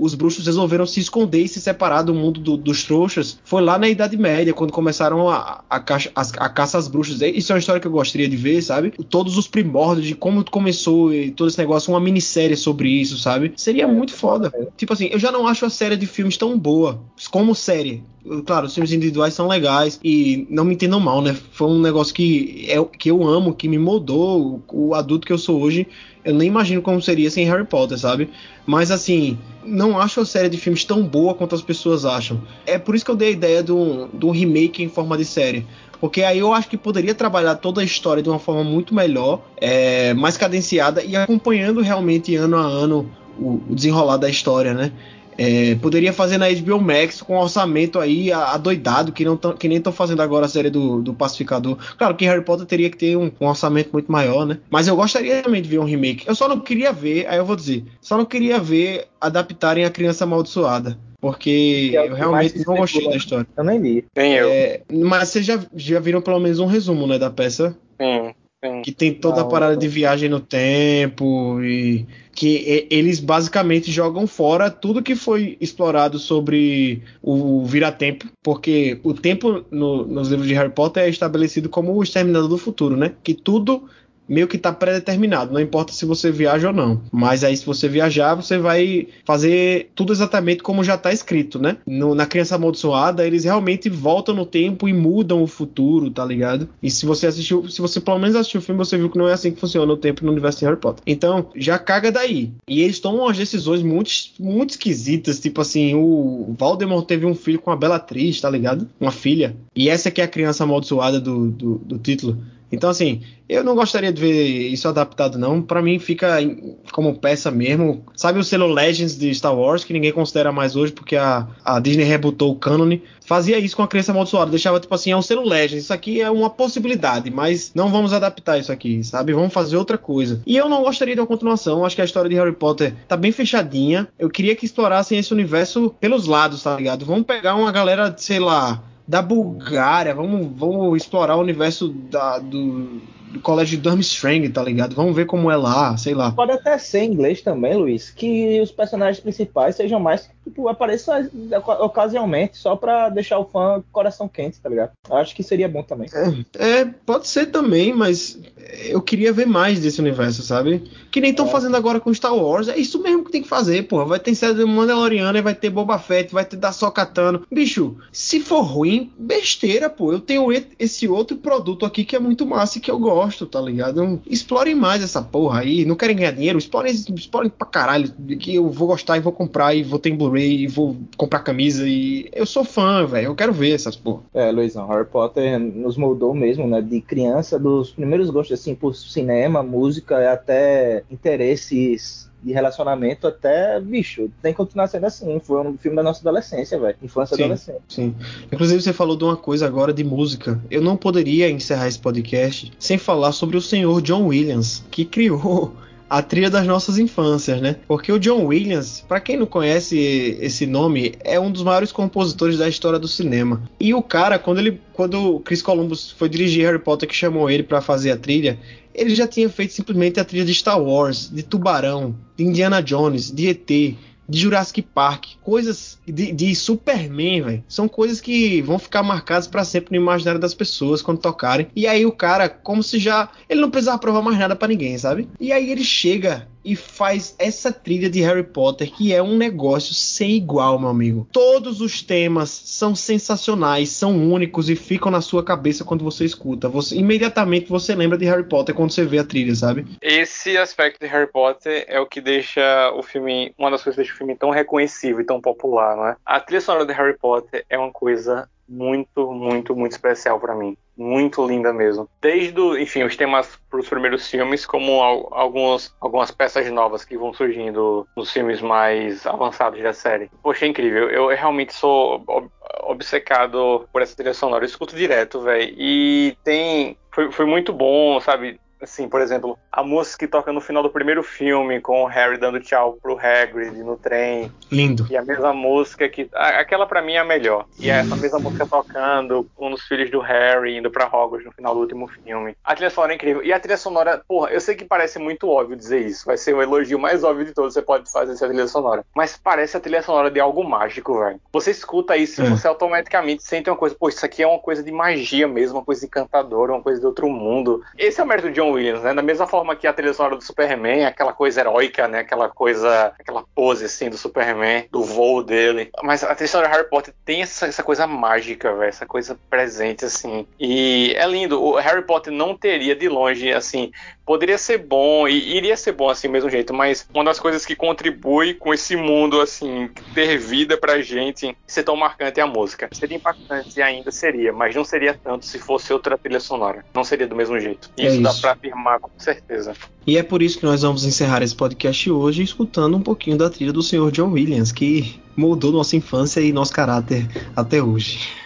o- os bruxos resolveram se esconder e se separar do mundo do- dos trouxas. Foi lá na Idade Média, quando começaram a, a, caça, as- a caça às bruxas. Isso é uma história que eu gostaria de ver, sabe? Todos os primórdios de como começou e todo esse negócio, uma minissérie sobre isso, sabe? Seria muito foda. Tipo assim, eu já não acho a série de filmes tão boa como série. Claro, os filmes individuais são legais e não me entendam mal, né? Foi um negócio que, é, que eu amo, que me moldou, o, adulto que eu sou hoje. Eu nem imagino como seria sem Harry Potter, sabe? Mas assim, não acho a série de filmes tão boa quanto as pessoas acham. É por isso que eu dei a ideia de de um remake em forma de série. Porque aí eu acho que poderia trabalhar toda a história de uma forma muito melhor, é, mais cadenciada e acompanhando realmente ano a ano o, o desenrolar da história, né? É, poderia fazer na HBO Max com um orçamento aí adoidado, que, não tão- que nem estão fazendo agora a série do, do Pacificador. Claro que Harry Potter teria que ter um, um orçamento muito maior, né? Mas eu gostaria também de ver um remake. Eu só não queria ver, aí eu vou dizer, só não queria ver adaptarem a Criança Amaldiçoada. Porque Que é eu que realmente não gostei da história. Eu nem li. Nem eu. É, mas vocês já, já viram pelo menos um resumo, né, da peça? Sim, sim. que tem toda a parada não. de viagem no tempo e que eles basicamente jogam fora tudo que foi explorado sobre o vira-tempo, porque o tempo no- nos livros de Harry Potter é estabelecido como o exterminador do futuro, né? Que tudo meio que tá pré-determinado, não importa se você viaja ou não. Mas aí se você viajar, você vai fazer tudo exatamente como já tá escrito, né? No- na Criança Amaldiçoada, eles realmente voltam no tempo e mudam o futuro, tá ligado? E se você assistiu, se você pelo menos assistiu o filme, você viu que não é assim que funciona o tempo no universo de Harry Potter. Então, já caga daí. E eles tomam umas decisões muito, muito esquisitas, tipo assim, o Voldemort teve um filho com a Bellatrix, tá ligado? Uma filha. E essa que é a criança amaldiçoada do, do, do título. Então, assim, eu não gostaria de ver isso adaptado, não. Pra mim, fica como peça mesmo. Sabe o selo Legends de Star Wars, que ninguém considera mais hoje porque a, a Disney rebutou o canon? Fazia isso com a criança amaldiçoada. Deixava, tipo assim, é um selo Legends. Isso aqui é uma possibilidade, mas não vamos adaptar isso aqui, sabe? Vamos fazer outra coisa. E eu não gostaria de uma continuação. Acho que a história de Harry Potter tá bem fechadinha. Eu queria que explorassem esse universo pelos lados, tá ligado? Vamos pegar uma galera, sei lá da Bulgária, vamos, vamos explorar o universo da- do, do colégio Durmstrang, tá ligado? Vamos ver como é lá, sei lá. Pode até ser em inglês também, Luiz, que os personagens principais sejam mais, tipo, apareçam ocasionalmente, só pra deixar o fã coração quente, tá ligado? Acho que seria bom também. É, pode ser também, mas eu queria ver mais desse universo, sabe? Que nem estão É. fazendo agora com Star Wars. É isso mesmo que tem que fazer, porra. Vai ter série do Mandaloriano, vai ter Boba Fett, vai ter da Sokatano. Bicho, se for ruim, besteira, pô. Eu tenho esse outro produto aqui que é muito massa e que eu gosto, tá ligado? Explorem mais essa porra aí. Não querem ganhar dinheiro? Explorem, explorem pra caralho. Que eu vou gostar e vou comprar e vou ter em Blu-ray e vou comprar camisa e eu sou fã, velho. Eu quero ver essas porra. É, Luizão, Harry Potter nos moldou mesmo, né? De criança, dos primeiros gostos, assim, por cinema, música, até interesses de relacionamento, até, bicho, tem que continuar sendo assim. Foi um filme da nossa adolescência, velho. Infância e Sim. adolescência. Sim. Inclusive, você falou de uma coisa agora de música. Eu não poderia encerrar esse podcast sem falar sobre o senhor John Williams, que criou a trilha das nossas infâncias, né? Porque o John Williams, pra quem não conhece esse nome, é um dos maiores compositores da história do cinema. E o cara, quando ele, quando o Chris Columbus foi dirigir Harry Potter, que chamou ele pra fazer a trilha, ele já tinha feito simplesmente a trilha de Star Wars, de Tubarão, de Indiana Jones, de ET, de Jurassic Park, coisas de, de Superman, velho. São coisas que vão ficar marcadas pra sempre no imaginário das pessoas quando tocarem. E aí o cara, como se já ele não precisava provar mais nada pra ninguém, sabe? E aí ele chega e faz essa trilha de Harry Potter que é um negócio sem igual, meu amigo. Todos os temas são sensacionais, são únicos e ficam na sua cabeça quando você escuta. Você imediatamente você lembra de Harry Potter quando você vê a trilha, sabe? Esse aspecto de Harry Potter é o que deixa o filme, uma das coisas que deixa o filme tão reconhecível e tão popular, não é? A trilha sonora de Harry Potter é uma coisa muito, muito, muito especial pra mim. Muito linda mesmo. Desde, enfim, os temas pros primeiros filmes, como al- alguns, algumas peças novas que vão surgindo nos filmes mais avançados da série. Poxa, é incrível. Eu realmente sou ob- obcecado por essa trilha sonora. Eu escuto direto, velho. E tem. Foi, foi muito bom, sabe? Assim, por exemplo, a música que toca no final do primeiro filme, com o Harry dando tchau pro Hagrid no trem. Lindo. E a mesma música que. Aquela para mim é a melhor. E é essa mesma música tocando um dos filhos do Harry indo pra Hogwarts no final do último filme. A trilha sonora é incrível. E a trilha sonora, porra, eu sei que parece muito óbvio dizer isso. Vai ser o elogio mais óbvio de todos você pode fazer essa trilha sonora. Mas parece a trilha sonora de algo mágico, velho. Você escuta isso e é. você automaticamente sente uma coisa, pô, isso aqui é uma coisa de magia mesmo, uma coisa encantadora, uma coisa de outro mundo. Esse é o mérito de John Williams, né? Da mesma forma que a trilha sonora do Superman, aquela coisa heróica, né? Aquela coisa, aquela pose assim do Superman, do voo dele. Mas a trilha sonora de Harry Potter tem essa, essa coisa mágica, velho, essa coisa presente assim. E é lindo. O Harry Potter não teria de longe assim, poderia ser bom e iria ser bom assim mesmo jeito, mas uma das coisas que contribui com esse mundo assim ter vida pra gente, ser tão marcante é a música. Seria impactante ainda seria, mas não seria tanto se fosse outra trilha sonora. Não seria do mesmo jeito. Isso, é isso. dá pra afirmar com certeza. E é por isso que nós vamos encerrar esse podcast hoje escutando um pouquinho da trilha do Sr. John Williams, que moldou nossa infância e nosso caráter até hoje.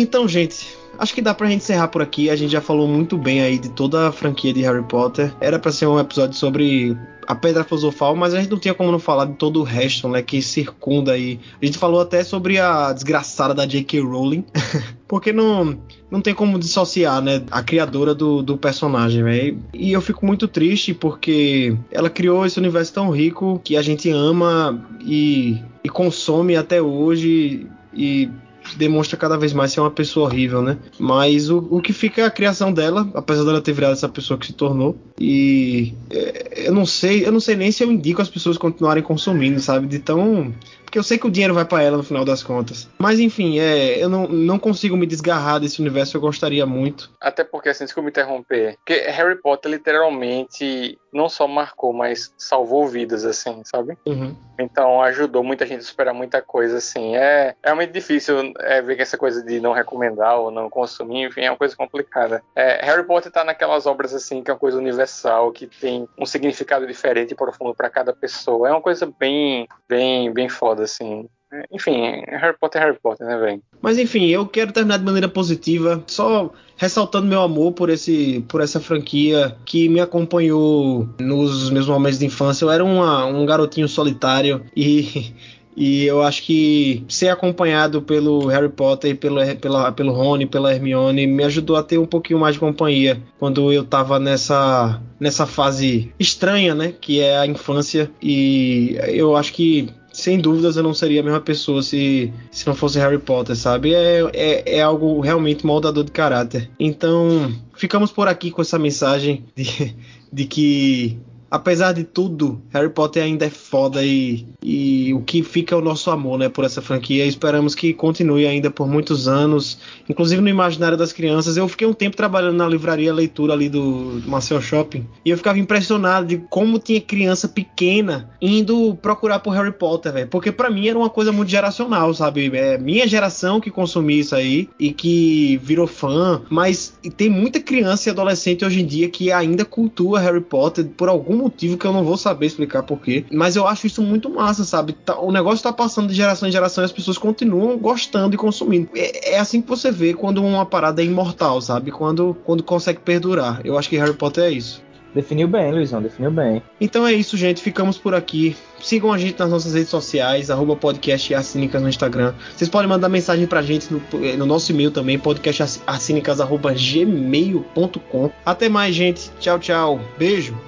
Então, gente, acho que dá pra gente encerrar por aqui. A gente já falou muito bem aí de toda a franquia de Harry Potter. Era para ser um episódio sobre a Pedra Filosofal, mas a gente não tinha como não falar de todo o resto, né, que circunda aí. A gente falou até sobre a desgraçada da J.K. Rowling, porque não, não tem como dissociar, né, a criadora do, do personagem, velho. E eu fico muito triste porque ela criou esse universo tão rico que a gente ama e, e consome até hoje e demonstra cada vez mais ser uma pessoa horrível, né? Mas o, o que fica é a criação dela, apesar dela ter virado essa pessoa que se tornou. E é, eu não sei, eu não sei nem se eu indico as pessoas continuarem consumindo, sabe? De tão porque eu sei que o dinheiro vai para ela no final das contas. Mas enfim, é, eu não, não consigo me desgarrar desse universo, eu gostaria muito. Até porque, assim, desculpa me interromper, porque Harry Potter literalmente não só marcou, mas salvou vidas, assim, sabe? Uhum. Então ajudou muita gente a superar muita coisa, assim. É, é muito difícil é, ver que essa coisa de não recomendar ou não consumir, enfim, é uma coisa complicada. É, Harry Potter tá naquelas obras, assim, que é uma coisa universal, que tem um significado diferente e profundo para cada pessoa. É uma coisa bem, bem, bem foda foda, assim. Enfim, Harry Potter é Harry Potter, né, velho? Mas enfim, eu quero terminar de maneira positiva, só ressaltando meu amor por esse por essa franquia que me acompanhou nos meus momentos de infância. Eu era uma, um garotinho solitário e e eu acho que ser acompanhado pelo Harry Potter pelo, pela, pelo Rony, pela Hermione, me ajudou a ter um pouquinho mais de companhia quando eu tava nessa, nessa fase estranha, né? Que é a infância. E eu acho que sem dúvidas eu não seria a mesma pessoa se, se não fosse Harry Potter, sabe? É, é, é algo realmente moldador de caráter. Então, ficamos por aqui com essa mensagem de, de que apesar de tudo, Harry Potter ainda é foda e, e o que fica é o nosso amor, né, por essa franquia. Esperamos que continue ainda por muitos anos, inclusive no imaginário das crianças. Eu fiquei um tempo trabalhando na livraria leitura ali do, do Marcel Shopping e eu ficava impressionado de como tinha criança pequena indo procurar por Harry Potter, velho, porque para mim era uma coisa muito geracional, sabe? É minha geração que consumia isso aí e que virou fã, mas tem muita criança e adolescente hoje em dia que ainda cultua Harry Potter por algum motivo que eu não vou saber explicar porquê. Mas eu acho isso muito massa, sabe? Tá, o negócio tá passando de geração em geração e as pessoas continuam gostando e consumindo. É, é, assim que você vê quando uma parada é imortal, sabe? Quando, quando consegue perdurar. Eu acho que Harry Potter é isso. Definiu bem, Luizão, definiu bem. Então é isso, gente. Ficamos por aqui. Sigam a gente nas nossas redes sociais, arroba podcast no Instagram. Vocês podem mandar mensagem pra gente no, no nosso e-mail também, podcastarcínicas.gmail.com. Até mais, gente. Tchau, tchau. Beijo.